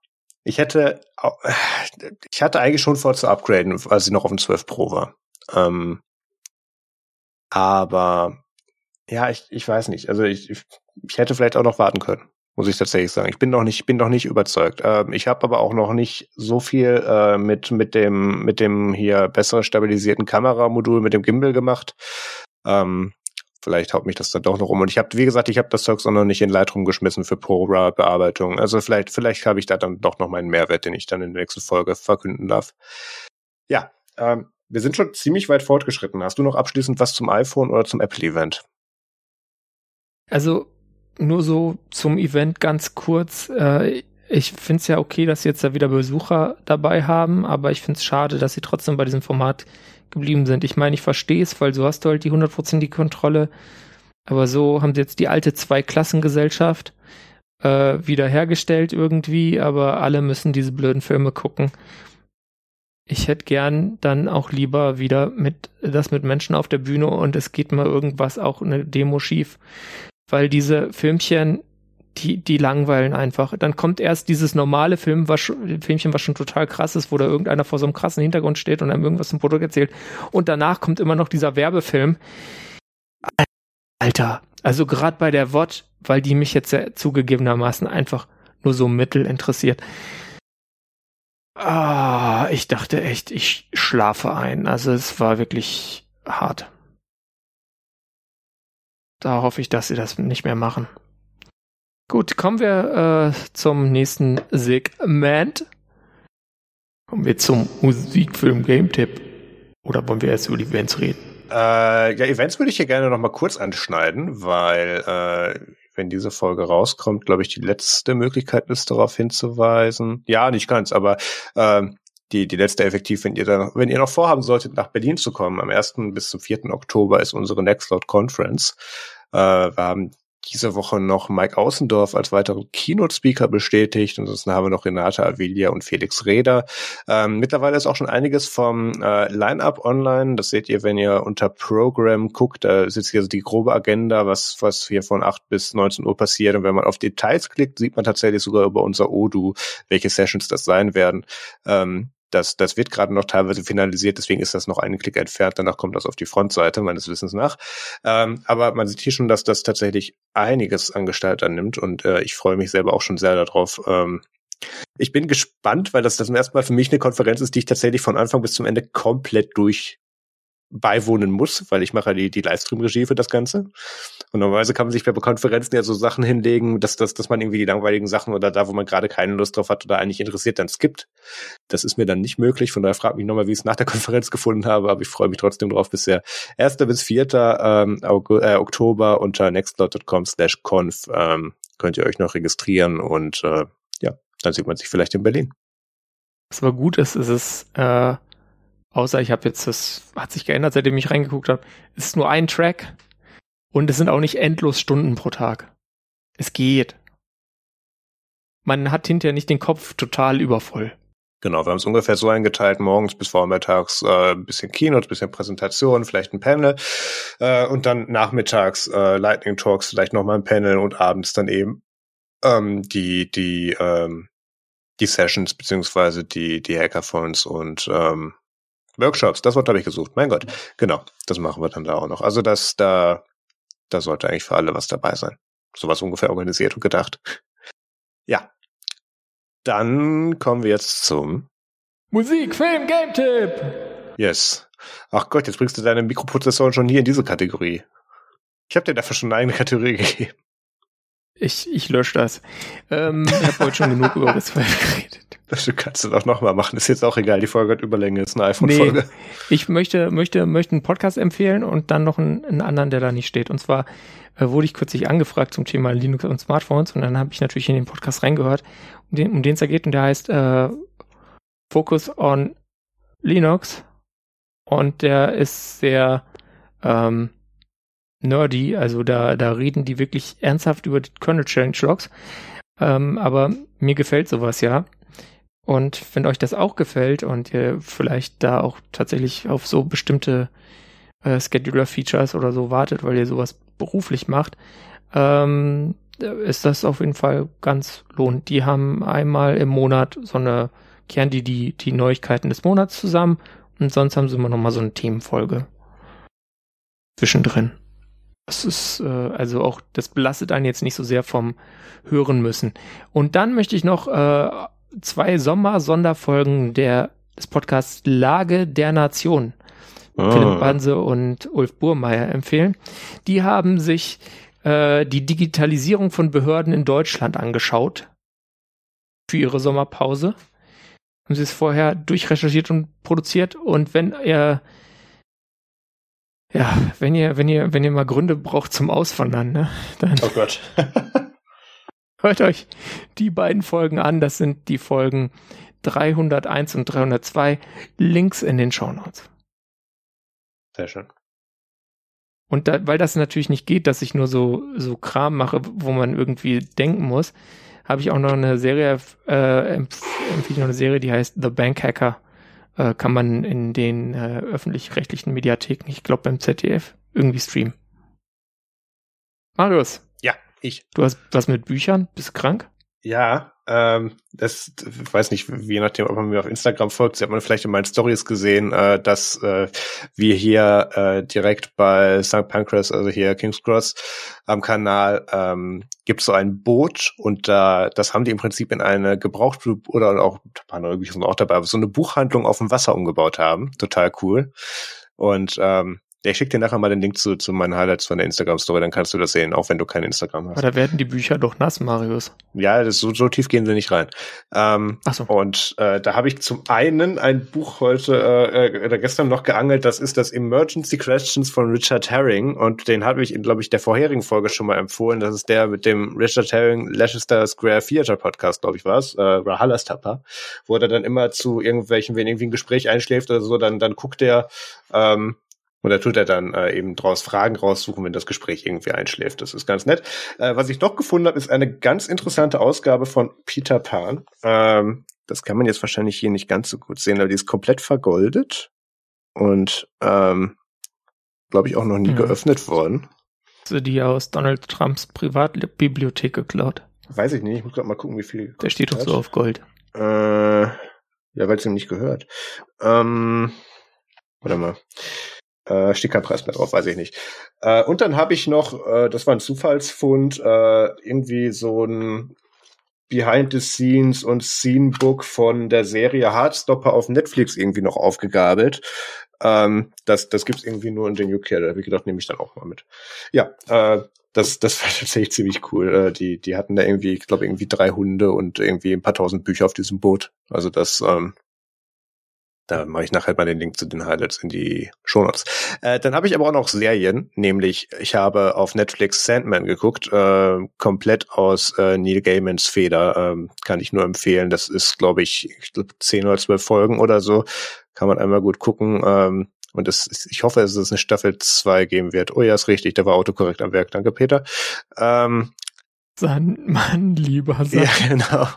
ich hätte, ich hatte eigentlich schon vor zu upgraden, als ich noch auf dem 12 Pro war. Ähm, aber ja, ich, ich weiß nicht. Also ich, ich hätte vielleicht auch noch warten können, muss ich tatsächlich sagen. Ich bin noch nicht, bin noch nicht überzeugt. Ähm, ich habe aber auch noch nicht so viel äh, mit mit dem mit dem hier besser stabilisierten Kameramodul mit dem Gimbal gemacht. Ähm, vielleicht haut mich das dann doch noch um. Und ich habe, wie gesagt, ich habe das Zeug auch noch nicht in Lightroom geschmissen für ProRAW-Bearbeitung. Also vielleicht, vielleicht habe ich da dann doch noch meinen Mehrwert, den ich dann in der nächsten Folge verkünden darf. Ja, ähm, wir sind schon ziemlich weit fortgeschritten. Hast du noch abschließend was zum iPhone oder zum Apple-Event? Also nur so zum Event ganz kurz. Äh, ich finde es ja okay, dass sie jetzt da wieder Besucher dabei haben, aber ich finde es schade, dass sie trotzdem bei diesem Format geblieben sind. Ich meine, ich verstehe es, weil so hast du halt die hundertprozentige Kontrolle. Aber so haben sie jetzt die alte Zweiklassengesellschaft äh, wiederhergestellt irgendwie, aber alle müssen diese blöden Filme gucken. Ich hätte gern dann auch lieber wieder mit das mit Menschen auf der Bühne und es geht mal irgendwas auch eine Demo schief, weil diese Filmchen die, die langweilen einfach. Dann kommt erst dieses normale Film, was, Filmchen, was schon total krass ist, wo da irgendeiner vor so einem krassen Hintergrund steht und einem irgendwas zum Produkt erzählt. Und danach kommt immer noch dieser Werbefilm. Alter, also gerade bei der WOT, weil die mich jetzt ja zugegebenermaßen einfach nur so mittel interessiert. Ah, ich dachte echt, ich schlafe ein. Also es war wirklich hart. Da hoffe ich, dass sie das nicht mehr machen. Gut, kommen wir äh, zum nächsten Segment. Kommen wir zum Musikfilm Game Tipp. Oder wollen wir erst über die Events reden? Äh, ja, Events würde ich hier gerne noch mal kurz anschneiden, weil äh, wenn diese Folge rauskommt, glaube ich, die letzte Möglichkeit ist, darauf hinzuweisen. Ja, nicht ganz, aber äh, die, die letzte effektiv, wenn ihr da, wenn ihr noch vorhaben solltet, nach Berlin zu kommen, am 1. bis zum 4. Oktober ist unsere Nextcloud Conference. Äh, wir haben diese Woche noch Mike Außendorf als weiteren Keynote-Speaker bestätigt. Ansonsten haben wir noch Renate Avilia und Felix Reder. Ähm, mittlerweile ist auch schon einiges vom äh, Line-Up online. Das seht ihr, wenn ihr unter Program guckt. Da sitzt hier so die grobe Agenda, was, was hier von 8 bis 19 Uhr passiert. Und wenn man auf Details klickt, sieht man tatsächlich sogar über unser Odoo, welche Sessions das sein werden. Ähm, das, das wird gerade noch teilweise finalisiert, deswegen ist das noch einen Klick entfernt. Danach kommt das auf die Frontseite meines Wissens nach. Ähm, aber man sieht hier schon, dass das tatsächlich einiges an Gestalt annimmt und äh, ich freue mich selber auch schon sehr darauf. Ähm, ich bin gespannt, weil das das erste Mal für mich eine Konferenz ist, die ich tatsächlich von Anfang bis zum Ende komplett durch beiwohnen muss, weil ich mache die, die Livestream-Regie für das Ganze. Und normalerweise kann man sich bei Konferenzen ja so Sachen hinlegen, dass, dass, dass man irgendwie die langweiligen Sachen oder da, wo man gerade keine Lust drauf hat oder eigentlich interessiert, dann skippt. Das ist mir dann nicht möglich. Von daher fragt mich nochmal, wie ich es nach der <laughs> Konferenz gefunden habe, aber ich freue mich trotzdem drauf bisher. 1. bis 4. Ähm, äh, Oktober unter nextcloud.com slash conf ähm, könnt ihr euch noch registrieren und äh, ja, dann sieht man sich vielleicht in Berlin. Was aber gut ist, ist es, äh, außer ich habe jetzt, das hat sich geändert, seitdem ich reingeguckt habe, es ist nur ein Track und es sind auch nicht endlos Stunden pro Tag. Es geht. Man hat hinterher nicht den Kopf total übervoll. Genau, wir haben es ungefähr so eingeteilt, morgens bis vormittags äh, ein bisschen Keynote, bisschen Präsentation, vielleicht ein Panel äh, und dann nachmittags äh, Lightning Talks, vielleicht nochmal ein Panel und abends dann eben ähm, die, die, ähm, die Sessions beziehungsweise die, die Hackathons und ähm, Workshops, das Wort habe ich gesucht, mein Gott. Genau, das machen wir dann da auch noch. Also das, da da sollte eigentlich für alle was dabei sein. Sowas ungefähr organisiert und gedacht. Ja. Dann kommen wir jetzt zum Musik, Film, Game Tipp. Yes. Ach Gott, jetzt bringst du deine Mikroprozessoren schon hier in diese Kategorie. Ich habe dir dafür schon eine eigene Kategorie <laughs> gegeben. Ich, ich lösche das. Ähm, ich habe heute schon genug über das geredet. Das kannst du doch nochmal machen. Ist jetzt auch egal. Die Folge hat Überlänge. Ist eine iPhone-Folge. Nee, ich möchte, möchte, möchte einen Podcast empfehlen und dann noch einen, einen anderen, der da nicht steht. Und zwar äh, wurde ich kürzlich angefragt zum Thema Linux und Smartphones und dann habe ich natürlich in den Podcast reingehört, um den, um es da geht. Und der heißt äh, Focus on Linux. Und der ist sehr ähm, nerdy. Also da, da reden die wirklich ernsthaft über die Kernel Challenge Logs. Ähm, aber mir gefällt sowas ja. Und wenn euch das auch gefällt und ihr vielleicht da auch tatsächlich auf so bestimmte äh, Scheduler-Features oder so wartet, weil ihr sowas beruflich macht, ähm, ist das auf jeden Fall ganz lohnt. Die haben einmal im Monat so eine, kehren die, die die Neuigkeiten des Monats zusammen und sonst haben sie immer noch mal so eine Themenfolge zwischendrin. Das ist äh, also auch, das belastet einen jetzt nicht so sehr vom Hören müssen. Und dann möchte ich noch äh, zwei Sommer-Sonderfolgen der, des Podcasts Lage der Nation. Oh. Philipp Banse und Ulf Burmeier empfehlen. Die haben sich äh, die Digitalisierung von Behörden in Deutschland angeschaut für ihre Sommerpause. Haben sie es vorher durchrecherchiert und produziert. Und wenn ihr ja, wenn ihr, wenn ihr, wenn ihr mal Gründe braucht zum Auswandern, ne, dann. Oh Gott. <laughs> Hört euch die beiden Folgen an. Das sind die Folgen 301 und 302. Links in den Show Notes. Sehr schön. Und da, weil das natürlich nicht geht, dass ich nur so, so Kram mache, wo man irgendwie denken muss, habe ich auch noch eine Serie, äh, empfehle noch eine Serie, die heißt The Bank Hacker. Äh, kann man in den äh, öffentlich-rechtlichen Mediatheken, ich glaube beim ZDF, irgendwie streamen. Marius, ja, ich. Du hast was mit Büchern? Bist du krank? Ja, ähm, das weiß nicht, je nachdem, ob man mir auf Instagram folgt, hat man vielleicht in meinen Stories gesehen, äh, dass äh, wir hier äh, direkt bei St. Pancras, also hier King's Cross am Kanal, ähm, gibt so ein Boot und da, das haben die im Prinzip in eine gebraucht oder auch ein paar auch dabei, so eine Buchhandlung auf dem Wasser umgebaut haben. Total cool. Und ähm, ich schicke dir nachher mal den Link zu, zu meinen Highlights von der Instagram-Story, dann kannst du das sehen, auch wenn du kein Instagram hast. Aber da werden die Bücher doch nass, Marius. Ja, das, so, so tief gehen sie nicht rein. Ähm, Ach so. Und äh, da habe ich zum einen ein Buch heute äh, oder gestern noch geangelt, das ist das Emergency Questions von Richard Herring und den habe ich in, glaube ich, der vorherigen Folge schon mal empfohlen. Das ist der mit dem Richard Herring Leicester Square Theater Podcast, glaube ich, war es, äh, Rahalas Tapper, wo er dann immer zu irgendwelchen, wenn irgendwie ein Gespräch einschläft oder so, dann, dann guckt er, ähm, und da tut er dann äh, eben draus Fragen raussuchen, wenn das Gespräch irgendwie einschläft. Das ist ganz nett. Äh, was ich noch gefunden habe, ist eine ganz interessante Ausgabe von Peter Pan. Ähm, das kann man jetzt wahrscheinlich hier nicht ganz so gut sehen, aber die ist komplett vergoldet und ähm, glaube ich auch noch nie mhm. geöffnet worden. Also die aus Donald Trumps Privatbibliothek geklaut. Weiß ich nicht, ich muss gerade mal gucken, wie viel. Der steht doch so auf Gold. Äh, ja, weil es ihm nicht gehört. Ähm, warte mal. Äh, steht kein Preis mehr drauf, weiß ich nicht. Äh, und dann habe ich noch, äh, das war ein Zufallsfund, äh, irgendwie so ein Behind the Scenes und Scene Book von der Serie Hardstopper auf Netflix irgendwie noch aufgegabelt. Ähm, das, das gibt's irgendwie nur in den UK. Da habe ich gedacht, nehme ich dann auch mal mit. Ja, äh, das, das <laughs> war tatsächlich ziemlich cool. Äh, die, die hatten da irgendwie, ich glaube, irgendwie drei Hunde und irgendwie ein paar tausend Bücher auf diesem Boot. Also das ähm, da mache ich nachher mal den Link zu den Highlights in die Shownotes. Äh, dann habe ich aber auch noch Serien, nämlich ich habe auf Netflix Sandman geguckt, äh, komplett aus äh, Neil Gaimans Feder, ähm, kann ich nur empfehlen. Das ist, glaube ich, ich glaub, zehn oder zwölf Folgen oder so, kann man einmal gut gucken. Ähm, und das ist, ich hoffe, dass es eine Staffel zwei geben wird. Oh ja, ist richtig, da war autokorrekt am Werk. Danke, Peter. Ähm, Sandmann, lieber Sandmann. Ja, <laughs> genau.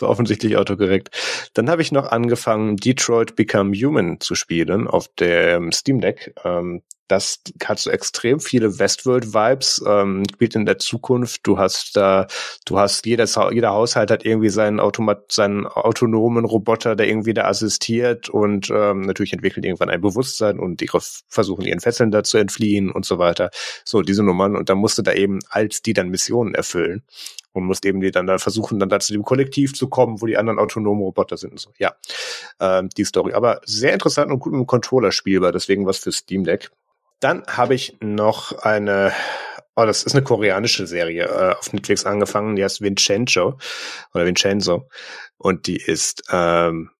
War offensichtlich autokorrekt. Dann habe ich noch angefangen, Detroit Become Human zu spielen auf dem Steam Deck. Ähm, das hat so extrem viele Westworld-Vibes, ähm, spielt in der Zukunft. Du hast da, du hast jedes, jeder Haushalt hat irgendwie seinen Automat, seinen autonomen Roboter, der irgendwie da assistiert und ähm, natürlich entwickelt irgendwann ein Bewusstsein und die versuchen ihren Fesseln da zu entfliehen und so weiter. So, diese Nummern und da musste da eben als die dann Missionen erfüllen und musst eben die dann, dann versuchen, dann da zu dem Kollektiv zu kommen, wo die anderen autonomen Roboter sind und so. Ja, ähm, die Story. Aber sehr interessant und gut mit dem Controller spielbar, deswegen was für Steam Deck. Dann habe ich noch eine, oh, das ist eine koreanische Serie äh, auf Netflix angefangen, die heißt Vincenzo oder Vincenzo und die ist ähm,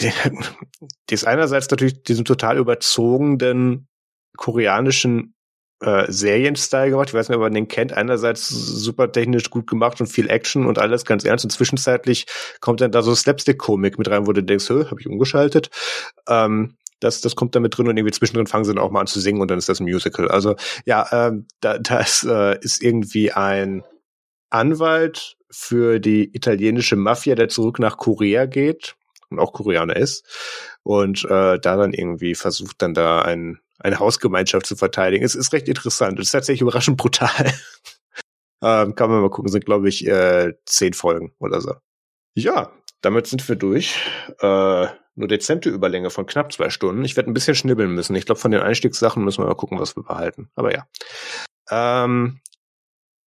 die, <laughs> die ist einerseits natürlich diesen total überzogenen koreanischen äh, Serienstyle gemacht. Ich weiß nicht, ob man den kennt. Einerseits super technisch gut gemacht und viel Action und alles ganz ernst. Und zwischenzeitlich kommt dann da so Slapstick-Komik mit rein, wo du denkst, hä, hab ich umgeschaltet. Ähm, das, das kommt da mit drin und irgendwie zwischendrin fangen sie dann auch mal an zu singen und dann ist das ein Musical. Also ja, ähm, da, da ist, äh, ist irgendwie ein Anwalt für die italienische Mafia, der zurück nach Korea geht und auch Koreaner ist und äh, da dann irgendwie versucht dann da ein, eine Hausgemeinschaft zu verteidigen. Es ist recht interessant. Es ist tatsächlich überraschend brutal. <laughs> ähm, kann man mal gucken, sind glaube ich äh, zehn Folgen oder so. Ja, damit sind wir durch. Äh, nur dezente Überlänge von knapp zwei Stunden. Ich werde ein bisschen schnibbeln müssen. Ich glaube, von den Einstiegssachen müssen wir mal gucken, was wir behalten. Aber ja. Ähm,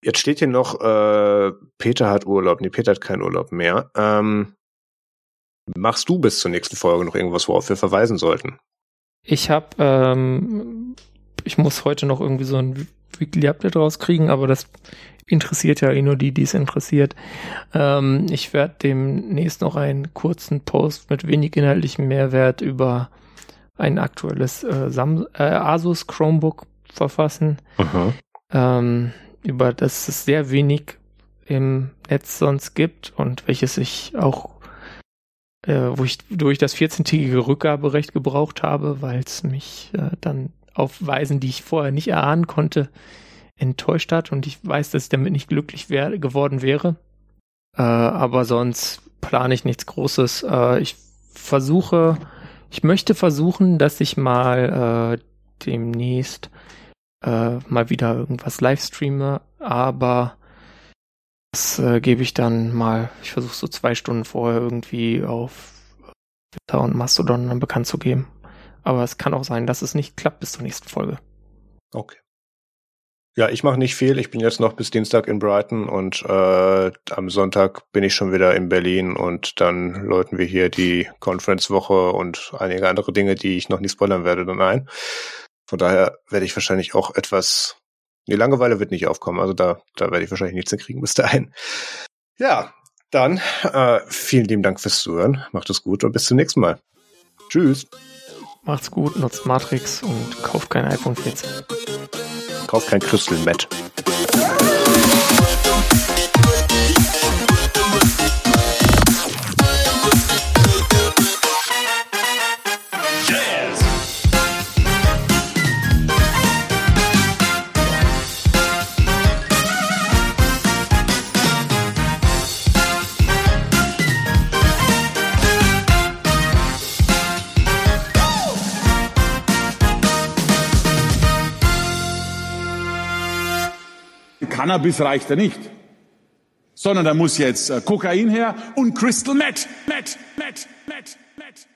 jetzt steht hier noch, äh, Peter hat Urlaub. Nee, Peter hat keinen Urlaub mehr. Ähm, machst du bis zur nächsten Folge noch irgendwas, worauf wir verweisen sollten? Ich habe, ähm, ich muss heute noch irgendwie so ein Weekly Update rauskriegen, aber das interessiert ja eh nur die, die es interessiert. Ähm, ich werde demnächst noch einen kurzen Post mit wenig inhaltlichem Mehrwert über ein aktuelles äh, Sam äh, Asus Chromebook verfassen, ähm, über das es sehr wenig im Netz sonst gibt und welches ich auch, äh, wo ich durch das 14-tägige Rückgaberecht gebraucht habe, weil es mich äh, dann auf Weisen, die ich vorher nicht erahnen konnte, enttäuscht hat und ich weiß, dass ich damit nicht glücklich wär, geworden wäre. Äh, aber sonst plane ich nichts Großes. Äh, ich versuche, ich möchte versuchen, dass ich mal äh, demnächst äh, mal wieder irgendwas live streame, aber das äh, gebe ich dann mal, ich versuche so zwei Stunden vorher irgendwie auf Twitter und Mastodon bekannt zu geben. Aber es kann auch sein, dass es nicht klappt bis zur nächsten Folge. Okay. Ja, ich mache nicht viel. Ich bin jetzt noch bis Dienstag in Brighton und äh, am Sonntag bin ich schon wieder in Berlin und dann läuten wir hier die Conference-Woche und einige andere Dinge, die ich noch nicht spoilern werde, dann ein. Von daher werde ich wahrscheinlich auch etwas. Die Langeweile wird nicht aufkommen, also da, da werde ich wahrscheinlich nichts hinkriegen bis dahin. Ja, dann äh, vielen lieben Dank fürs Zuhören. Macht es gut und bis zum nächsten Mal. Tschüss. Macht's gut, nutzt Matrix und kauft kein iPhone 14. Kauft kein Crystal Met. Cannabis reicht ja nicht, sondern da muss jetzt äh, Kokain her und Crystal Meth, Meth, Meth, Meth, Meth.